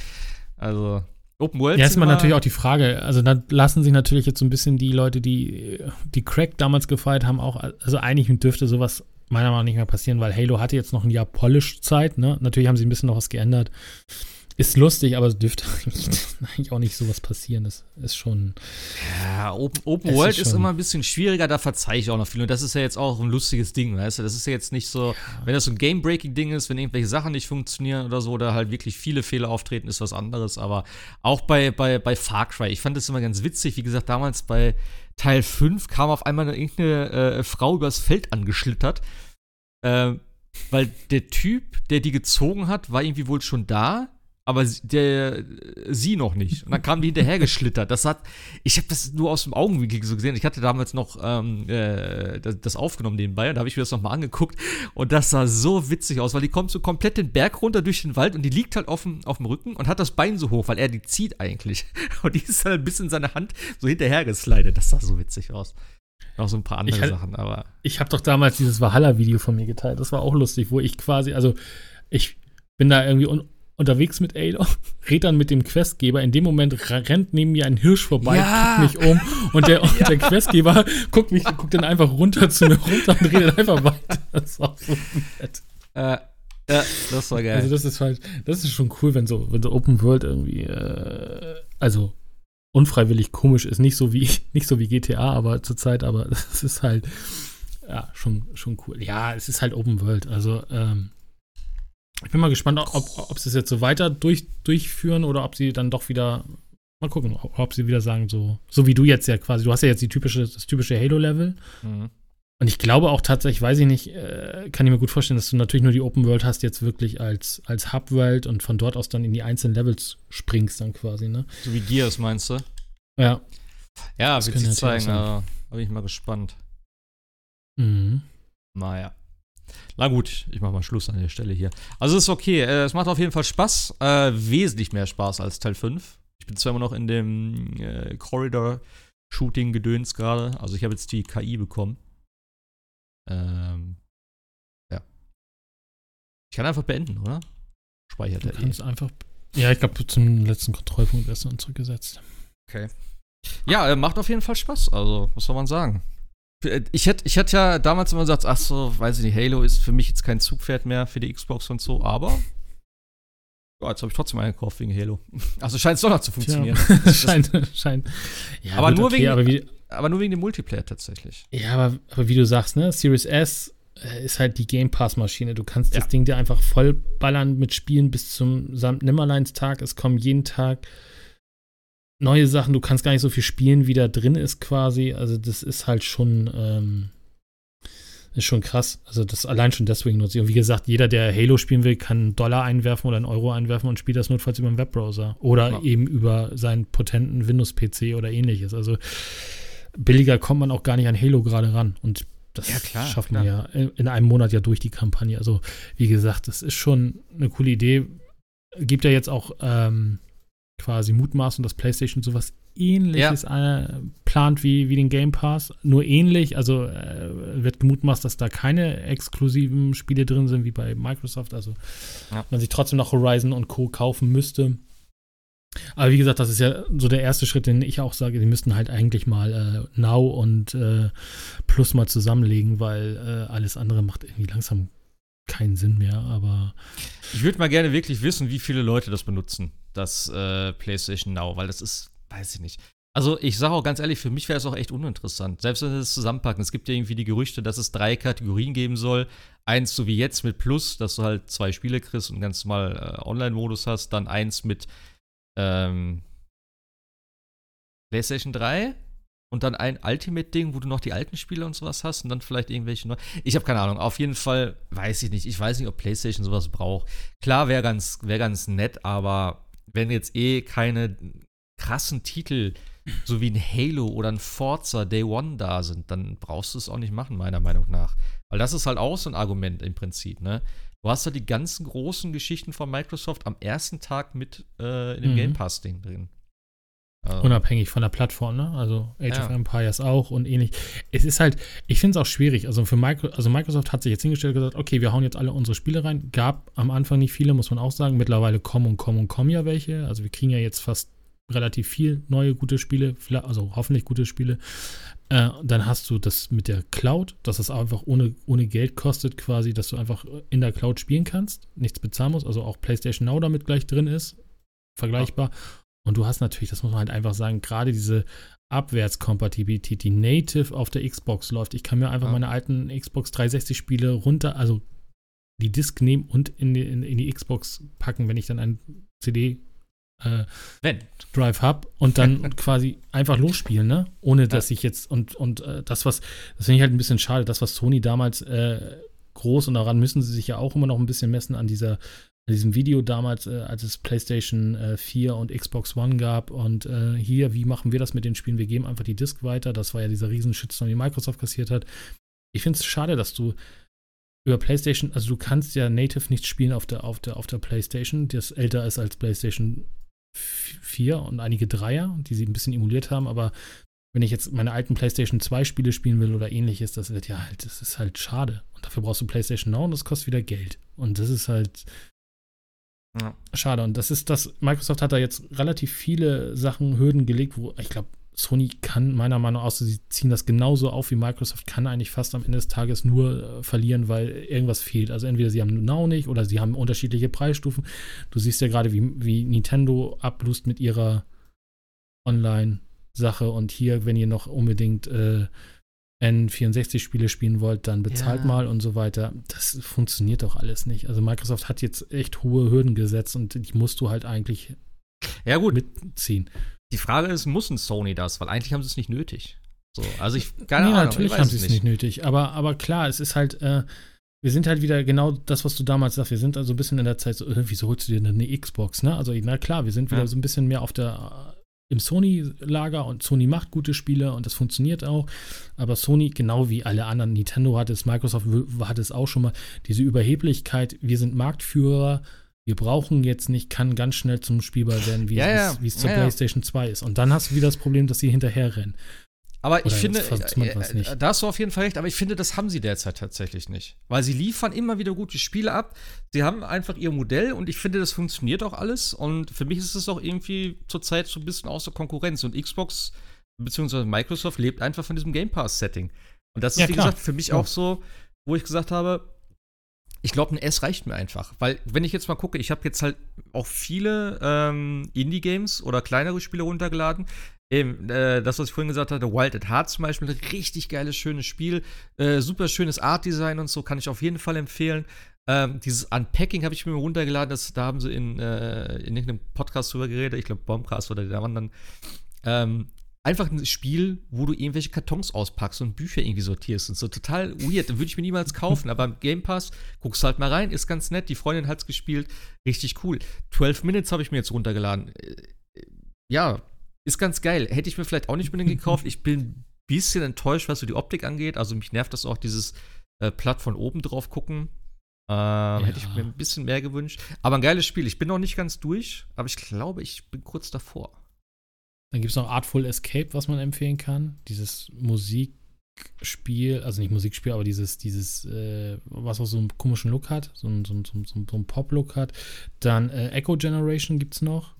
Also, Open World. Ja, ist mal immer- natürlich auch die Frage. Also, da lassen sich natürlich jetzt so ein bisschen die Leute, die die Crack damals gefeiert haben, auch. Also, eigentlich dürfte sowas meiner Meinung nach nicht mehr passieren, weil Halo hatte jetzt noch ein Jahr Polish-Zeit. Ne? Natürlich haben sie ein bisschen noch was geändert. Ist lustig, aber es dürfte eigentlich, auch nicht sowas passieren. Das ist schon. Ja, Open, Open World ist immer ein bisschen schwieriger, da verzeihe ich auch noch viel. Und das ist ja jetzt auch ein lustiges Ding, weißt du? Das ist ja jetzt nicht so, wenn das so ein Game-Breaking-Ding ist, wenn irgendwelche Sachen nicht funktionieren oder so, oder halt wirklich viele Fehler auftreten, ist was anderes. Aber auch bei, bei, bei Far Cry, ich fand das immer ganz witzig. Wie gesagt, damals bei Teil 5 kam auf einmal irgendeine äh, Frau übers Feld angeschlittert. Äh, weil der Typ, der die gezogen hat, war irgendwie wohl schon da, aber sie- der, sie noch nicht. Und dann kam die hinterher geschlittert. Das hat, ich habe das nur aus dem Augenwinkel so gesehen. Ich hatte damals noch ähm, äh, das, das aufgenommen nebenbei und da habe ich mir das nochmal angeguckt und das sah so witzig aus, weil die kommt so komplett den Berg runter durch den Wald und die liegt halt auf dem, auf dem Rücken und hat das Bein so hoch, weil er die zieht eigentlich. Und die ist halt bis in seine Hand so hinterher geslidet. Das sah so witzig aus. Noch so ein paar andere Ich Sachen, aber Ich habe doch damals dieses Valhalla-Video von mir geteilt. Das war auch lustig, wo ich quasi, also ich bin da irgendwie un unterwegs mit Ado, red dann mit dem Questgeber. In dem Moment rennt neben mir ein Hirsch vorbei, Ja. guckt mich um und der, und der Questgeber guckt mich, guckt dann einfach runter zu mir runter und redet einfach weiter. Das ist auch so nett. äh, ja, das war geil. Also das ist halt, das ist schon cool, wenn so, wenn so Open World irgendwie, äh, also unfreiwillig komisch ist, nicht so wie, nicht so wie GTA, aber zurzeit, aber es ist halt, ja, schon, schon cool. Ja, es ist halt Open World, also, ähm, ich bin mal gespannt, ob, ob sie es jetzt so weiter durch, durchführen oder ob sie dann doch wieder, mal gucken, ob, ob sie wieder sagen, so, so wie du jetzt ja quasi, du hast ja jetzt die typische, das typische Halo-Level, mhm. und ich glaube auch tatsächlich, weiß ich nicht, äh, kann ich mir gut vorstellen, dass du natürlich nur die Open World hast, jetzt wirklich als, als Hub-World und von dort aus dann in die einzelnen Levels springst dann quasi, ne? So wie Gears meinst du? Ja. Ja, Das wird sich zeigen. aber Da bin ich mal gespannt. Mhm. Naja. Na gut, ich mach mal Schluss an der Stelle hier. Also ist okay, äh, es macht auf jeden Fall Spaß. Äh, wesentlich mehr Spaß als Teil 5. Ich bin zwar immer noch in dem äh, Corridor-Shooting-Gedöns gerade. Also ich habe jetzt die KI bekommen. Ähm, ja. Ich kann einfach beenden, oder? Speichert Du er eh. einfach. Ja, ich glaube, zum letzten Kontrollpunkt du dann zurückgesetzt. Okay. Ja, äh, macht auf jeden Fall Spaß. Also, was soll man sagen? Äh, Ich hätte ich hätt ja damals immer gesagt, ach so, weiß ich nicht, Halo ist für mich jetzt kein Zugpferd mehr für die Xbox und so, aber ja, jetzt habe ich trotzdem einen gekauft wegen Halo. Also scheint es doch noch zu funktionieren. Tja, scheint, scheint. Ja, Aber gut, nur okay, wegen- Aber wie, aber nur wegen dem Multiplayer tatsächlich. ja, aber, aber wie du sagst, ne? Series S äh, ist halt die Game Pass-Maschine. Du kannst Ja. das Ding dir einfach voll ballern mit Spielen bis zum Samt Nimmerleinstag. Es kommen jeden Tag neue Sachen. Du kannst gar nicht so viel spielen, wie da drin ist quasi. Also das ist halt schon ähm, ist schon krass. Also das allein schon deswegen nutze ich. Und wie gesagt, jeder, der Halo spielen will, kann einen Dollar einwerfen oder einen Euro einwerfen und spielt das notfalls über einen Webbrowser. Oder ja. eben über seinen potenten Windows-PC oder ähnliches. Also billiger kommt man auch gar nicht an Halo gerade ran. Und das ja, klar, schafft man klar. ja in einem Monat ja durch die Kampagne. Also, wie gesagt, das ist schon eine coole Idee. Gibt ja jetzt auch ähm, quasi Mutmaßen, dass PlayStation sowas ähnliches ja. äh, plant wie, wie den Game Pass. Nur ähnlich, also äh, wird gemutmaßt, dass da keine exklusiven Spiele drin sind wie bei Microsoft. Also ja. man sich trotzdem noch Horizon und Co. kaufen müsste. Aber wie gesagt, das ist ja so der erste Schritt, den ich auch sage, die müssten halt eigentlich mal äh, Now und äh, Plus mal zusammenlegen, weil äh, alles andere macht irgendwie langsam keinen Sinn mehr, aber. Ich würde mal gerne wirklich wissen, wie viele Leute das benutzen, das äh, PlayStation Now, weil das ist, weiß ich nicht. Also ich sage auch ganz ehrlich, für mich wäre es auch echt uninteressant. Selbst wenn wir das zusammenpacken. Es gibt ja irgendwie die Gerüchte, dass es drei Kategorien geben soll. Eins so wie jetzt mit Plus, dass du halt zwei Spiele kriegst und ganz mal äh, Online-Modus hast. Dann eins mit ähm, PlayStation 3 und dann ein Ultimate-Ding, wo du noch die alten Spiele und sowas hast und dann vielleicht irgendwelche neuen. Ich habe keine Ahnung. Auf jeden Fall weiß ich nicht. Ich weiß nicht, ob PlayStation sowas braucht. Klar, wäre ganz, wär ganz nett, aber wenn jetzt eh keine krassen Titel, so wie ein Halo oder ein Forza Day One da sind, dann brauchst du es auch nicht machen, meiner Meinung nach. Weil das ist halt auch so ein Argument im Prinzip, ne? Du hast da die ganzen großen Geschichten von Microsoft am ersten Tag mit äh, in dem mhm. Game Pass-Ding drin. Also. Unabhängig von der Plattform, ne? Also Age ja. of Empires auch und ähnlich. Es ist halt, ich finde es auch schwierig. Also für Micro, also Microsoft hat sich jetzt hingestellt und gesagt, okay, wir hauen jetzt alle unsere Spiele rein. Gab am Anfang nicht viele, muss man auch sagen. Mittlerweile kommen und kommen und kommen ja welche. Also wir kriegen ja jetzt fast relativ viel neue gute Spiele, also hoffentlich gute Spiele. Äh, dann hast du das mit der Cloud, dass es einfach ohne, ohne Geld kostet, quasi, dass du einfach in der Cloud spielen kannst, nichts bezahlen musst, also auch PlayStation Now damit gleich drin ist, vergleichbar. Ja. Und du hast natürlich, das muss man halt einfach sagen, gerade diese Abwärtskompatibilität, die native auf der Xbox läuft. Ich kann mir einfach ja. meine alten Xbox 360 Spiele runter, also die Disk nehmen und in die, in, in die Xbox packen, wenn ich dann ein CD äh, Drive habe und dann quasi einfach losspielen, ne? Ohne dass ja. ich jetzt und und äh, das was das finde ich halt ein bisschen schade, das was Sony damals äh, groß und daran müssen sie sich ja auch immer noch ein bisschen messen an dieser in diesem Video damals, äh, als es PlayStation äh, 4 und Xbox One gab. Und äh, hier, wie machen wir das mit den Spielen? Wir geben einfach die Disk weiter. Das war ja dieser riesen Shitstorm, den Microsoft kassiert hat. Ich finde es schade, dass du über PlayStation, also du kannst ja Native nicht spielen auf der, auf der, auf der PlayStation, das älter ist als PlayStation 4 und einige Dreier, die sie ein bisschen emuliert haben, aber wenn ich jetzt meine alten PlayStation 2 Spiele spielen will oder ähnliches, das wird ja halt, das ist halt schade. Und dafür brauchst du PlayStation Now und das kostet wieder Geld. Und das ist halt, ja. Schade. Und das ist das, Microsoft hat da jetzt relativ viele Sachen, Hürden gelegt, wo ich glaube, Sony kann meiner Meinung nach, sie ziehen das genauso auf wie Microsoft, kann eigentlich fast am Ende des Tages nur äh, verlieren, weil irgendwas fehlt. Also entweder sie haben Now nicht oder sie haben unterschiedliche Preisstufen. Du siehst ja gerade, wie, wie Nintendo ablust mit ihrer Online-Sache und hier, wenn ihr noch unbedingt äh, N64-Spiele spielen wollt, dann bezahlt ja. mal und so weiter. Das funktioniert doch alles nicht. Also Microsoft hat jetzt echt hohe Hürden gesetzt und die musst du halt eigentlich ja, gut. mitziehen. Die Frage ist, muss ein Sony das? Weil eigentlich haben sie es nicht nötig. So, also ich, keine nee, Ahnung, natürlich haben sie es nicht. nötig. Aber, aber klar, es ist halt, äh, wir sind halt wieder genau das, was du damals sagst. Wir sind also ein bisschen in der Zeit so, äh, wieso holst du dir denn eine Xbox, ne? Also, na klar, wir sind wieder ja. so ein bisschen mehr auf der im Sony-Lager und Sony macht gute Spiele und das funktioniert auch. Aber Sony, genau wie alle anderen, Nintendo hat es, Microsoft hat es auch schon mal, diese Überheblichkeit, wir sind Marktführer, wir brauchen jetzt nicht, kann ganz schnell zum Spielball werden, wie ja, es, ja. zur ja, PlayStation 2 ist. Und dann hast du wieder das Problem, dass sie hinterher rennen. Aber ich finde, äh, da hast du auf jeden Fall recht, aber ich finde, das haben sie derzeit tatsächlich nicht. Weil sie liefern immer wieder gute Spiele ab. Sie haben einfach ihr Modell und ich finde, das funktioniert auch alles. Und für mich ist es auch irgendwie zurzeit so ein bisschen außer Konkurrenz. Und Xbox bzw. Microsoft lebt einfach von diesem Game Pass-Setting. Und das ist, ja, wie gesagt, für mich ja. auch so, wo ich gesagt habe, ich glaube, ein S reicht mir einfach. Weil, wenn ich jetzt mal gucke, ich habe jetzt halt auch viele ähm, Indie-Games oder kleinere Spiele runtergeladen. Eben, äh, das, was ich vorhin gesagt hatte, Wild at Heart zum Beispiel, richtig geiles, schönes Spiel. Äh, super schönes Art-Design und so, kann ich auf jeden Fall empfehlen. Ähm, dieses Unpacking habe ich mir runtergeladen, das, da haben sie in, äh, in irgendeinem Podcast drüber geredet, ich glaube Bombcast oder der anderen. Ähm, einfach ein Spiel, wo du irgendwelche Kartons auspackst und Bücher irgendwie sortierst und so total weird. Würde ich mir niemals kaufen, aber im Game Pass guckst halt mal rein, ist ganz nett. Die Freundin hat's gespielt, richtig cool. 12 Minutes habe ich mir jetzt runtergeladen. Äh, ja, ist ganz geil. Hätte ich mir vielleicht auch nicht unbedingt gekauft. Ich bin ein bisschen enttäuscht, was so die Optik angeht. Also mich nervt das auch, dieses äh, Platt von oben drauf gucken. Ähm, ja. Hätte ich mir ein bisschen mehr gewünscht. Aber ein geiles Spiel. Ich bin noch nicht ganz durch, aber ich glaube, ich bin kurz davor. Dann gibt es noch Artful Escape, was man empfehlen kann. Dieses Musikspiel, also nicht Musikspiel, aber dieses, dieses, äh, was auch so einen komischen Look hat, so einen, so einen, so einen, so einen Pop-Look hat. Dann äh, Echo Generation gibt es noch.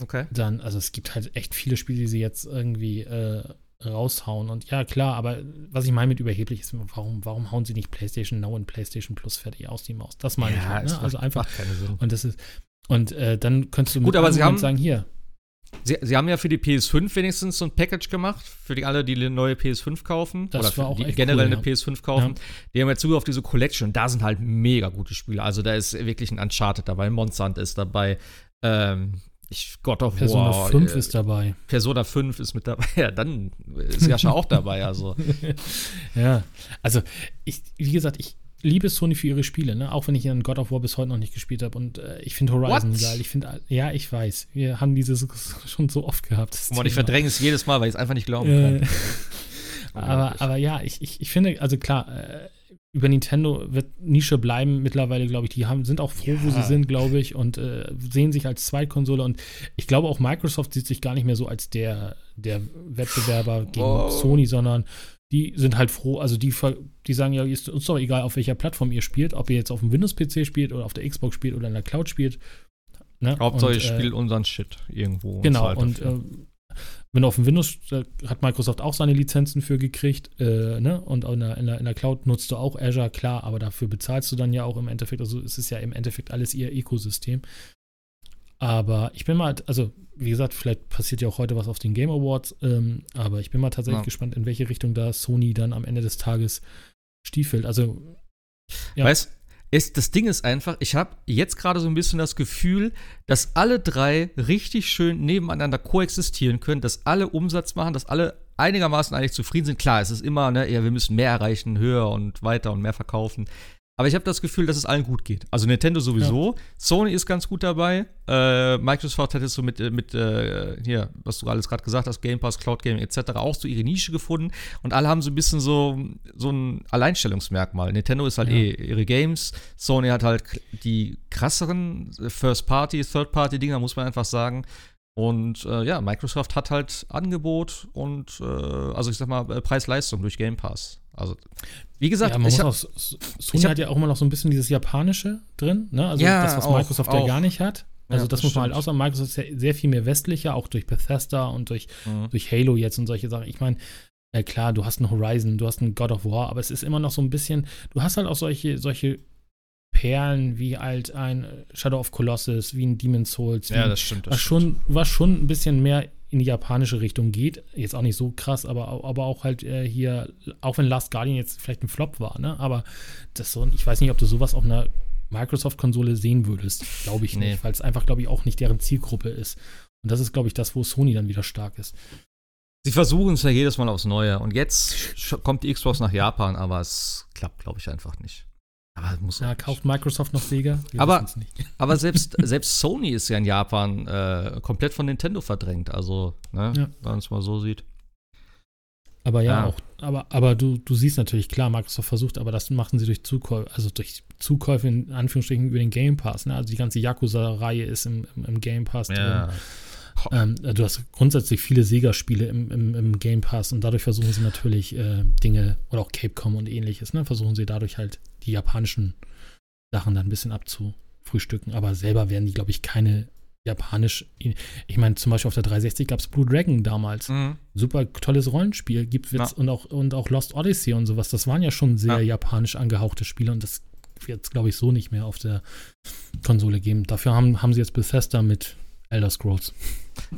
Okay. Dann, also es gibt halt echt viele Spiele, die sie jetzt irgendwie äh, raushauen. Und ja, klar, aber was ich meine mit überheblich ist, warum, warum hauen sie nicht PlayStation Now und PlayStation Plus fertig aus die Maus? Das meine ja, ich halt, ne? Also einfach. Und das ist. Und äh, dann könntest du Gut, aber sie haben sagen, hier, Sie, sie, haben ja für die PS5 wenigstens so ein Package gemacht, für die alle, die eine neue PS5 kaufen. Das oder war auch die generell cool, ja. eine PS5 kaufen. Ja. Die haben ja Zugriff auf diese Collection. Da sind halt mega gute Spiele. Also da ist wirklich ein Uncharted dabei, Hunter ist dabei, ähm, ich, God of Persona War. Persona 5 äh, ist dabei. Persona 5 ist mit dabei. Ja, dann ist Jascha auch dabei. Also. ja, also ich, wie gesagt, ich liebe Sony für ihre Spiele, ne? Auch wenn ich in God of War bis heute noch nicht gespielt habe. Und äh, ich finde Horizon What? geil. Ich finde, ja, ich weiß. Wir haben dieses schon so oft gehabt. Und ich verdränge es jedes Mal, weil ich es einfach nicht glauben äh, kann. aber, aber ja, ich, ich, ich finde, also klar, äh, über Nintendo wird Nische bleiben mittlerweile, glaube ich. Die haben, sind auch froh, ja. wo sie sind, glaube ich, und äh, sehen sich als Zweitkonsole. Und ich glaube auch Microsoft sieht sich gar nicht mehr so als der, der Wettbewerber gegen oh. Sony, sondern die sind halt froh, also die, die sagen ja, ist uns doch egal, auf welcher Plattform ihr spielt, ob ihr jetzt auf dem Windows-PC spielt oder auf der Xbox spielt oder in der Cloud spielt. Ne? Hauptsache, ich äh, spiele unseren Shit irgendwo. Genau, und äh, wenn du auf dem Windows, da hat Microsoft auch seine Lizenzen für gekriegt, äh, ne? Und in der, in, der, in der Cloud nutzt du auch Azure, klar, aber dafür bezahlst du dann ja auch im Endeffekt, also es ist ja im Endeffekt alles ihr Ökosystem. Aber ich bin mal, also wie gesagt, vielleicht passiert ja auch heute was auf den Game Awards, ähm, aber ich bin mal tatsächlich ja. gespannt, in welche Richtung da Sony dann am Ende des Tages stiefelt. Also, ja. Weißt ist, das Ding ist einfach, ich habe jetzt gerade so ein bisschen das Gefühl, dass alle drei richtig schön nebeneinander koexistieren können, dass alle Umsatz machen, dass alle einigermaßen eigentlich zufrieden sind. Klar, es ist immer, ne, ja, wir müssen mehr erreichen, höher und weiter und mehr verkaufen. Aber ich habe das Gefühl, dass es allen gut geht. Also Nintendo sowieso. Ja. Sony ist ganz gut dabei. Äh, Microsoft hat jetzt so mit, äh, mit äh, hier, was du alles gerade gesagt hast, Game Pass, Cloud Gaming etc. auch so ihre Nische gefunden. Und alle haben so ein bisschen so, so ein Alleinstellungsmerkmal. Nintendo ist halt ja. eh ihre Games. Sony hat halt die krasseren First-Party, Third-Party-Dinger, muss man einfach sagen. Und äh, ja, Microsoft hat halt Angebot und äh, also ich sag mal Preis-Leistung durch Game Pass. Also wie gesagt, ja, man muss auch, Sony hat ja auch immer noch so ein bisschen dieses Japanische drin, ne? Also ja, das, was auch, Microsoft auch. ja gar nicht hat. Also ja, das, das, muss man halt außer Microsoft ist ja sehr viel mehr westlicher, auch durch Bethesda und durch, mhm. durch Halo jetzt und solche Sachen. Ich meine, äh, klar, du hast einen Horizon, du hast einen God of War, aber es ist immer noch so ein bisschen, du hast halt auch solche, solche Perlen wie halt ein Shadow of Colossus, wie ein Demon's Souls. Ja, das stimmt. Das was, stimmt. Schon, was schon ein bisschen mehr in die japanische Richtung geht. Jetzt auch nicht so krass, aber, aber auch halt äh, hier, auch wenn Last Guardian jetzt vielleicht ein Flop war, ne? Aber das so, ich weiß nicht, ob du sowas auf einer Microsoft-Konsole sehen würdest. Glaube ich nee. nicht, weil es einfach, glaube ich, auch nicht deren Zielgruppe ist. Und das ist, glaube ich, das, wo Sony dann wieder stark ist. Sie versuchen es ja jedes Mal aufs Neue. Und jetzt kommt die Xbox nach Japan, aber es klappt, glaube ich, einfach nicht. Aber muss ja, kauft Microsoft noch Sega? Wir aber, aber selbst, selbst Sony ist ja in Japan äh, komplett von Nintendo verdrängt. Also, ne, ja. wenn man es mal so sieht. Aber ja, ja, auch, aber, aber du, du siehst natürlich, klar, Microsoft versucht, aber das machen sie durch Zukäufe, also durch Zukäufe in Anführungsstrichen über den Game Pass. Ne? Also die ganze Yakuza-Reihe ist im, im, im, Game Pass ja. drin. Ähm, du hast grundsätzlich viele Sega-Spiele im, im, im, Game Pass und dadurch versuchen sie natürlich äh, Dinge, oder auch Capcom und ähnliches, ne? versuchen sie dadurch halt die japanischen Sachen dann ein bisschen abzufrühstücken. Aber selber werden die, glaube ich, keine japanisch. Ich meine, zum Beispiel auf der 360 gab es Blue Dragon damals. Mhm. Super tolles Rollenspiel. Gibt ja. und, auch, und auch Lost Odyssey und sowas. Das waren ja schon sehr ja. japanisch angehauchte Spiele und das wird es, glaube ich, so nicht mehr auf der Konsole geben. Dafür haben, haben sie jetzt Bethesda mit Elder Scrolls.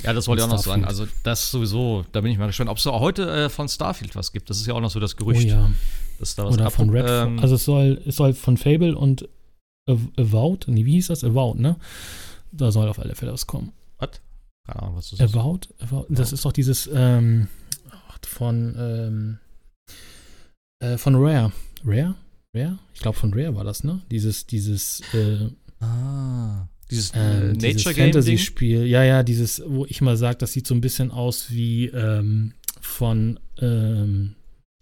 Ja, das wollte ich auch noch sagen. Also, das sowieso, da bin ich mal gespannt, ob es heute äh, von Starfield was gibt. Das ist ja auch noch so das Gerücht. Oh ja. Dass da was Oder von Redfall. Ähm, also, es soll, es soll von Fable und Avowed, nee, wie hieß das? Avowed, ne? Da soll auf alle Fälle was kommen. Was? Keine Ahnung, was das ist. About? About das ist doch dieses ähm, von ähm, äh, von Rare. Rare? Rare? Ich glaube von Rare war das, ne? Dieses, dieses äh, Ah. Dieses, äh, Nature Fantasy-Spiel. Ja, ja, dieses, wo ich mal sage, das sieht so ein bisschen aus wie ähm, von ähm,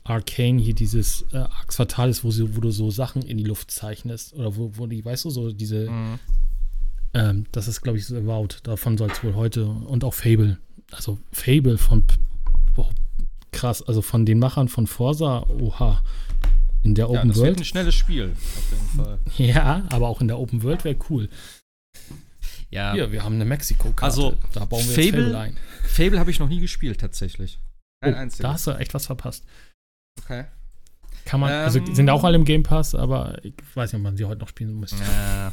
Arcane hier dieses äh, Ax Fatalis, wo, sie, wo du so Sachen in die Luft zeichnest. Oder wo, wo die, weißt du, so diese. Mhm. Ähm, das ist, glaube ich, so Avowed. Davon soll es wohl heute. Und auch Fable. Also Fable von. Boah, krass. Also von den Machern von Forza. Oha. In der Open ja, das World. Das wird ein schnelles Spiel, auf jeden Fall. Ja, aber auch in der Open World wäre cool. Ja. Hier, wir haben eine Mexiko-Karte. Also, da bauen wir Fable, Fable ein. Fable habe ich noch nie gespielt, tatsächlich. Kein oh, einziges. Da hast du echt was verpasst. Okay. Kann man, also, ähm, also sind auch alle im Game Pass, aber ich weiß nicht, ob man sie heute noch spielen müsste. Äh,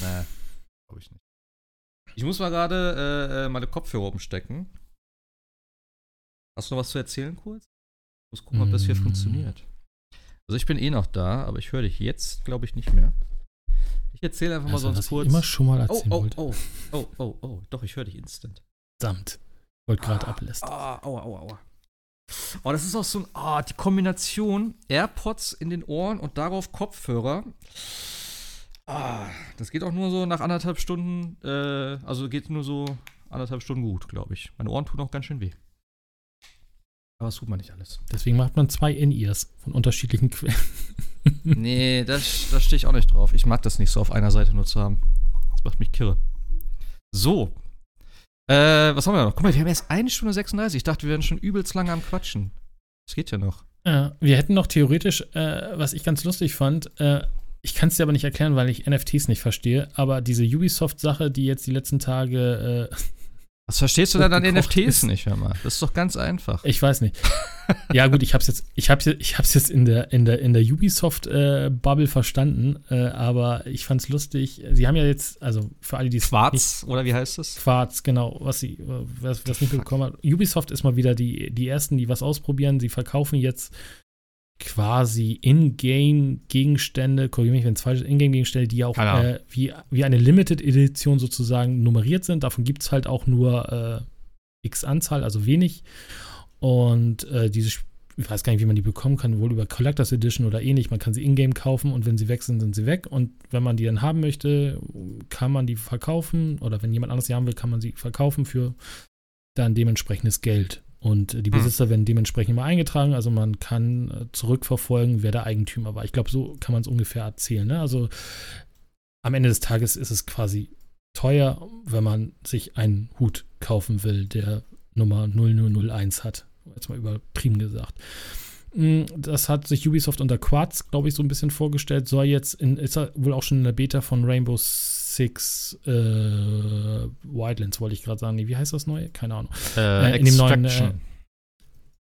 nee, glaube ich nicht. Ich muss mal gerade äh, äh, meine Kopfhörer umstecken. Hast du noch was zu erzählen kurz? Ich muss gucken, ob das hier mm. funktioniert. Also ich bin eh noch da, aber ich höre dich jetzt, glaube ich, nicht mehr. Ich erzähle einfach also, mal sonst kurz. Ich immer schon mal erzählen oh, oh, oh, oh, oh, oh, doch, ich höre dich instant. Samt. Wollte gerade ah, ablästern. Ah, aua, aua, aua. Oh, das ist auch so ein, oh, die Kombination AirPods in den Ohren und darauf Kopfhörer. Ah, das geht auch nur so nach anderthalb Stunden, äh, also geht nur so anderthalb Stunden gut, glaube ich. Meine Ohren tun auch ganz schön weh. Aber das tut man nicht alles. Deswegen macht man zwei In-Ears von unterschiedlichen Quellen. nee, da stehe ich auch nicht drauf. Ich mag das nicht so auf einer Seite nur zu haben. Das macht mich kirre. So. Äh, was haben wir noch? Guck mal, wir haben erst eine Stunde 36. Ich dachte, wir wären schon übelst lange am Quatschen. Das geht ja noch. Ja, wir hätten noch theoretisch, äh, was ich ganz lustig fand, äh, ich kann es dir aber nicht erklären, weil ich NFTs nicht verstehe, aber diese Ubisoft-Sache, die jetzt die letzten Tage äh, was verstehst du denn an NFTs ist. nicht, hör mal? Das ist doch ganz einfach. Ich weiß nicht. ja, gut, ich hab's jetzt, ich hab's, ich hab's jetzt in der, in der, in der Ubisoft-Bubble äh, verstanden, äh, aber ich fand's lustig. Sie haben ja jetzt, also für alle, die es. Quarz, nicht, oder wie heißt es? Quarz, genau, was sie, was, was nicht bekommen hat. Ubisoft ist mal wieder die, die ersten, die was ausprobieren. Sie verkaufen jetzt quasi In-Game-Gegenstände, korrigiere mich, wenn es falsch ist, In-Game-Gegenstände, die auch äh, wie, wie eine Limited-Edition sozusagen nummeriert sind. Davon gibt es halt auch nur äh, x Anzahl, also wenig. Und äh, diese, ich weiß gar nicht, wie man die bekommen kann, wohl über Collectors Edition oder ähnlich. Man kann sie in-game kaufen und wenn sie weg sind, sind sie weg. Und wenn man die dann haben möchte, kann man die verkaufen. Oder wenn jemand anderes sie haben will, kann man sie verkaufen für dann dementsprechendes Geld. Und die hm. Besitzer werden dementsprechend immer eingetragen. Also man kann äh, zurückverfolgen, wer der Eigentümer war. Ich glaube, so kann man es ungefähr erzählen. Ne? Also am Ende des Tages ist es quasi teuer, wenn man sich einen Hut kaufen will, der Nummer 0001 hat. Jetzt mal übertrieben gesagt. Hm, das hat sich Ubisoft unter Quartz, glaube ich, so ein bisschen vorgestellt. Soll jetzt in, ist er wohl auch schon in der Beta von Rainbow Six äh, Wildlands, wollte ich gerade sagen. Nee, wie heißt das neue? Keine Ahnung. Äh, äh, in dem neuen. Äh,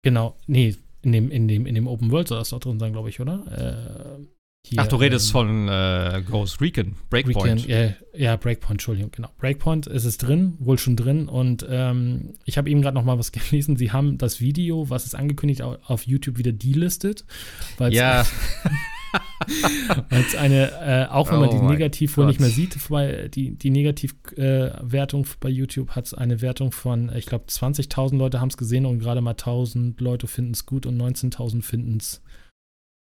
genau, nee, in dem, in dem, in dem Open World soll das auch drin sein, glaube ich, oder? Äh, hier, Ach, du redest ähm, von äh, Ghost Recon, Breakpoint. Recon, ja, ja, Breakpoint, Entschuldigung, genau. Breakpoint ist es drin, wohl schon drin. Und ähm, ich habe eben gerade noch mal was gelesen. Sie haben das Video, was ist angekündigt, auf YouTube wieder delistet. Ja. Es eine, äh, auch wenn man oh die negativ wohl nicht mehr sieht, weil die, die Negativwertung äh, bei YouTube hat es eine Wertung von, ich glaube, 20.000 Leute haben es gesehen und gerade mal 1.000 Leute finden es gut und 19.000 finden es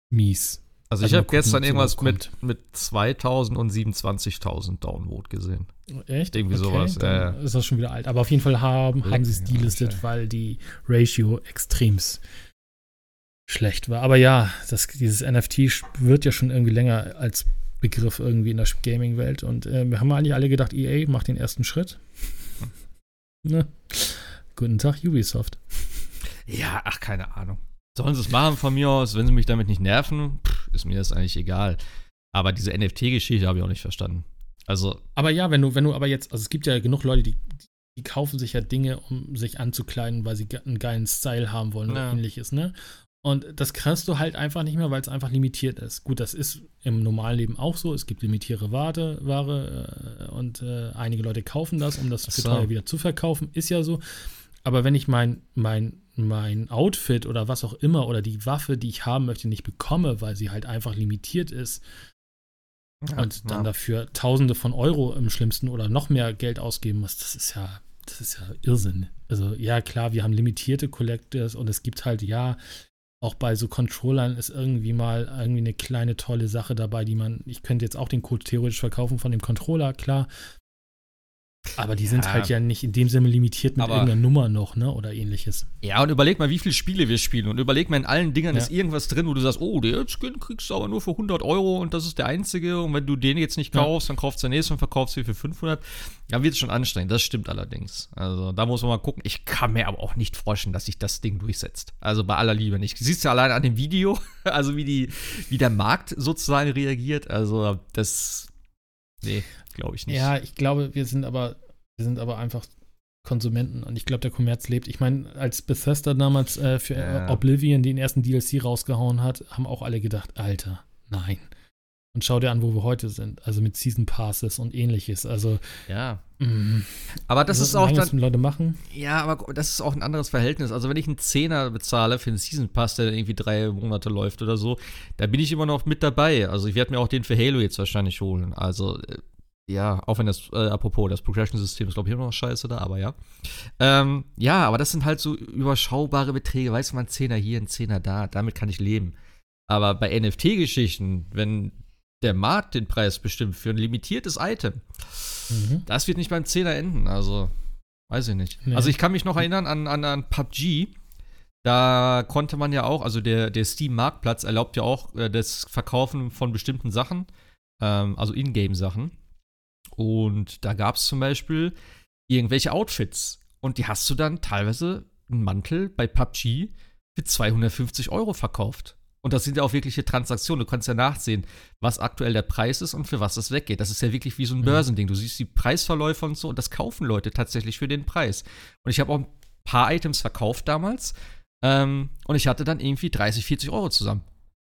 mies. Also, ich habe gestern irgendwas mit, mit 2000 und 27.000 Downvote gesehen. Echt? Irgendwie okay, sowas. Äh. Ist das schon wieder alt. Aber auf jeden Fall haben, haben sie es delistet, weil die Ratio extrems schlecht war. Aber ja, das, dieses NFT wird ja schon irgendwie länger als Begriff irgendwie in der Gaming-Welt. Und äh, wir haben eigentlich alle gedacht, EA macht den ersten Schritt. ne? Guten Tag, Ubisoft. Ja, ach, keine Ahnung. Sollen sie es machen von mir aus, wenn sie mich damit nicht nerven, pff, ist mir das eigentlich egal. Aber diese NFT-Geschichte habe ich auch nicht verstanden. Also. Aber ja, wenn du, wenn du aber jetzt, also es gibt ja genug Leute, die, die kaufen sich ja Dinge, um sich anzukleiden, weil sie einen geilen Style haben wollen oder ja. ähnliches, ne? Und das kannst du halt einfach nicht mehr, weil es einfach limitiert ist. Gut, das ist im normalen Leben auch so. Es gibt limitierte Ware, Ware äh, und äh, einige Leute kaufen das, um das für teuer wieder zu verkaufen. Ist ja so. Aber wenn ich mein, mein mein Outfit oder was auch immer oder die Waffe, die ich haben möchte, nicht bekomme, weil sie halt einfach limitiert ist, Ja, und dann ja. dafür Tausende von Euro im schlimmsten oder noch mehr Geld ausgeben muss, das ist ja, das ist ja Irrsinn. Also ja, klar, wir haben limitierte Collectors und es gibt halt, ja, auch bei so Controllern ist irgendwie mal irgendwie eine kleine tolle Sache dabei, die man, ich könnte jetzt auch den Code theoretisch verkaufen von dem Controller, klar, aber die sind ja. halt ja nicht in dem Sinne limitiert mit aber, irgendeiner Nummer noch, ne? Oder ähnliches. Ja, und überleg mal, wie viele Spiele wir spielen. Und überleg mal, in allen Dingern ja. ist irgendwas drin, wo du sagst, oh, der Skin kriegst du aber nur für 100 Euro und das ist der einzige. Und wenn du den jetzt nicht kaufst, ja. dann kaufst du den nächsten und verkaufst ihn für 500. Ja, wird es schon anstrengend. Das stimmt allerdings. Also da muss man mal gucken. Ich kann mir aber auch nicht vorstellen, dass sich das Ding durchsetzt. Also bei aller Liebe nicht. Du siehst ja allein an dem Video, also wie, die, wie der Markt sozusagen reagiert. Also das, nee, glaube ich nicht. Ja, ich glaube, wir sind aber, wir sind aber einfach Konsumenten und ich glaube, der Kommerz lebt. Ich meine, als Bethesda damals äh, für ja. Oblivion den ersten DLC rausgehauen hat, haben auch alle gedacht, Alter, nein. Und schau dir an, wo wir heute sind. Also mit Season Passes und ähnliches. Also. Ja. Mh. Aber das ist auch dann. Leute machen. Ja, aber das ist auch ein anderes Verhältnis. Also wenn ich einen Zehner bezahle für einen Season Pass, der irgendwie drei Monate läuft oder so, da bin ich immer noch mit dabei. Also ich werde mir auch den für Halo jetzt wahrscheinlich holen. Also äh, ja, auch wenn das, äh, apropos, das Progression-System ist, glaube ich, immer noch scheiße da, aber ja. Ähm, ja, aber das sind halt so überschaubare Beträge. Weißt du, man Zehner hier, ein Zehner da, damit kann ich leben. Aber bei NFT-Geschichten, wenn der Markt den Preis bestimmt für ein limitiertes Item, mhm. das wird nicht beim Zehner enden. Also, weiß ich nicht. Nee. Also, ich kann mich noch erinnern an, an, an PUBG. Da konnte man ja auch, also der, der Steam-Marktplatz erlaubt ja auch äh, das Verkaufen von bestimmten Sachen, ähm, also Ingame-Sachen. Und da gab es zum Beispiel irgendwelche Outfits. Und die hast du dann teilweise einen Mantel bei PUBG für 250 Euro verkauft. Und das sind ja auch wirkliche Transaktionen. Du kannst ja nachsehen, was aktuell der Preis ist und für was es weggeht. Das ist ja wirklich wie so ein mhm. Börsending. Du siehst die Preisverläufe und so und das kaufen Leute tatsächlich für den Preis. Und ich habe auch ein paar Items verkauft damals. Ähm, und ich hatte dann irgendwie 30, 40 Euro zusammen.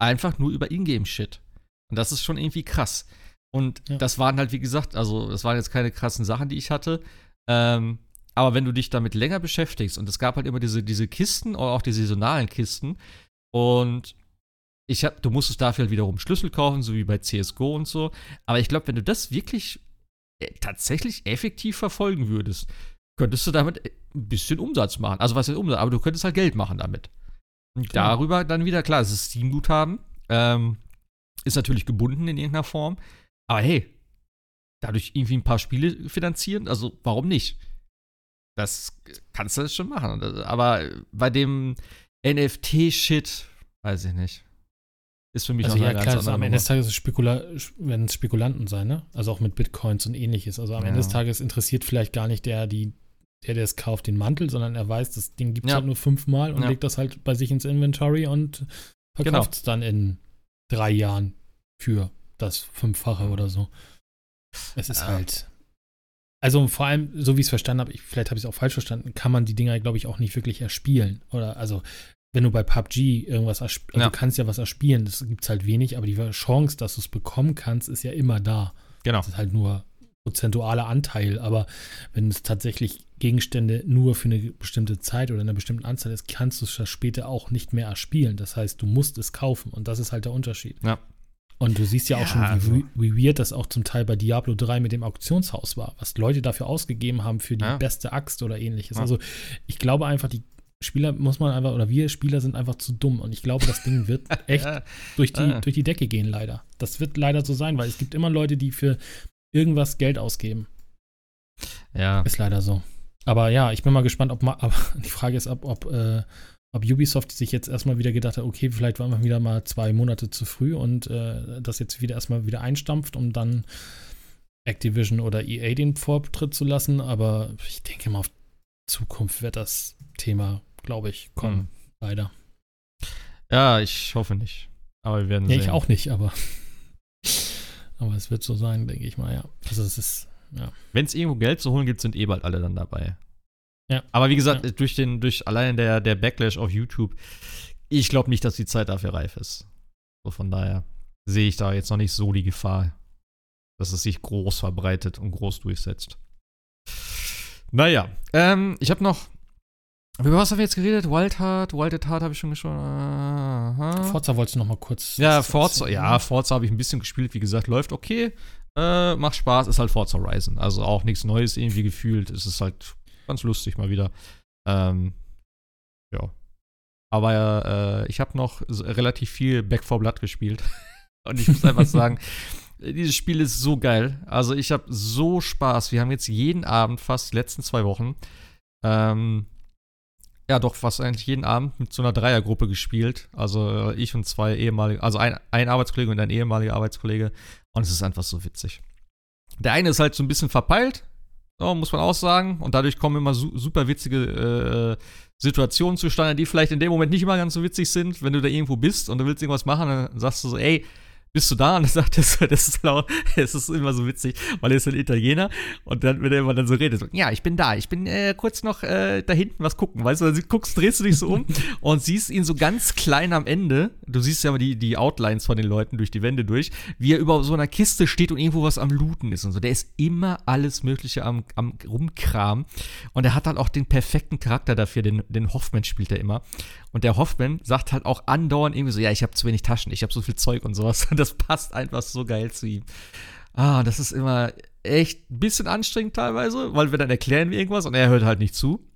Einfach nur über Ingame-Shit. Und das ist schon irgendwie krass. Und ja. das waren halt, wie gesagt, also das waren jetzt keine krassen Sachen, die ich hatte. Ähm, aber wenn du dich damit länger beschäftigst, und es gab halt immer diese, diese Kisten oder auch die saisonalen Kisten, und ich hab, du musstest dafür halt wiederum Schlüssel kaufen, so wie bei CSGO und so. Aber ich glaube, wenn du das wirklich äh, tatsächlich effektiv verfolgen würdest, könntest du damit äh, ein bisschen Umsatz machen. Also was ist Umsatz? Aber du könntest halt Geld machen damit. Und klar. darüber dann wieder, klar, es ist Steam-Guthaben. Ähm, ist natürlich gebunden in irgendeiner Form. Aber hey, dadurch irgendwie ein paar Spiele finanzieren, also warum nicht? Das kannst du schon machen. Aber bei dem NFT-Shit, weiß ich nicht. Ist für mich also noch ja, klar, also am Ende des Tages Spekula werden es Spekulanten sein, ne? Also auch mit Bitcoins und ähnliches. Also am ja. Ende des Tages interessiert vielleicht gar nicht der, die, der, der es kauft, den Mantel, sondern er weiß, das Ding gibt es ja. halt nur fünfmal und ja. legt das halt bei sich ins Inventory und verkauft es genau. dann in drei Jahren für das Fünffache oder so. Es ist ja. halt. Also vor allem, so wie ich es verstanden habe, ich, vielleicht habe ich es auch falsch verstanden, kann man die Dinger, glaube ich, auch nicht wirklich erspielen. Oder also, wenn du bei PUBG irgendwas erspielst, also ja. du kannst ja was erspielen, das gibt es halt wenig, aber die Chance, dass du es bekommen kannst, ist ja immer da. Genau. Das ist halt nur prozentualer Anteil, aber wenn es tatsächlich Gegenstände nur für eine bestimmte Zeit oder eine bestimmte Anzahl ist, kannst du es später auch nicht mehr erspielen. Das heißt, du musst es kaufen und das ist halt der Unterschied. Ja. Und du siehst ja, ja auch schon, wie, also. wie, weird das auch zum Teil bei Diablo 3 mit dem Auktionshaus war, was Leute dafür ausgegeben haben für die ja. beste Axt oder ähnliches. Ja. Also ich glaube einfach, die Spieler muss man einfach, oder wir Spieler sind einfach zu dumm. Und ich glaube, das Ding wird echt durch, die, durch die Decke gehen, leider. Das wird leider so sein, weil es gibt immer Leute, die für irgendwas Geld ausgeben. Ja. Ist leider so. Aber ja, ich bin mal gespannt, ob, aber die Frage ist, ob, ob äh, ob Ubisoft sich jetzt erstmal wieder gedacht hat, okay, vielleicht waren wir wieder mal zwei Monate zu früh und äh, das jetzt wieder erstmal wieder einstampft, um dann Activision oder EA den Vortritt zu lassen. Aber ich denke mal, auf Zukunft wird das Thema, glaube ich, kommen. Hm. Leider. Ja, ich hoffe nicht. Aber wir werden ja, sehen. Ich auch nicht, aber. aber es wird so sein, denke ich mal, ja. Also es ist, ja. Wenn es irgendwo Geld zu holen gibt, sind eh bald alle dann dabei. Ja. Aber wie gesagt, ja. durch den, durch allein der, der Backlash auf YouTube, ich glaube nicht, dass die Zeit dafür reif ist. So von daher sehe ich da jetzt noch nicht so die Gefahr, dass es sich groß verbreitet und groß durchsetzt. Naja, ähm, ich habe noch Über was haben wir jetzt geredet? Wild Heart, Wild at Heart habe ich schon geschaut. Aha. Forza wolltest du noch mal kurz. Ja, Forza, ja, Forza habe ich ein bisschen gespielt, wie gesagt, läuft okay. Äh, macht Spaß, ist halt Forza Horizon. Also auch nichts Neues irgendwie gefühlt. Es ist halt ganz lustig mal wieder. Ähm, ja. Aber äh, ich habe noch relativ viel Back 4 Blood gespielt. Und ich muss einfach sagen, dieses Spiel ist so geil. Also ich habe so Spaß. Wir haben jetzt jeden Abend, fast die letzten zwei Wochen, ähm, ja doch fast eigentlich jeden Abend mit so einer Dreiergruppe gespielt. Also äh, ich und zwei ehemalige, also ein, ein Arbeitskollege und ein ehemaliger Arbeitskollege. Und es ist einfach so witzig. Der eine ist halt so ein bisschen verpeilt, so, muss man auch sagen. Und dadurch kommen immer su super witzige äh, Situationen zustande, die vielleicht in dem Moment nicht immer ganz so witzig sind, wenn du da irgendwo bist und du willst irgendwas machen, dann sagst du so, ey, bist du da? Und dann sagt er so, das ist laut, es ist immer so witzig, weil er ist ein Italiener und dann, wenn er immer dann so redet, so, ja, ich bin da, ich bin äh, kurz noch äh, da hinten was gucken, weißt du, dann guckst, drehst du dich so um und siehst ihn so ganz klein am Ende, du siehst ja immer die, die Outlines von den Leuten durch die Wände durch, wie er über so einer Kiste steht und irgendwo was am Looten ist und so, der ist immer alles mögliche am, am Rumkram und er hat halt auch den perfekten Charakter dafür, den, den Hoffman spielt er immer und der Hoffman sagt halt auch andauernd irgendwie so, ja, ich habe zu wenig Taschen, ich habe so viel Zeug und sowas. Und das passt einfach so geil zu ihm. Ah, das ist immer echt ein bisschen anstrengend teilweise, weil wir dann erklären wir irgendwas und er hört halt nicht zu.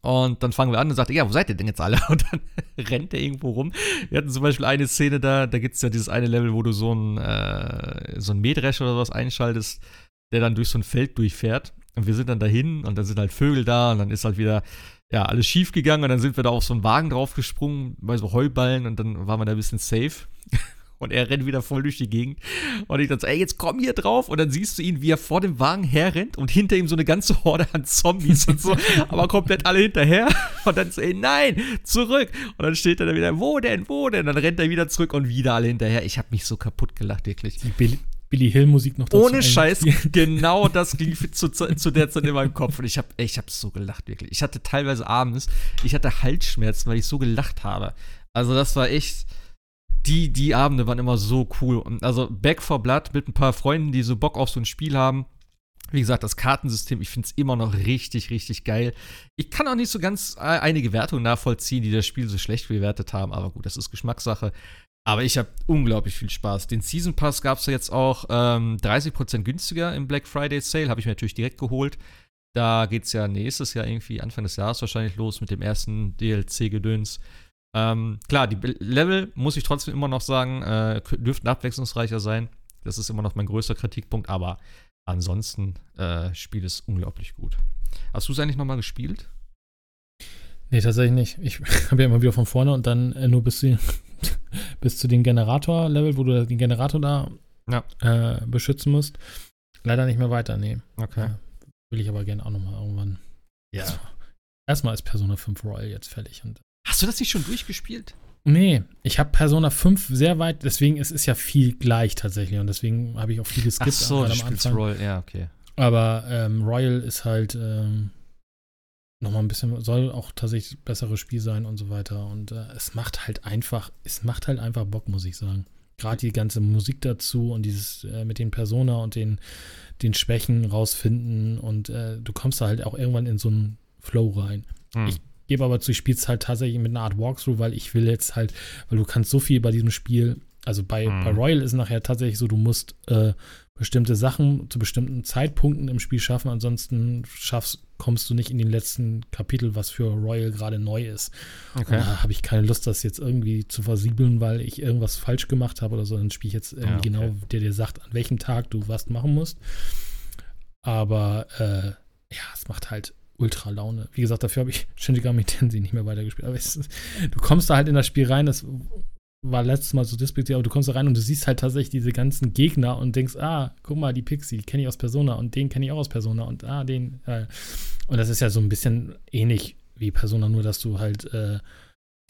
Und dann fangen wir an und sagt, ja, wo seid ihr denn jetzt alle? Und dann rennt er irgendwo rum. Wir hatten zum Beispiel eine Szene da, da gibt es ja dieses eine Level, wo du so ein, äh, so ein Mähdrescher oder was einschaltest, der dann durch so ein Feld durchfährt. Und wir sind dann dahin und dann sind halt Vögel da und dann ist halt wieder, ja, alles schief gegangen und dann sind wir da auf so einen Wagen draufgesprungen, bei so Heuballen und dann waren wir da ein bisschen safe. Und er rennt wieder voll durch die Gegend. Und ich so, ey, jetzt komm hier drauf. Und dann siehst du ihn, wie er vor dem Wagen herrennt und hinter ihm so eine ganze Horde an Zombies und so, aber komplett alle hinterher. Und dann so, ey, nein, zurück. Und dann steht er da wieder, wo denn, wo denn? Und dann rennt er wieder zurück und wieder alle hinterher. Ich habe mich so kaputt gelacht, wirklich. Die Billy, Billy Hill Musik noch dazu Ohne Scheiß, genau das lief zu, zu der Zeit in meinem Kopf. Und ich habe ich hab so gelacht, wirklich. Ich hatte teilweise abends, ich hatte Halsschmerzen, weil ich so gelacht habe. Also das war echt, die, die Abende waren immer so cool. Und also Back for Blood mit ein paar Freunden, die so Bock auf so ein Spiel haben. Wie gesagt, das Kartensystem, ich finde es immer noch richtig, richtig geil. Ich kann auch nicht so ganz äh, einige Wertungen nachvollziehen, die das Spiel so schlecht bewertet haben, aber gut, das ist Geschmackssache. Aber ich habe unglaublich viel Spaß. Den Season Pass gab es ja jetzt auch ähm, 30% günstiger im Black Friday Sale, habe ich mir natürlich direkt geholt. Da geht es ja nächstes Jahr irgendwie, Anfang des Jahres wahrscheinlich los mit dem ersten DLC-Gedöns. Ähm, klar, die Level, muss ich trotzdem immer noch sagen, äh, dürften abwechslungsreicher sein. Das ist immer noch mein größter Kritikpunkt, aber ansonsten, äh, Spiel ist unglaublich gut. Hast du es eigentlich nochmal gespielt? Nee, tatsächlich nicht. Ich habe ja immer wieder von vorne und dann äh, nur bis zu, bis zu dem Generator-Level, wo du den Generator da Ja. äh, beschützen musst. Leider nicht mehr weiter, nee. Okay. Ja. Will ich aber gerne auch nochmal irgendwann. Ja. Erstmal ist Persona 5 Royal jetzt fertig. Und Hast du das nicht schon durchgespielt? nee, ich habe Persona 5 sehr weit, deswegen es ist ja viel gleich tatsächlich und deswegen habe ich auch viel geskippt. gerade am Anfang. Roll, ja, okay. Aber ähm, Royal ist halt ähm, nochmal ein bisschen, soll auch tatsächlich besseres Spiel sein und so weiter. Und äh, es macht halt einfach, es macht halt einfach Bock, muss ich sagen. Gerade die ganze Musik dazu und dieses äh, mit den Persona und den, den Schwächen rausfinden und äh, du kommst da halt auch irgendwann in so einen Flow rein. Hm. Ich gebe aber zu, ich spiele es halt tatsächlich mit einer Art Walkthrough, weil ich will jetzt halt, weil du kannst so viel bei diesem Spiel, also bei, Mhm. bei Royal ist nachher tatsächlich so, du musst äh, bestimmte Sachen zu bestimmten Zeitpunkten im Spiel schaffen, ansonsten schaffst, kommst du nicht in den letzten Kapitel, was für Royal gerade neu ist. Und da habe ich keine Lust, das jetzt irgendwie zu versiebeln, weil ich irgendwas falsch gemacht habe oder so. Dann spiele ich jetzt irgendwie Ja, okay. genau, der dir sagt, an welchem Tag du was machen musst. Aber äh, ja, es macht halt ultra Laune. Wie gesagt, dafür habe ich Shinji Megami Tensei nicht mehr weitergespielt. Aber es du kommst da halt in das Spiel rein, das war letztes Mal so despektiert, aber du kommst da rein und du siehst halt tatsächlich diese ganzen Gegner und denkst, ah, guck mal, die Pixie, kenne ich aus Persona und den kenne ich auch aus Persona und ah, den. Äh. Und das ist ja so ein bisschen ähnlich wie Persona, nur dass du halt äh,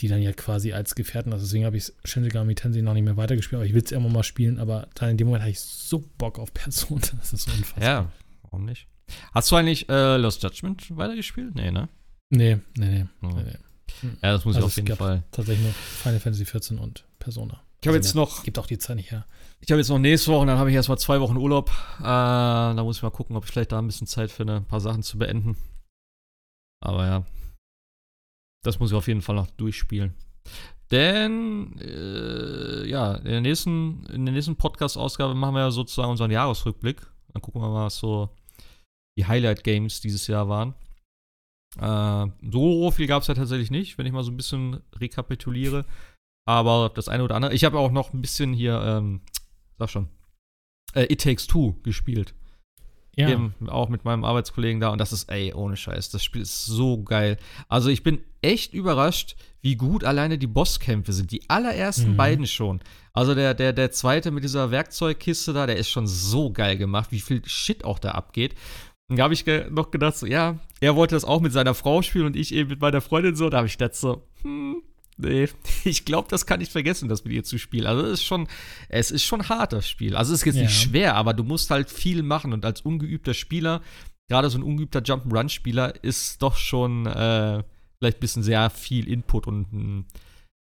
die dann ja quasi als Gefährten hast. Deswegen habe ich Shinji Megami Tensei noch nicht mehr weitergespielt, aber ich will es immer mal spielen, aber dann in dem Moment hatte ich so Bock auf Persona, das ist so unfassbar. Ja, warum nicht? Hast du eigentlich äh, Lost Judgment weitergespielt? Nee, ne? Nee, nee, nee. Hm. nee, nee. Ja, das muss Also ich auf es jeden gab Fall. Tatsächlich nur Final Fantasy 14 und Persona. Ich habe Also jetzt noch, Gibt auch die Zeit nicht her. ich habe jetzt noch nächste Woche, und dann habe ich erstmal zwei Wochen Urlaub. Äh, da muss ich mal gucken, ob ich vielleicht da ein bisschen Zeit finde, ein paar Sachen zu beenden. Aber ja. das muss ich auf jeden Fall noch durchspielen. Denn, äh, ja, in der nächsten, in der nächsten Podcast-Ausgabe machen wir ja sozusagen unseren Jahresrückblick. Dann gucken wir mal, was so die Highlight-Games dieses Jahr waren. Äh, so viel gab es ja tatsächlich nicht, wenn ich mal so ein bisschen rekapituliere. Aber das eine oder andere. Ich habe auch noch ein bisschen hier, ähm, sag schon, äh, It Takes Two gespielt. Ja. Eben auch mit meinem Arbeitskollegen da und das ist, ey, ohne Scheiß, das Spiel ist so geil. Also ich bin echt überrascht, wie gut alleine die Bosskämpfe sind. Die allerersten mhm. beiden schon. Also der, der, der zweite mit dieser Werkzeugkiste da, der ist schon so geil gemacht, wie viel Shit auch da abgeht. Und da habe ich noch gedacht, so, ja, er wollte das auch mit seiner Frau spielen und ich eben mit meiner Freundin so. Da habe ich gedacht so, hm, Nee, ich glaube, das kann ich vergessen, das mit ihr zu spielen. Also es ist schon, es ist schon hart, das Spiel. Also es ist jetzt ja. nicht schwer, aber du musst halt viel machen und als ungeübter Spieler, gerade so ein ungeübter Jump'n'Run-Spieler, ist doch schon äh, vielleicht ein bisschen sehr viel Input und ein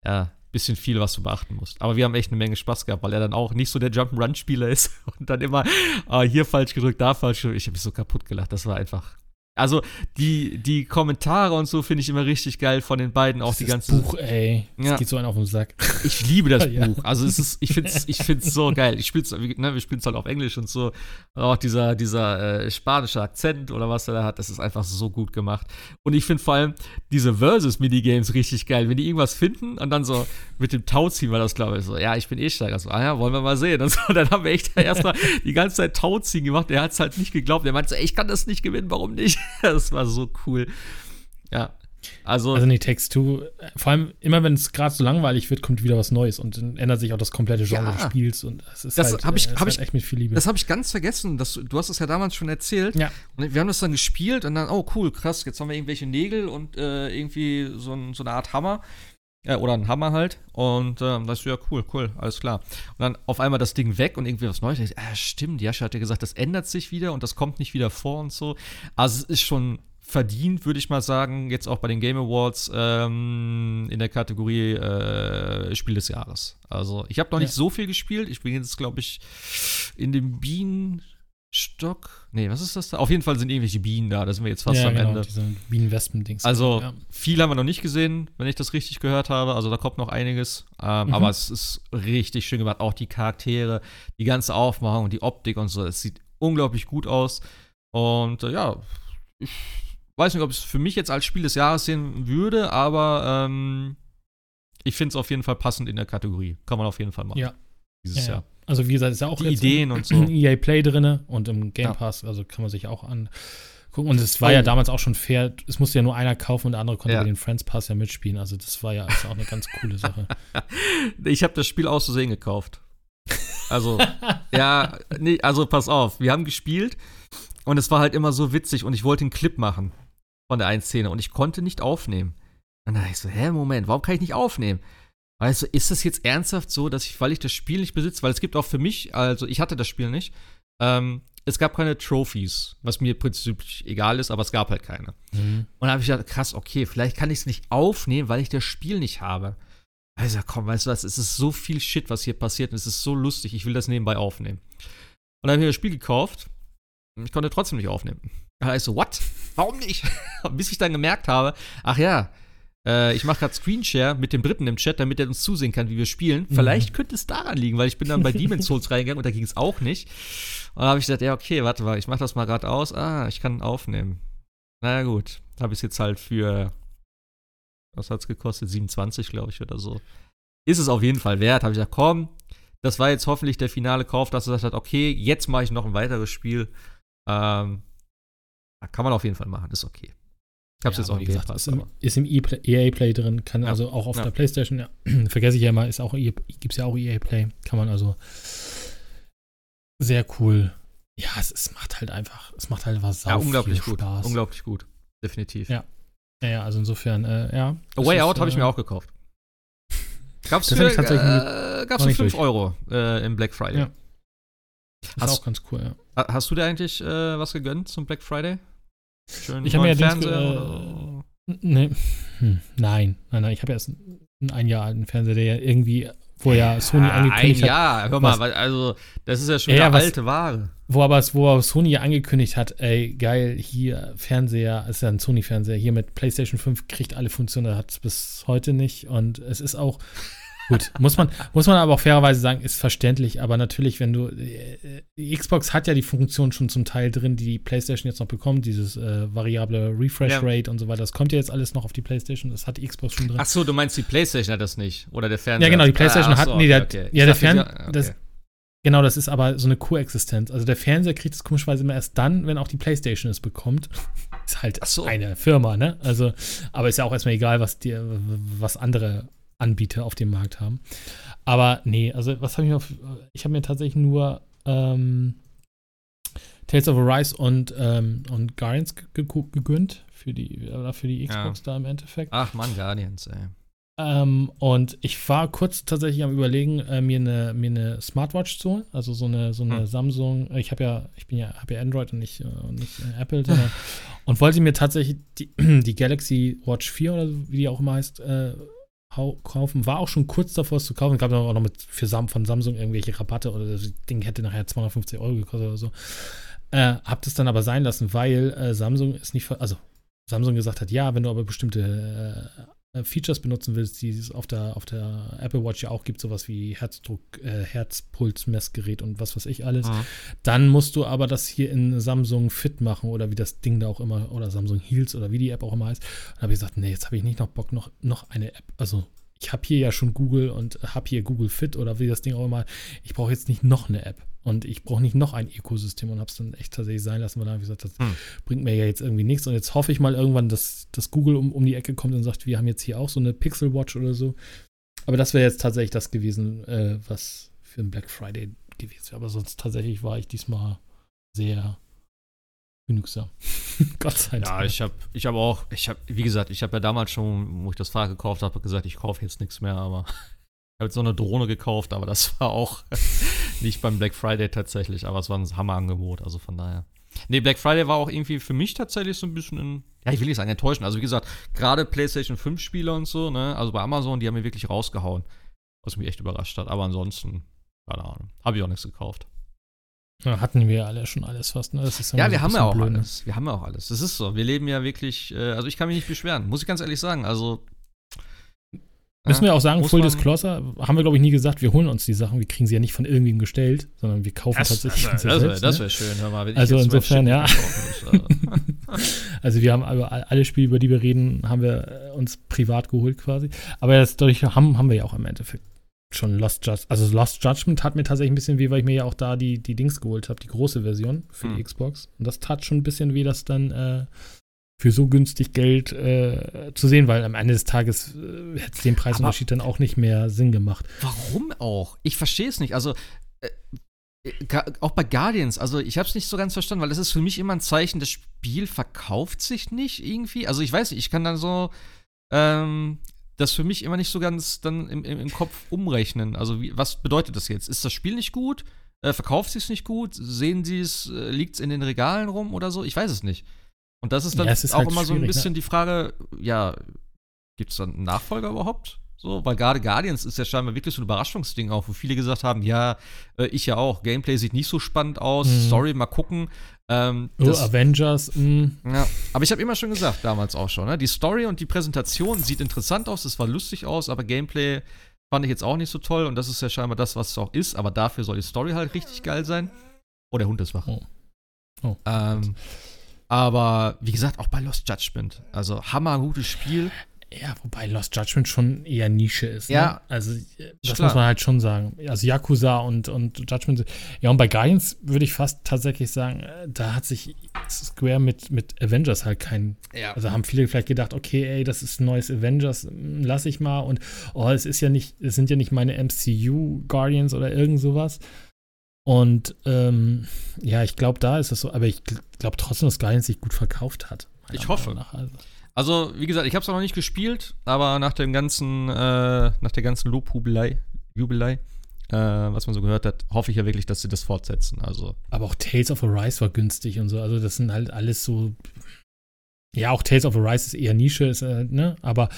ja, bisschen viel, was du beachten musst. Aber wir haben echt eine Menge Spaß gehabt, weil er dann auch nicht so der Jump'n'Run-Spieler ist und dann immer ah, hier falsch gedrückt, da falsch gedrückt. Ich habe mich so kaputt gelacht. Das war einfach also die, die Kommentare und so finde ich immer richtig geil von den beiden. Auch das die ganze. Buch, ey. Das ja. geht so einen auf den Sack. Ich liebe das ja. Buch. Also es ist, ich finde es ich find's so geil. Ich spiel's, ne, wir spielen es halt auf Englisch und so. Auch dieser, dieser äh, spanische Akzent oder was er da hat, das ist einfach so gut gemacht. Und ich finde vor allem diese Versus-Minigames richtig geil. Wenn die irgendwas finden und dann so mit dem Tauziehen war das, glaube ich, so, ja, ich bin eh steiger. So, ah ja, wollen wir mal sehen. Und so, dann haben wir echt erstmal die ganze Zeit Tauziehen gemacht. Der hat es halt nicht geglaubt. Der meinte so, ey, ich kann das nicht gewinnen, warum nicht? das war so cool. Ja. Also, also nee, Text 2, vor allem immer wenn es gerade so langweilig wird, kommt wieder was Neues und dann ändert sich auch das komplette Genre ja, des Spiels und es ist das halt, hab ich, äh, hab halt ich, echt mit viel Liebe. Das habe ich ganz vergessen, das, du hast es ja damals schon erzählt. Ja. Und wir haben das dann gespielt und dann, oh cool, krass, jetzt haben wir irgendwelche Nägel und äh, irgendwie so, ein, so eine Art Hammer. Ja, oder ein Hammer halt. Und ähm, das ist ja cool, cool, alles klar. Und dann auf einmal das Ding weg und irgendwie was Neues. Ich, ah, stimmt, Jascha hat ja gesagt, das ändert sich wieder und das kommt nicht wieder vor und so. Also es ist schon verdient, würde ich mal sagen, jetzt auch bei den Game Awards ähm, in der Kategorie äh, Spiel des Jahres. Also ich habe noch nicht so viel gespielt. Ich bin jetzt, glaube ich, in dem Bienen Stock. Nee, was ist das da? Auf jeden Fall sind irgendwelche Bienen da. Da sind wir jetzt fast ja, am genau, Ende. Diese Bienen-Wespen-Dings. Also, ja. viel haben wir noch nicht gesehen, wenn ich das richtig gehört habe. Also, da kommt noch einiges. Ähm, mhm. Aber es ist richtig schön gemacht. Auch die Charaktere, die ganze Aufmachung, die Optik und so. Es sieht unglaublich gut aus. Und äh, ja, ich weiß nicht, ob es für mich jetzt als Spiel des Jahres sehen würde, aber ähm, ich finde es auf jeden Fall passend in der Kategorie. Kann man auf jeden Fall machen. Ja. Dieses ja, Jahr. Also wie gesagt, ist ja auch die Ideen und so. EA Play drin und im Game Pass, also kann man sich auch angucken. Und es war oh. ja damals auch schon fair, es musste ja nur einer kaufen und der andere konnte ja. den Friends Pass ja mitspielen. Also das war ja auch eine ganz coole Sache. ich habe das Spiel aus Versehen gekauft. Also, ja, nee, also pass auf, wir haben gespielt und es war halt immer so witzig und ich wollte einen Clip machen von der einen Szene und ich konnte nicht aufnehmen. Und dann dachte ich so, hä, Moment, warum kann ich nicht aufnehmen? Weißt du, ist das jetzt ernsthaft so, dass ich, weil ich das Spiel nicht besitze, weil es gibt auch für mich, also ich hatte das Spiel nicht, ähm, es gab keine Trophies, was mir prinzipiell egal ist, aber es gab halt keine. Mhm. Und da habe ich gedacht, krass, okay, vielleicht kann ich es nicht aufnehmen, weil ich das Spiel nicht habe. Also komm, weißt du was, es ist so viel Shit, was hier passiert und es ist so lustig, ich will das nebenbei aufnehmen. Und dann habe ich mir das Spiel gekauft und ich konnte trotzdem nicht aufnehmen. Da heißt so, what? Warum nicht? Bis ich dann gemerkt habe, ach ja, äh, ich mache gerade Screenshare mit dem Dritten im Chat, damit er uns zusehen kann, wie wir spielen. Mhm. Vielleicht könnte es daran liegen, weil ich bin dann bei Demon's Souls reingegangen und da ging es auch nicht. Und da habe ich gesagt, ja, okay, warte mal, ich mache das mal gerade aus. Ah, ich kann aufnehmen. Naja, gut. Habe ich es jetzt halt für, was hat es gekostet? 27, glaube ich, oder so. Ist es auf jeden Fall wert. Habe ich gesagt, komm, das war jetzt hoffentlich der finale Kauf, dass er gesagt hat, okay, jetzt mache ich noch ein weiteres Spiel. Ähm, kann man auf jeden Fall machen, ist okay. Ich hab's ja, jetzt auch nicht gesagt. Ist im, ist im EA Play drin, kann ja. also auch auf ja. der PlayStation, ja, vergesse ich ja mal, ist auch EA, gibt's ja auch EA Play, kann man also sehr cool. Ja, es, es macht halt einfach, es macht halt einfach sau ja, unglaublich gut, Spaß. unglaublich gut, definitiv. Ja, ja, also insofern, äh, ja. A Way Out habe ich mir auch gekauft. Gab's für, äh, gab's für 5 Euro äh, im Black Friday. Ja. Ist hast, auch ganz cool, ja. Hast du dir eigentlich äh, was gegönnt zum Black Friday? Schön ich habe mir ja Fernseher. Äh, nee. Hm, nein, nein, nein. Ich habe erst einen ein Jahr alten Fernseher, der ja irgendwie wo ja Sony ja, angekündigt ein hat. Jahr, hör mal, also das ist ja schon Ja, was- alte Ware. Wo aber, wo Sony ja angekündigt hat, ey, geil, hier Fernseher, ist ja ein Sony-Fernseher, hier mit PlayStation 5 kriegt alle Funktionen, hat es bis heute nicht. Und es ist auch, gut, muss man, muss man aber auch fairerweise sagen, ist verständlich. Aber natürlich, wenn du, äh, die Xbox hat ja die Funktion schon zum Teil drin, die die PlayStation jetzt noch bekommt, dieses äh, variable Refresh Ja. Rate und so weiter. Das kommt ja jetzt alles noch auf die PlayStation, das hat die Xbox schon drin. Ach so, du meinst die PlayStation hat das nicht oder der Fernseher? Ja, genau, die PlayStation ach hat- so, nee, der- okay, ja, Ich der dachte, Fern- ja, okay. das- Genau, das ist aber so eine Koexistenz. Also der Fernseher kriegt es komischerweise immer erst dann, wenn auch die PlayStation es bekommt. Ist halt so. eine Firma, ne? Also, aber ist ja auch erstmal egal, was die, was andere Anbieter auf dem Markt haben. Aber nee, also was habe ich mir auf, ich habe mir tatsächlich nur ähm, Tales of Arise und, ähm, und Guardians ge- ge- gegönnt für die, äh, für die Ja. Xbox da im Endeffekt. Ach Mann, Guardians, ey. Ähm, und ich war kurz tatsächlich am überlegen, äh, mir eine mir eine Smartwatch zu holen, also so eine so eine Hm. Samsung. Ich habe ja ich bin ja habe ja Android und nicht, äh, und nicht äh, Apple, und wollte mir tatsächlich die, die Galaxy Watch 4 oder so, wie die auch immer heißt, äh, kaufen. War auch schon kurz davor, es zu kaufen. Gab dann auch noch mit für Sam von Samsung irgendwelche Rabatte oder das Ding hätte nachher 250 Euro gekostet oder so. Äh, hab das dann aber sein lassen, weil äh, Samsung ist nicht, also Samsung gesagt hat, ja, wenn du aber bestimmte äh, Features benutzen willst, die es auf der, auf der Apple Watch ja auch gibt, sowas wie Herzdruck, äh, Herzpulsmessgerät und was weiß ich alles, Mhm. dann musst du aber das hier in Samsung Fit machen oder wie das Ding da auch immer, oder Samsung Heals oder wie die App auch immer heißt. Dann habe ich gesagt, nee, jetzt habe ich nicht noch Bock, noch, noch eine App. Also ich habe hier ja schon Google und habe hier Google Fit oder wie das Ding auch immer. Ich brauche jetzt nicht noch eine App und ich brauche nicht noch ein Ökosystem und habe es dann echt tatsächlich sein lassen, weil dann habe ich gesagt, das Hm. bringt mir ja jetzt irgendwie nichts. Und jetzt hoffe ich mal irgendwann, dass, dass Google um, um die Ecke kommt und sagt, wir haben jetzt hier auch so eine Pixel Watch oder so. Aber das wäre jetzt tatsächlich das gewesen, äh, was für ein Black Friday gewesen wäre. Aber sonst tatsächlich war ich diesmal sehr genügsam. Gott sei Dank. Ja, ich habe ich hab auch, ich habe, wie gesagt, ich habe ja damals schon, wo ich das Fahrrad gekauft habe, gesagt, ich kaufe jetzt nichts mehr, aber ich habe jetzt so eine Drohne gekauft, aber das war auch nicht beim Black Friday tatsächlich, aber es war ein Hammerangebot, also von daher. Nee, Black Friday war auch irgendwie für mich tatsächlich so ein bisschen ein, ja, ich will nicht sagen enttäuschend. Also wie gesagt, gerade PlayStation 5 Spieler und so, ne, also bei Amazon, die haben mir wirklich rausgehauen, was mich echt überrascht hat, aber ansonsten, keine Ahnung, habe ich auch nichts gekauft. Ja, hatten wir alle schon alles fast. Ne? Das ist immer Ja, so wir ein haben ja auch blöd, ne? alles. Wir haben ja auch alles. Das ist so. Wir leben ja wirklich, äh, also ich kann mich nicht beschweren, muss ich ganz ehrlich sagen. Also. Müssen wir auch sagen, Full Disclosure, haben wir, glaube ich, nie gesagt, wir holen uns die Sachen, wir kriegen sie ja nicht von irgendwem gestellt, sondern wir kaufen Das, tatsächlich das, das, selbst, das ne? wäre schön, hör mal. Wenn Also ich jetzt insofern, mal ja. Also wir haben aber alle Spiele, über die wir reden, haben wir äh, uns privat geholt quasi. Aber das, dadurch haben, haben wir ja auch im Endeffekt schon Lost Judgment. Also Lost Judgment tat mir tatsächlich ein bisschen weh, weil ich mir ja auch da die, die Dings geholt habe, die große Version für die Hm. Xbox. Und das tat schon ein bisschen weh, das dann äh, für so günstig Geld äh, zu sehen, weil am Ende des Tages äh, hätte es den Preisunterschied dann auch nicht mehr Sinn gemacht. Warum auch? Ich verstehe es nicht. Also, äh, ga- auch bei Guardians, also ich habe es nicht so ganz verstanden, weil das ist für mich immer ein Zeichen, das Spiel verkauft sich nicht irgendwie. Also ich weiß nicht, ich kann dann so ähm, das für mich immer nicht so ganz dann im, im, im Kopf umrechnen. Also wie, was bedeutet das jetzt? Ist das Spiel nicht gut? Äh, verkauft sich nicht gut? Sehen sie es, äh, liegt es in den Regalen rum oder so? Ich weiß es nicht. Und das ist dann Ja, es ist auch halt immer so ein schwierig, bisschen die Frage, ja, gibt es dann einen Nachfolger überhaupt? So, weil gerade Guardians ist ja scheinbar wirklich so ein Überraschungsding auch, wo viele gesagt haben, ja, äh, ich ja auch, Gameplay sieht nicht so spannend aus, Mhm. Story, mal gucken. Ähm, Oh, Avengers, mh. ja, aber ich habe immer schon gesagt, damals auch schon, ne? die Story und die Präsentation sieht interessant aus, es war lustig aus, aber Gameplay fand ich jetzt auch nicht so toll und das ist ja scheinbar das, was es auch ist, aber dafür soll die Story halt richtig geil sein. Oh, der Hund ist wach. Oh. Oh. Ähm, aber wie gesagt, auch bei Lost Judgment, also hammergutes Spiel. Ja, wobei Lost Judgment schon eher Nische ist. Ja. Ne? Also, das klar. muss man halt schon sagen. Also, Yakuza und, und Judgment. Ja, und bei Guardians würde ich fast tatsächlich sagen, äh, da hat sich Square mit, mit Avengers halt keinen. Ja. Also, haben viele vielleicht gedacht, okay, ey, das ist ein neues Avengers, mm, lass ich mal. Und, oh, es ist ja nicht, es sind ja nicht meine MCU Guardians oder irgend sowas. Und, ähm, ja, ich glaube, da ist es so. Aber ich glaube trotzdem, dass Guardians sich gut verkauft hat. Ich hoffe. Nach. Also, Also, wie gesagt, ich habe es noch nicht gespielt, aber nach dem ganzen, äh, nach der ganzen Lobhubelei, Jubelei, äh, was man so gehört hat, hoffe ich ja wirklich, dass sie das fortsetzen. Also, Aber auch Tales of Arise war günstig und so. Also, das sind halt alles so. Ja, auch Tales of Arise ist eher Nische, ist, äh, ne? aber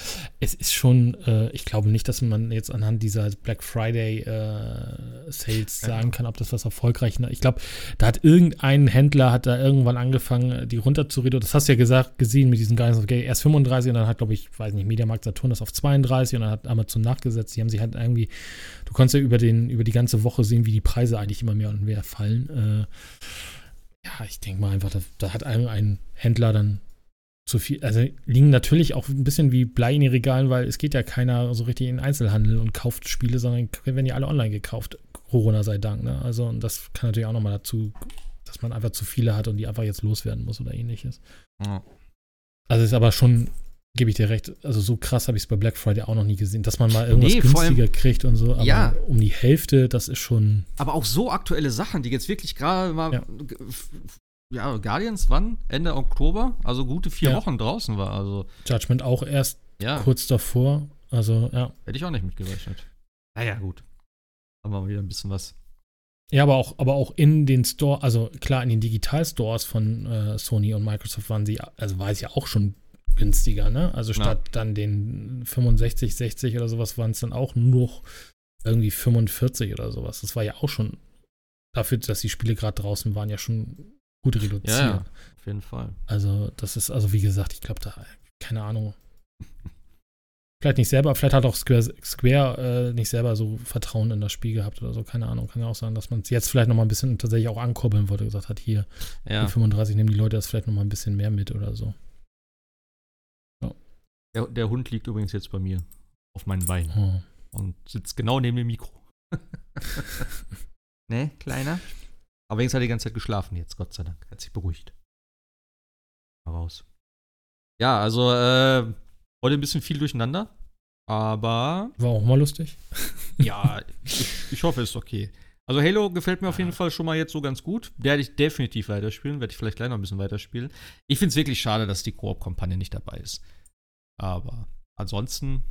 es ist schon, äh, ich glaube nicht, dass man jetzt anhand dieser Black Friday äh, Sales sagen kann, ob das was erfolgreich ist. Ich glaube, da hat irgendein Händler, hat da irgendwann angefangen, die runter zu reduzieren. Das hast du ja gesagt, gesehen mit diesen Guardians of Gay, erst 35 und dann hat, glaube ich, weiß nicht, Mediamarkt Saturn das auf 32 und dann hat Amazon nachgesetzt. Die haben sich halt irgendwie, du konntest ja über, den, über die ganze Woche sehen, wie die Preise eigentlich immer mehr und mehr fallen. Äh, ja, ich denke mal einfach, da, da hat irgendein Händler dann zu viel, also liegen natürlich auch ein bisschen wie Blei in den Regalen, weil es geht ja keiner so richtig in den Einzelhandel und kauft Spiele, sondern werden ja alle online gekauft. Corona sei Dank, ne? Also, und das kann natürlich auch nochmal dazu, dass man einfach zu viele hat und die einfach jetzt loswerden muss oder ähnliches. Ja. Also ist aber schon, gebe ich dir recht, also so krass habe ich es bei Black Friday auch noch nie gesehen, dass man mal irgendwas nee, günstiger allem, kriegt und so, aber ja. um die Hälfte, das ist schon. Aber auch so aktuelle Sachen, die jetzt wirklich gerade mal ja ja, Guardians wann? Ende Oktober? Also gute vier ja. Wochen draußen war. Also. Judgment auch erst ja. kurz davor. Also, ja. Hätte ich auch nicht mitgerechnet. Naja, gut. Haben wir wieder ein bisschen was. Ja, aber auch, aber auch in den Store, also klar, in den Digital-Stores von äh, Sony und Microsoft waren sie, also war es ja auch schon günstiger, ne? Also statt ja. dann den 65, 60 oder sowas waren es dann auch nur noch irgendwie 45 oder sowas. Das war ja auch schon dafür, dass die Spiele gerade draußen waren, ja schon gut reduzieren. Ja, ja, auf jeden Fall. Also, das ist, also wie gesagt, ich glaube, da, keine Ahnung. vielleicht nicht selber, vielleicht hat auch Square, Square äh, nicht selber so Vertrauen in das Spiel gehabt oder so, keine Ahnung. Kann ja auch sein, dass man es jetzt vielleicht noch mal ein bisschen tatsächlich auch ankurbeln wollte, gesagt hat, hier, ja. 35 nehmen die Leute das vielleicht noch mal ein bisschen mehr mit oder so. Ja. Der, der Hund liegt übrigens jetzt bei mir auf meinen Beinen oh. und sitzt genau neben dem Mikro. ne, kleiner? Aber jetzt hat er die ganze Zeit geschlafen jetzt, Gott sei Dank. Hat sich beruhigt. Mal raus. Ja, also, äh, heute ein bisschen viel durcheinander. Aber. War auch mal lustig. ja, ich, ich hoffe, es ist okay. Also Halo gefällt mir auf jeden Fall schon mal jetzt so ganz gut. Der werde ich definitiv weiterspielen, werde ich vielleicht gleich noch ein bisschen weiterspielen. Ich finde es wirklich schade, dass die Koop-Kampagne nicht dabei ist. Aber ansonsten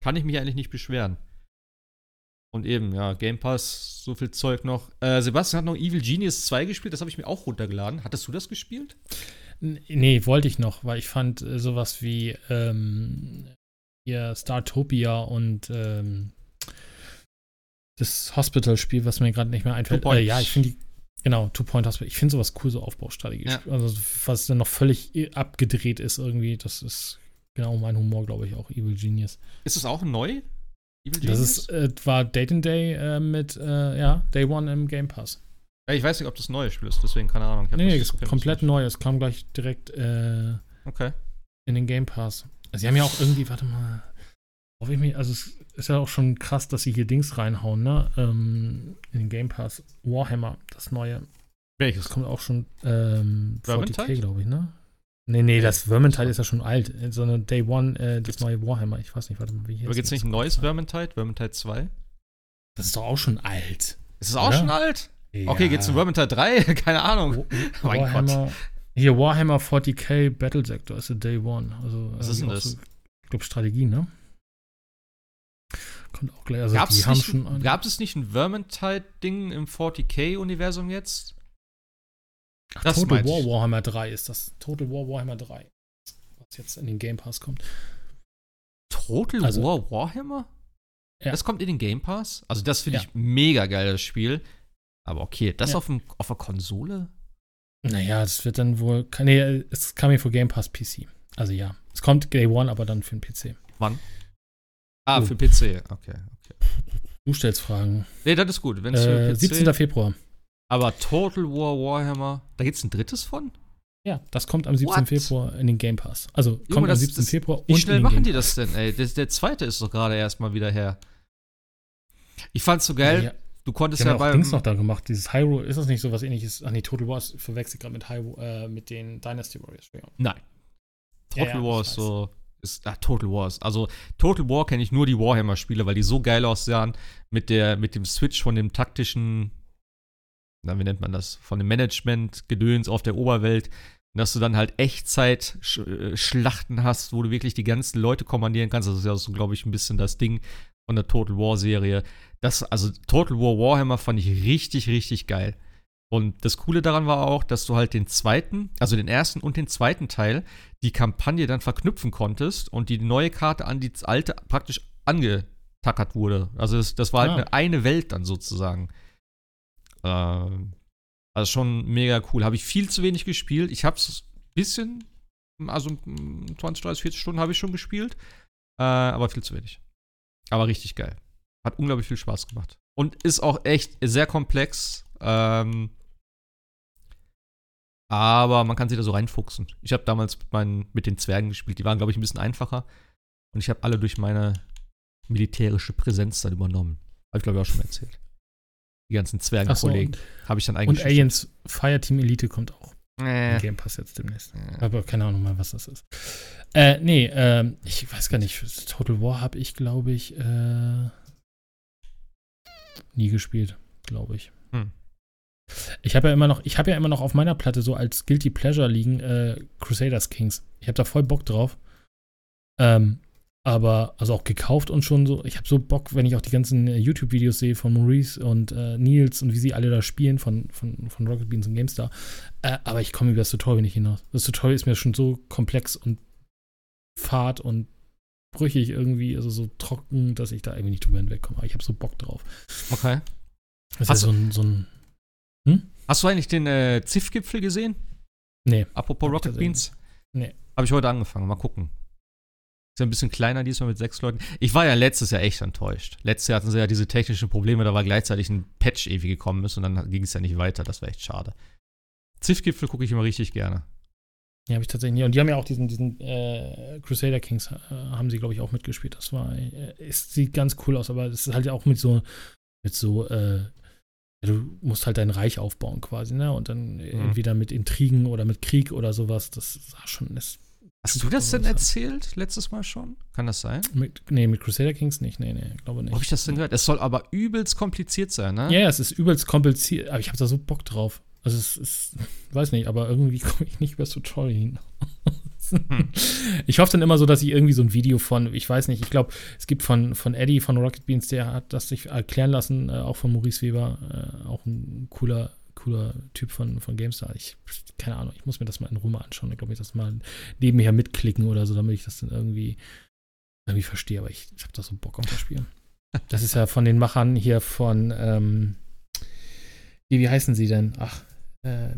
kann ich mich eigentlich nicht beschweren. Und eben, ja, Game Pass, so viel Zeug noch. Äh, Sebastian hat noch Evil Genius 2 gespielt, das habe ich mir auch runtergeladen. Hattest du das gespielt? Nee, wollte ich noch, weil ich fand äh, sowas wie ähm, hier Startopia und ähm, das Hospital-Spiel, was mir gerade nicht mehr einfällt. Äh, ja, ich finde die, genau, Two-Point Hospital. Ich finde sowas cool, so Aufbaustrategie. Ja. Also, was dann noch völlig abgedreht ist irgendwie, das ist genau mein Humor, glaube ich, auch Evil Genius. Ist das auch neu? Das ist, äh, war Date and Day äh, mit, äh, ja, Day One im Game Pass. Ja, ich weiß nicht, ob das ein neues Spiel ist, deswegen keine Ahnung. Nee, nee, ist komplett neu. Es kam gleich direkt äh, okay. in den Game Pass. Also, sie haben ja auch irgendwie, warte mal, hoffe ich mich, also es ist ja auch schon krass, dass sie hier Dings reinhauen, ne? Ähm, in den Game Pass. Warhammer, das neue. Welches? Das kommt auch schon ähm, 40k, glaube ich, ne? Nee, nee, das Vermintide ist ja schon alt. Sondern Day One, äh, das neue Warhammer. Ich weiß nicht, warte mal, wie hier Aber gibt es nicht ein neues Vermintide? Vermintide 2? Das ist doch auch schon alt. Ist es auch schon alt? Ja. Okay, geht's zu Vermintide 3? Keine Ahnung. Oh, Warhammer. Hier, Warhammer 40k Battle Sector ist der Day One. Also, Was ist denn das? So, ich glaube, Strategie, ne? Kommt auch gleich. Also, gab es nicht, gab es nicht ein Vermintide-Ding im 40k-Universum jetzt? Ach, das Total War Warhammer 3 ist das. Total War Warhammer 3. Was jetzt in den Game Pass kommt. Total also, War Warhammer? Ja. Das kommt in den Game Pass? Also, das finde ja. ich mega geil, das Spiel. Aber okay, das ja. auf, dem, auf der Konsole? Naja, das wird dann wohl. Nee, es kam hier für Game Pass PC. Also ja. Es kommt Day One, aber dann für den PC. Wann? Ah, oh. für PC. Okay, okay. Du stellst Fragen. Nee, das ist gut. Wenn's äh, 17. Februar. Aber Total War Warhammer, da gibt es ein drittes von? Ja, das kommt am 17. What? Februar in den Game Pass. Also kommt Junge, das, am 17. Das, Februar. Wie schnell machen die das denn, ey? Der, der zweite ist doch gerade erstmal wieder her. Ich fand's so geil. Ja, ja. Du konntest ja bei. Dings noch da gemacht. Dieses Hyrule, ist das nicht so was ähnliches? Ach nee, Total War verwechselt gerade mit, Hyrule, äh, mit den Dynasty Warriors. Nein. Total ja, War ist so. Ist, ah, Total Wars. Also Total War kenne ich nur die Warhammer-Spiele, weil die so geil aussahen mit, der, mit dem Switch von dem taktischen na, wie nennt man das, von dem Management-Gedöns auf der Oberwelt, dass du dann halt Echtzeit-Schlachten hast, wo du wirklich die ganzen Leute kommandieren kannst. Das ist ja so, glaube ich, ein bisschen das Ding von der Total War-Serie. Das, also Total War Warhammer fand ich richtig, richtig geil. Und das Coole daran war auch, dass du halt den zweiten, also den ersten und den zweiten Teil, die Kampagne dann verknüpfen konntest und die neue Karte an die alte praktisch angetackert wurde. Also das, das war halt Ah. eine, eine Welt dann sozusagen. Ähm, also schon mega cool. Habe ich viel zu wenig gespielt. Ich habe es ein bisschen, also mm, 20, 30, 40 Stunden habe ich schon gespielt, äh, aber viel zu wenig. Aber richtig geil. Hat unglaublich viel Spaß gemacht. Und ist auch echt sehr komplex. Ähm, aber man kann sich da so reinfuchsen. Ich habe damals mit, meinen, mit den Zwergen gespielt. Die waren, glaube ich, ein bisschen einfacher. Und ich habe alle durch meine militärische Präsenz dann übernommen. Habe ich, glaube ich, auch schon erzählt. Die ganzen Zwergenkollegen und, habe ich dann und eigentlich. Aliens Fireteam Elite kommt auch. Äh, Im Game Pass jetzt demnächst. äh, Aber keine Ahnung mal, was das ist. Äh, nee, ähm, ich weiß gar nicht. Total War habe ich, glaube ich, äh, nie gespielt, glaube ich. Hm. Ich habe ja immer noch, ich habe ja immer noch auf meiner Platte so als Guilty Pleasure liegen äh, Crusaders Kings. Ich habe da voll Bock drauf. Ähm, aber, also auch gekauft und schon so, ich habe so Bock, wenn ich auch die ganzen äh, YouTube-Videos sehe von Maurice und äh, Nils und wie sie alle da spielen von, von, von Rocket Beans und GameStar. Äh, aber ich komme über das Tutorial nicht hinaus. Das Tutorial ist mir schon so komplex und fad und brüchig irgendwie, also so trocken, dass ich da irgendwie nicht drüber hinwegkomme. Aber ich habe so Bock drauf. okay. Das ist Hast ja so ein, so ein Hast du eigentlich den äh, ZIF-Gipfel gesehen? Nee. Apropos Rocket Beans? Nee. Habe ich heute angefangen. Mal gucken. Ist ja ein bisschen kleiner diesmal mit sechs Leuten. Ich war ja letztes Jahr echt enttäuscht. Letztes Jahr hatten sie ja diese technischen Probleme, da war gleichzeitig ein Patch ewig gekommen ist und dann ging es ja nicht weiter. Das war echt schade. ZIF-Gipfel gucke ich immer richtig gerne. Ja, habe ich tatsächlich nie. Und die haben ja auch diesen, diesen äh, Crusader Kings, äh, haben sie, glaube ich, auch mitgespielt. Das war, äh, es sieht ganz cool aus, aber es ist halt auch mit so, mit so, äh, ja, du musst halt dein Reich aufbauen quasi, ne? Und dann entweder mit Intrigen oder mit Krieg oder sowas. Das sah schon, das, Hast du das denn erzählt letztes Mal schon? Kann das sein? mit, nee, mit Crusader Kings nicht, nee, nee, glaube nicht. habe ich das denn gehört? Es soll aber übelst kompliziert sein, ne? Ja, ja, es ist übelst kompliziert, aber ich habe da so Bock drauf. Also es ist, weiß nicht, aber irgendwie komme ich nicht über das Tutorial hin. Hm. Ich hoffe dann immer so, dass ich irgendwie so ein Video von, ich weiß nicht, ich glaube, es gibt von, von Eddie von Rocket Beans, der hat das sich erklären lassen, äh, auch von Maurice Weber, äh, auch ein cooler, cooler Typ von, von GameStar. Ich, keine Ahnung, ich muss mir das mal in Ruhe anschauen. Ich glaube, ich das mal nebenher mitklicken oder so, damit ich das dann irgendwie, irgendwie verstehe. Aber ich, ich habe da so Bock auf das Spiel. Das ist ja von den Machern hier von, ähm, wie, wie heißen sie denn? Ach, äh,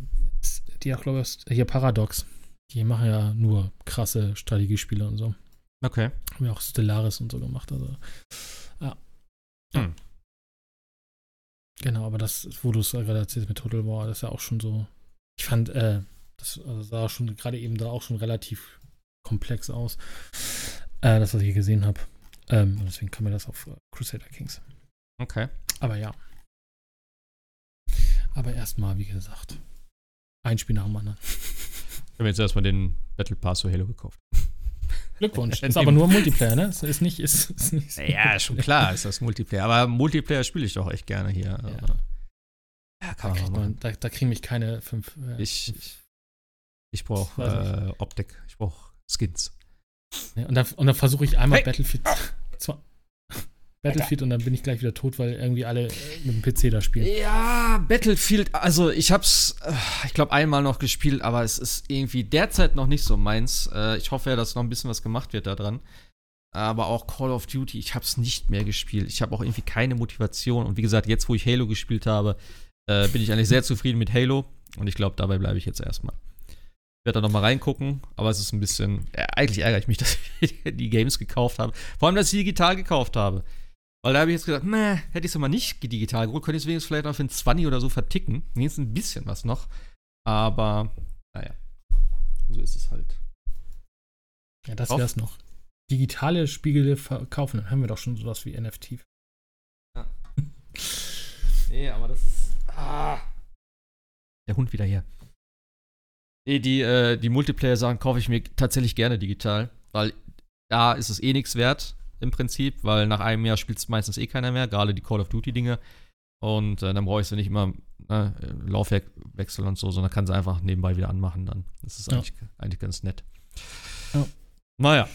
die auch, glaube ich, hier Paradox. Die machen ja nur krasse Strategiespiele und so. Okay. Haben ja auch Stellaris und so gemacht. Also, ja. Hm. Genau, aber das, wo du es gerade erzählst mit Total War, das ist ja auch schon so. Ich fand, äh, das also sah schon gerade eben da auch schon relativ komplex aus. Äh, das, was ich hier gesehen habe. Ähm, und deswegen kam mir das auf äh, Crusader Kings. Okay. Aber ja. Aber erstmal, wie gesagt, ein Spiel nach dem anderen. Ich habe jetzt erstmal den Battle Pass für Halo gekauft. Glückwunsch. Ist aber nur Multiplayer, ne? Es ist nicht, ist, ist nicht Ja, schon klar ist das Multiplayer. Aber Multiplayer spiele ich doch echt gerne hier. Ja. ja Da, kann machen. man, da, da kriegen mich keine fünf. äh, Ich, fünf- ich, ich brauche äh, Optik. Ich brauche Skins. ne? Und dann, und dann versuche ich einmal Hey! Battlefield. Zwar, Battlefield und dann bin ich gleich wieder tot, weil irgendwie alle äh, mit dem PC da spielen. Ja, Battlefield, also ich hab's, äh, ich glaube, einmal noch gespielt, aber es ist irgendwie derzeit noch nicht so meins. Äh, Ich hoffe ja, dass noch ein bisschen was gemacht wird da dran. Aber auch Call of Duty, ich hab's nicht mehr gespielt. Ich habe auch irgendwie keine Motivation. Und wie gesagt, jetzt, wo ich Halo gespielt habe, äh, bin ich eigentlich sehr zufrieden mit Halo. Und ich glaube, dabei bleibe ich jetzt erstmal. Ich werde da noch mal reingucken, aber es ist ein bisschen. Ja, eigentlich ärgere ich mich, dass ich die Games gekauft habe. Vor allem, dass ich sie digital gekauft habe. Weil da habe ich jetzt gedacht, meh, hätte ich es mal nicht digital geholt, könnte ich es wenigstens vielleicht noch für ein 20 oder so verticken. Wenigstens ein bisschen was noch. Aber, naja. So ist es halt. Ja, das Auf. wär's noch. Digitale Spiegel verkaufen, dann haben wir doch schon sowas wie NFT. Nee, aber das ist. Ah. Der Hund wieder hier. Nee, die, äh, die Multiplayer-Sachen kaufe ich mir tatsächlich gerne digital, weil da ist es eh nichts wert im Prinzip, weil nach einem Jahr spielt es meistens eh keiner mehr, gerade die Call of Duty-Dinge. Und äh, dann brauche ich sie nicht immer ne, Laufwerk wechseln und so, sondern kann sie einfach nebenbei wieder anmachen dann. Das ist Ja. eigentlich, eigentlich ganz nett. Ja. Naja.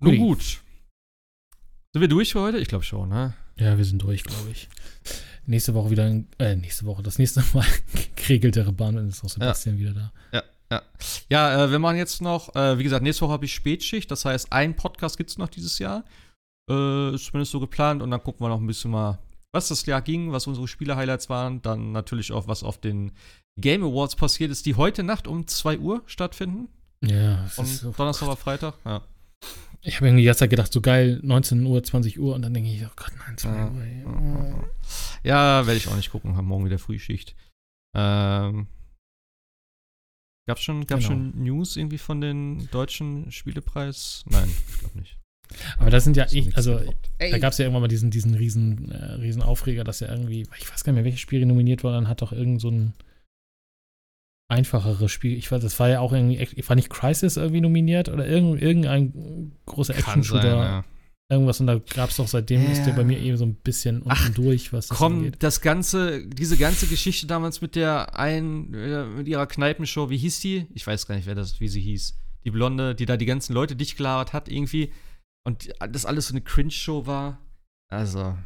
Nun gut. Sind wir durch für heute? Ich glaube schon, ne? Ja, wir sind durch, glaube ich. Nächste Woche wieder, äh, nächste Woche, das nächste Mal geregeltere Bahn, dann ist auch Sebastian ja. wieder da. Ja, ja. Ja, äh, wir machen jetzt noch, äh, wie gesagt, nächste Woche habe ich Spätschicht, das heißt, ein Podcast gibt es noch dieses Jahr. Äh, ist zumindest so geplant und dann gucken wir noch ein bisschen mal, was das Jahr ging, was unsere Spiele-Highlights waren, dann natürlich auch, was auf den Game Awards passiert ist, die heute Nacht um 2 Uhr stattfinden. Ja, und so Donnerstag oder Freitag, ja. Ich habe irgendwie jetzt gedacht, so geil, 19 Uhr, 20 Uhr und dann denke ich, oh Gott, nein, 2 ja, Uhr. Ja, werde ich auch nicht gucken, haben morgen wieder Frühschicht. Ähm, gab es schon, gab's genau. schon News irgendwie von den deutschen Spielepreis? Nein, ich glaube nicht. Aber das sind ja, ich, also da gab es ja irgendwann mal diesen, diesen riesen, äh, riesen Aufreger, dass er irgendwie, ich weiß gar nicht mehr, welches Spiel nominiert war, dann hat doch irgend so ein einfacheres Spiel. Ich weiß, das war ja auch irgendwie, war nicht Crisis irgendwie nominiert oder irgend, irgendein großer Action-Shooter. Ja. Irgendwas und da gab es doch seitdem ja. ist der bei mir eben so ein bisschen unten Ach, durch, was das komm, angeht. das ganze, diese ganze Geschichte damals mit der einen, äh, mit ihrer Kneipenshow, wie hieß die? Ich weiß gar nicht, wer das, wie sie hieß. Die Blonde, die da die ganzen Leute dicht gelabert hat, irgendwie. Und das alles so eine Cringe-Show war. Also.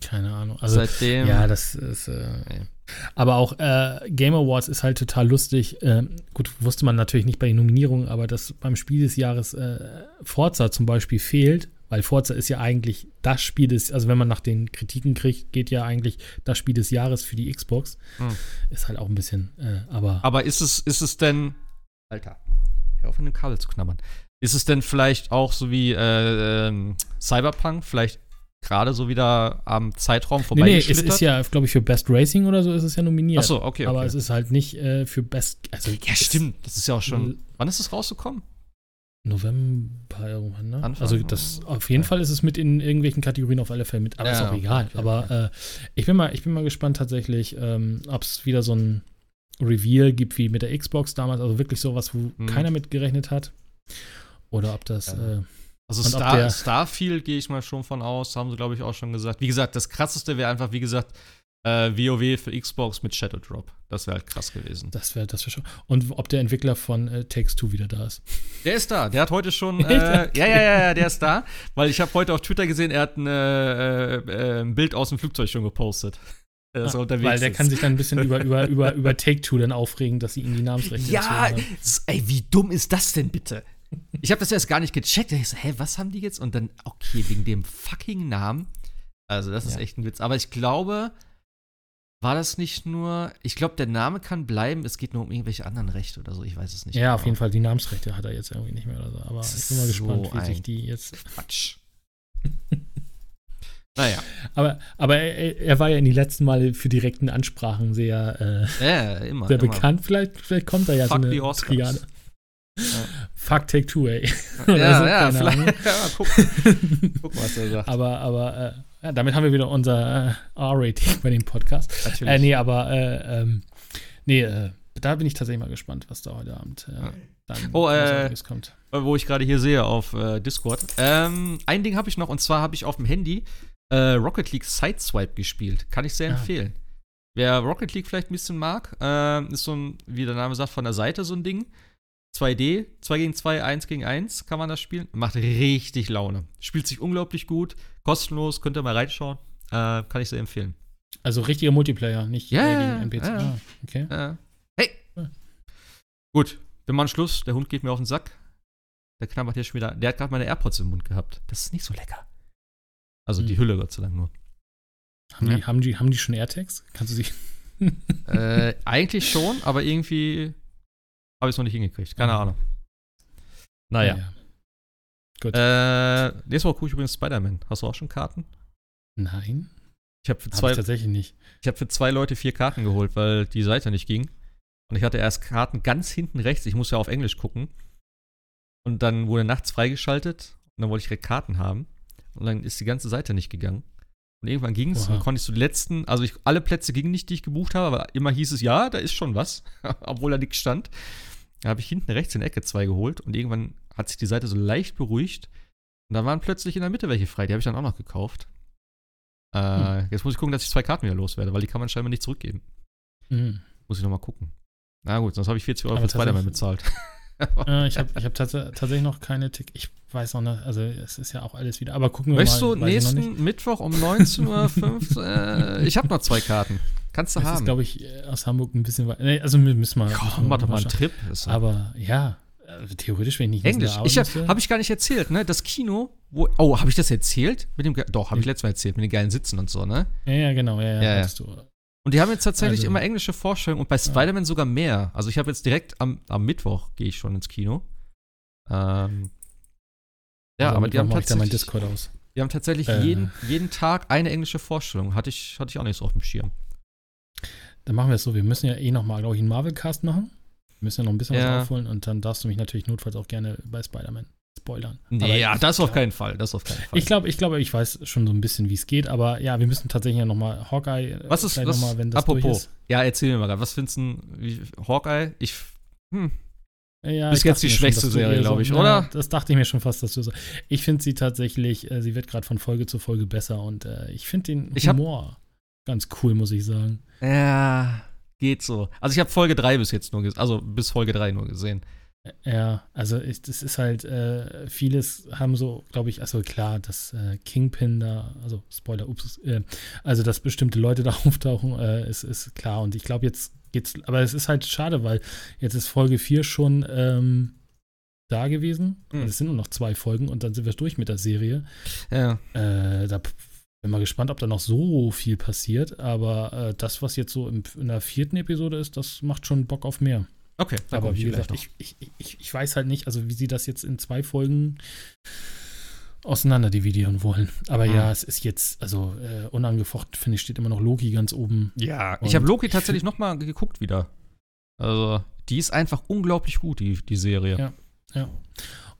Keine Ahnung. Also, seitdem. Ja, das ist. Äh, nee. Aber auch äh, Game Awards ist halt total lustig. Äh, gut, wusste man natürlich nicht bei den Nominierungen, aber dass beim Spiel des Jahres äh, Forza zum Beispiel fehlt, weil Forza ist ja eigentlich das Spiel des, also wenn man nach den Kritiken kriegt, geht ja eigentlich das Spiel des Jahres für die Xbox. Hm. Ist halt auch ein bisschen, äh, aber. Aber ist es, ist es denn. Alter, hör auf, in den Kabel zu knabbern. Ist es denn vielleicht auch so wie äh, ähm, Cyberpunk, vielleicht gerade so wieder am Zeitraum vorbei. Nee, nee, es ist ja, glaube ich, für Best Racing oder so ist es ja nominiert. Ach so, okay, okay. Aber es ist halt nicht äh, für Best. Also ja, stimmt. Das ist ja auch schon. Wann ist es rausgekommen? November irgendwann, ne? Anfang, also das auf jeden ja. Fall ist es mit in irgendwelchen Kategorien auf alle Fälle mit, aber ja, ist auch egal. Okay, aber okay. Äh, ich bin mal, ich bin mal gespannt tatsächlich, ähm, ob es wieder so ein Reveal gibt wie mit der Xbox damals, also wirklich sowas, wo mhm. keiner mit gerechnet hat. Oder ob das ja. äh, also Star, Starfield gehe ich mal schon von aus, haben sie, glaube ich, auch schon gesagt. Wie gesagt, das krasseste wäre einfach, wie gesagt, äh, WoW für Xbox mit Shadow Drop. Das wäre halt krass gewesen. Das wäre das wär schon. Und ob der Entwickler von äh, Takes Two wieder da ist. Der ist da. Der hat heute schon. Äh, ja, ja, ja, ja, der ist da. Weil ich habe heute auf Twitter gesehen, er hat ein, äh, äh, Bild aus dem Flugzeug schon gepostet. Ah, weil der ist. kann sich dann ein bisschen über, über, über, über Take-Two dann aufregen, dass sie ihm die Namensrechte Ja, ey, wie dumm ist das denn bitte? Ich habe das erst gar nicht gecheckt. Ich so, hä, was haben die jetzt? Und dann, okay, wegen dem fucking Namen. Also, das ist ja. echt ein Witz. Aber ich glaube, war das nicht nur. Ich glaube, der Name kann bleiben. Es geht nur um irgendwelche anderen Rechte oder so. Ich weiß es nicht. Ja, genau. auf jeden Fall. Die Namensrechte hat er jetzt irgendwie nicht mehr oder so. Aber ich bin mal gespannt, so wie sich die jetzt. Quatsch. Naja. Aber, aber er, er, war ja in die letzten Male für direkten Ansprachen sehr, äh, ja, immer, sehr immer. bekannt. Vielleicht, vielleicht kommt da ja Fuck so eine Triade. Ja. Fuck Take Two, ey. ja, so, ja, vielleicht. Ja, guck, guck, was er sagt. Aber, aber äh, ja, damit haben wir wieder unser äh, R-Rating bei dem Podcast. Natürlich. Äh, nee, aber äh, ähm, nee, äh, da bin ich tatsächlich mal gespannt, was da heute Abend äh, dann oh, äh, kommt. Wo ich gerade hier sehe auf äh, Discord. Ähm, ein Ding habe ich noch und zwar habe ich auf dem Handy äh, Rocket League Sideswipe gespielt. Kann ich sehr ja. empfehlen. Wer Rocket League vielleicht ein bisschen mag, äh, ist so ein, wie der Name sagt, von der Seite so ein Ding. 2D, 2 gegen 2, 1 gegen 1 kann man das spielen. Macht richtig Laune. Spielt sich unglaublich gut, kostenlos, könnt ihr mal reinschauen. Äh, kann ich sehr empfehlen. Also richtiger Multiplayer, nicht yeah, gegen NPC. Ja, ah, okay. Ja. Hey! Ja. Gut, wir machen Schluss. Der Hund geht mir auf den Sack. Der knabbert hier schon wieder. Der hat gerade meine AirPods im Mund gehabt. Das ist nicht so lecker. Also hm. die Hülle, Gott sei Dank nur. Haben, ja. die, haben, die, haben die schon AirTags? Kannst du sie. äh, eigentlich schon, aber irgendwie habe ich es noch nicht hingekriegt. Keine mhm. Ahnung. Naja. Ja, Gut. Äh, nächste Woche gucke ich übrigens Spider-Man. Hast du auch schon Karten? Nein. Ich habe für zwei. Hab ich tatsächlich nicht. Ich habe für zwei Leute vier Karten geholt, weil die Seite nicht ging. Und ich hatte erst Karten ganz hinten rechts. Ich muss ja auf Englisch gucken. Und dann wurde nachts freigeschaltet. Und dann wollte ich direkt Karten haben. Und dann ist die ganze Seite nicht gegangen. Und irgendwann ging es und konnte ich so die letzten, also ich, alle Plätze gingen nicht, die ich gebucht habe, aber immer hieß es, ja, da ist schon was, obwohl da nichts stand. Da habe ich hinten rechts in der Ecke zwei geholt und irgendwann hat sich die Seite so leicht beruhigt. Und da waren plötzlich in der Mitte welche frei, die habe ich dann auch noch gekauft. Äh, hm. Jetzt muss ich gucken, dass ich zwei Karten wieder loswerde, weil die kann man scheinbar nicht zurückgeben. Hm. Muss ich nochmal gucken. Na gut, sonst habe ich 40 Euro aber für Spider-Man bezahlt. äh, ich habe ich hab tats tatsächlich noch keine Tick. Ich weiß auch nicht, also es ist ja auch alles wieder. Aber gucken wir Möchtest mal. du ich noch nächsten. Mittwoch um 19.05 Uhr? äh, ich habe noch zwei Karten. Kannst du Das ist, haben. glaube ich, äh, aus Hamburg ein bisschen weit. Nee, also wir müssen mal. Komm, mach doch mal einen. Trip. Ist Aber ja, also theoretisch, wenn ich nicht Englisch. Ich habe ich gar nicht erzählt, ne? Das Kino, wo. Oh, habe ich das erzählt? Mit dem, doch, habe ich letztes Mal erzählt, mit den geilen Sitzen und so, ne? Ja, ja, genau, ja, ja. Ja. Und die haben jetzt tatsächlich Also- immer englische Vorstellungen und bei Spider-Man sogar mehr. Also ich habe jetzt direkt am, am Mittwoch gehe ich schon ins Kino. Ähm, ja, Also aber die haben, Mittwoch mach ich da mein tatsächlich, Discord aus. die haben tatsächlich Äh. jeden, jeden Tag eine englische Vorstellung. Hatte ich, hatte ich auch nicht so auf dem Schirm. Dann machen wir es so, wir müssen ja eh nochmal, glaube ich, einen Marvel-Cast machen. Wir müssen ja noch ein bisschen Ja. was aufholen und dann darfst du mich natürlich notfalls auch gerne bei Spider-Man spoilern. Nee, ja, das auf keinen Fall. Das auf keinen Fall. Ich glaube, ich glaube, ich weiß schon so ein bisschen, wie es geht, aber ja, wir müssen tatsächlich ja nochmal Hawkeye, äh, was ist, was, mal, wenn das apropos, durch ist. ja, erzähl mir mal gerade, was findest du, wie, Hawkeye? Ich, hm, Ja, Bis jetzt die schwächste Serie, eher glaub ich, ja, oder? Das dachte ich mir schon fast, dass du so. Ich finde sie tatsächlich, äh, sie wird gerade von Folge zu Folge besser und äh, ich finde den Ich hab- Humor ganz cool, muss ich sagen. ja, geht so. Also ich habe Folge 3 bis jetzt nur gesehen, also bis Folge 3 nur gesehen. Ja, also ich, das ist halt, äh, vieles haben so, glaube ich, also klar, dass äh, Kingpin da, also Spoiler, ups, äh, also dass bestimmte Leute da auftauchen, äh, ist, ist klar. Und ich glaube, jetzt geht's, aber es ist halt schade, weil jetzt ist Folge 4 schon ähm, da gewesen. Hm. Und Es sind nur noch zwei Folgen und dann sind wir durch mit der Serie. Ja. Äh, da bin mal gespannt, ob da noch so viel passiert, aber äh, das, was jetzt so im, in der vierten Episode ist, das macht schon Bock auf mehr. Okay, Aber wie ich gesagt, ich, ich, ich, ich weiß halt nicht, also wie sie das jetzt in zwei Folgen auseinander dividieren wollen. Aber Mhm. ja, es ist jetzt, also äh, unangefochten, finde ich, steht immer noch Loki ganz oben. Ja, Und ich habe Loki tatsächlich noch mal geguckt wieder. Also, die ist einfach unglaublich gut, die, die Serie. Ja. Ja.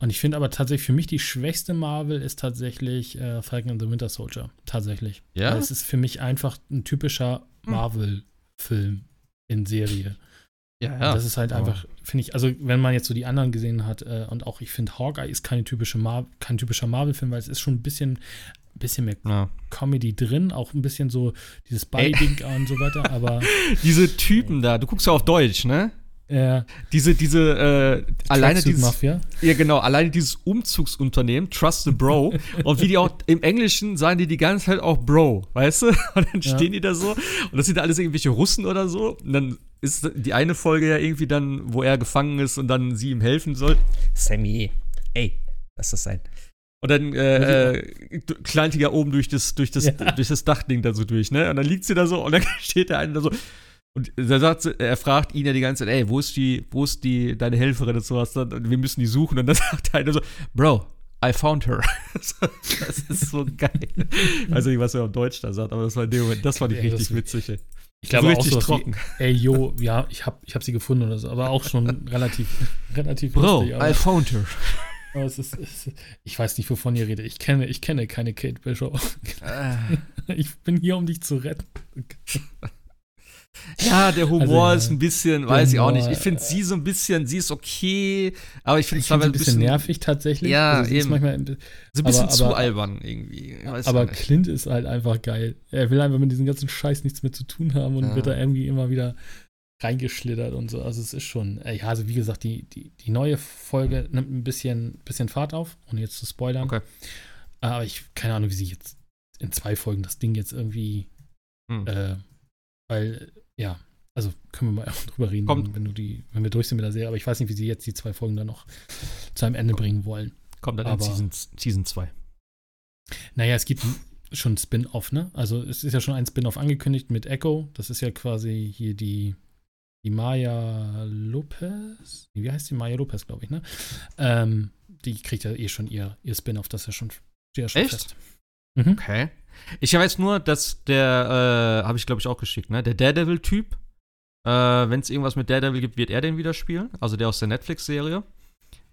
Und ich finde aber tatsächlich, für mich die schwächste Marvel ist tatsächlich äh, Falcon and the Winter Soldier. Tatsächlich. Ja? Weil es ist für mich einfach ein typischer Hm. Marvel-Film in Serie. Ja, Und das ist halt einfach, finde ich, also wenn man jetzt so die anderen gesehen hat, äh, und auch ich finde, Hawkeye ist keine typische Mar kein typischer Marvel-Film, weil es ist schon ein bisschen, bisschen mehr Ja. Comedy drin, auch ein bisschen so dieses Buddy-Ding und so weiter, aber Diese Typen da, du guckst ja auf Deutsch, ne? Äh, Diese, diese, äh, alleine dieses, Mafia. ja genau, alleine dieses Umzugsunternehmen, Trust the Bro, und wie die auch im Englischen sagen die die ganze Zeit auch Bro, weißt du? Und dann Ja. stehen die da so, und das sind alles irgendwelche Russen oder so, und dann ist die eine Folge ja irgendwie dann, wo er gefangen ist und dann sie ihm helfen soll. Sammy, ey, lass das sein. Und dann äh, äh, kleint die ja oben durch das, durch das, Ja. durch das Dachding da so durch, ne? Und dann liegt sie da so und dann steht der eine da so. Und da sagt sie, er fragt ihn ja die ganze Zeit, ey, wo ist die, wo ist die, deine Helferin und sowas? Und wir müssen die suchen. Und dann sagt der eine so, Bro, I found her. das ist so geil. Also nicht, was er auf Deutsch da sagt, aber das war in dem Moment, das fand ich Ja, richtig witzig. ey. Ich glaube so auch richtig so trocken. Ey, yo, ja, ich habe ich hab sie gefunden oder so, aber auch schon relativ, relativ Bro, lustig. I found her. aber es ist, es ist, ich weiß nicht, wovon ihr redet. Ich kenne, ich kenne keine Kate Bishop. Äh, Ich bin hier, um dich zu retten. Ja, der Humor Also, ist ein bisschen, weiß ich auch nicht. Humor, Ich finde sie so ein bisschen, sie ist okay, aber ich finde es teilweise ein bisschen nervig tatsächlich. Ja, also sie ist eben. manchmal ein, so ein bisschen aber- zu aber- albern irgendwie. Weiß aber. Clint ist halt einfach geil. Er will einfach mit diesem ganzen Scheiß nichts mehr zu tun haben und Ja. wird da irgendwie immer wieder reingeschlittert und so. Also es ist schon, äh, ja, also wie gesagt, die, die, die neue Folge nimmt ein bisschen, bisschen Fahrt auf, ohne jetzt zu spoilern. Okay. Aber ich, keine Ahnung, wie sie jetzt in zwei Folgen das Ding jetzt irgendwie, Hm. äh, weil, ja, also können wir mal drüber reden, Kommt. wenn, du die, wenn wir durch sind mit der Serie, aber ich weiß nicht, wie sie jetzt die zwei Folgen dann noch zu einem Ende bringen wollen. Kommt dann in aber- Season, Season 2. Naja, es gibt schon Spin-off, ne? Also es ist ja schon ein Spin-off angekündigt mit Echo. Das ist ja quasi hier die, die Maya Lopez. Wie heißt die? Maya Lopez, glaube ich, ne? Ähm, die kriegt ja eh schon ihr, ihr Spin-off, das ist ja schon, steht ja schon Echt? fest. Mhm. Okay. Ich weiß nur, dass der, äh, habe ich glaube ich auch geschickt, ne? Der Daredevil-Typ, äh, wenn es irgendwas mit Daredevil gibt, wird er den wieder spielen. Also der aus der Netflix-Serie.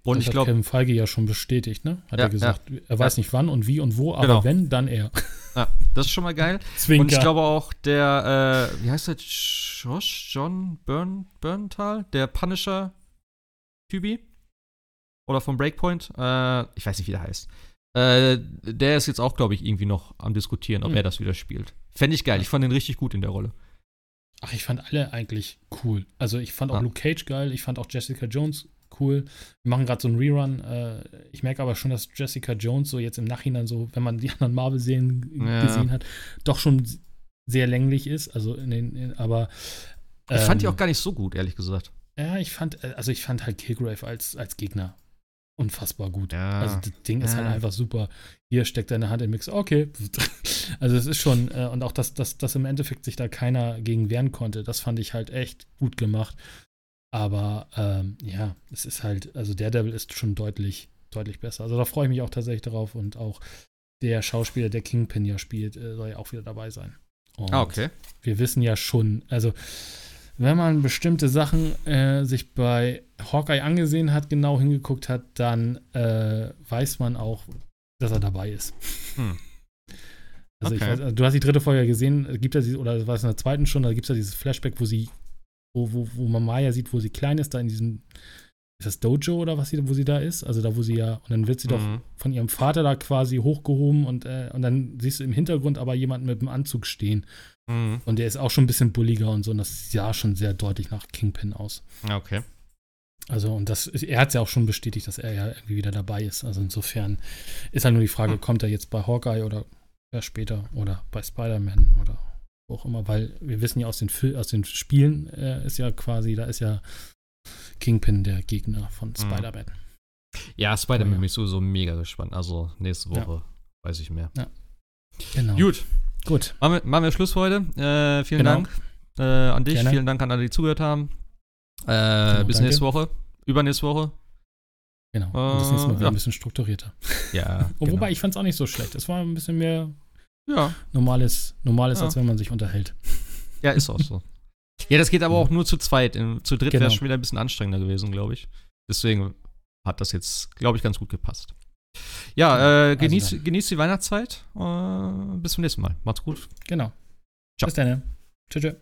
Und das ich hat glaube, Kevin Feige ja schon bestätigt, ne? Hat Ja, er gesagt. Er weiß nicht wann und wie und wo, aber Genau. wenn, dann er. ja, das ist schon mal geil. Zwinker. Und ich glaube auch der, äh, wie heißt der? Josh John Burn, Burntal? Der Punisher-Typi? Oder vom Breakpoint? Äh, ich weiß nicht, wie der heißt. Äh, der ist jetzt auch, glaube ich, irgendwie noch am Diskutieren, ob Hm. er das wieder spielt. Fände ich geil. Ich fand den richtig gut in der Rolle. Ach, ich fand alle eigentlich cool. Also ich fand auch Ja. Luke Cage geil, ich fand auch Jessica Jones cool. Wir machen gerade so einen Rerun. Äh, ich merke aber schon, dass Jessica Jones so jetzt im Nachhinein so, wenn man die anderen Marvel-Serien Ja. gesehen hat, doch schon sehr länglich ist. Also in den, in, aber Ich fand die ähm, auch gar nicht so gut, ehrlich gesagt. Ja, ich fand, äh, also ich fand halt Killgrave als, als Gegner unfassbar gut. Ja. Also das Ding ist Ja. halt einfach super. Hier steckt deine Hand im Mix. Okay. Also es ist schon, äh, und auch, dass, dass, dass im Endeffekt sich da keiner gegen wehren konnte, das fand ich halt echt gut gemacht. Aber ähm, ja, es ist halt, also Daredevil ist schon deutlich, deutlich besser. Also da freue ich mich auch tatsächlich darauf und auch der Schauspieler, der Kingpin ja spielt, äh, soll ja auch wieder dabei sein. Und Ah, okay. wir wissen ja schon, also wenn man bestimmte Sachen äh, sich bei Hawkeye angesehen hat, genau hingeguckt hat, dann äh, weiß man auch, dass er dabei ist. Hm. Also ich Okay. weiß, also du hast die dritte Folge gesehen, es gibt ja diese, oder war es in der zweiten schon, da gibt es ja dieses Flashback, wo sie, wo, wo, wo man Maya sieht, wo sie klein ist, da in diesem, ist das Dojo oder was sie, wo sie da ist? Also da, wo sie ja, und dann wird sie doch Mhm. von ihrem Vater da quasi hochgehoben und, äh, und dann siehst du im Hintergrund aber jemanden mit dem Anzug stehen. Mhm. Und der ist auch schon ein bisschen bulliger und so. Und das sah schon sehr deutlich nach Kingpin aus. Ah, Okay. Also, und das, er hat es ja auch schon bestätigt, dass er ja irgendwie wieder dabei ist. Also insofern ist halt nur die Frage, Hm. kommt er jetzt bei Hawkeye oder später oder bei Spider-Man oder wo auch immer, weil wir wissen ja aus den, Fil aus den Spielen äh, ist ja quasi, da ist ja Kingpin der Gegner von Mhm. Spider-Man. Ja, Spider-Man Oh, ja. bin ich sowieso mega gespannt. Also nächste Ja. Woche weiß ich mehr. Genau. Gut, Gut. machen wir, machen wir Schluss heute. Äh, vielen Genau. Dank äh, an dich, Gerne. vielen Dank an alle, die zugehört haben. Äh, Genau, bis danke. nächste Woche. Übernächste Woche. Genau. Und das nächste Mal wieder ja. ein bisschen strukturierter. Ja. Genau. Wobei, ich fand es auch nicht so schlecht. Es war ein bisschen mehr Ja, normales, normales Ja. als wenn man sich unterhält. ja, ist auch so. ja, das geht aber auch nur zu zweit. Zu dritt wäre Genau. es schon wieder ein bisschen anstrengender gewesen, glaube ich. Deswegen hat das jetzt, glaube ich, ganz gut gepasst. Ja, äh, Also genießt, dann. genießt die Weihnachtszeit. Äh, bis zum nächsten Mal. Macht's gut. Genau. Ciao. Bis dann. Tschüss. tschüss.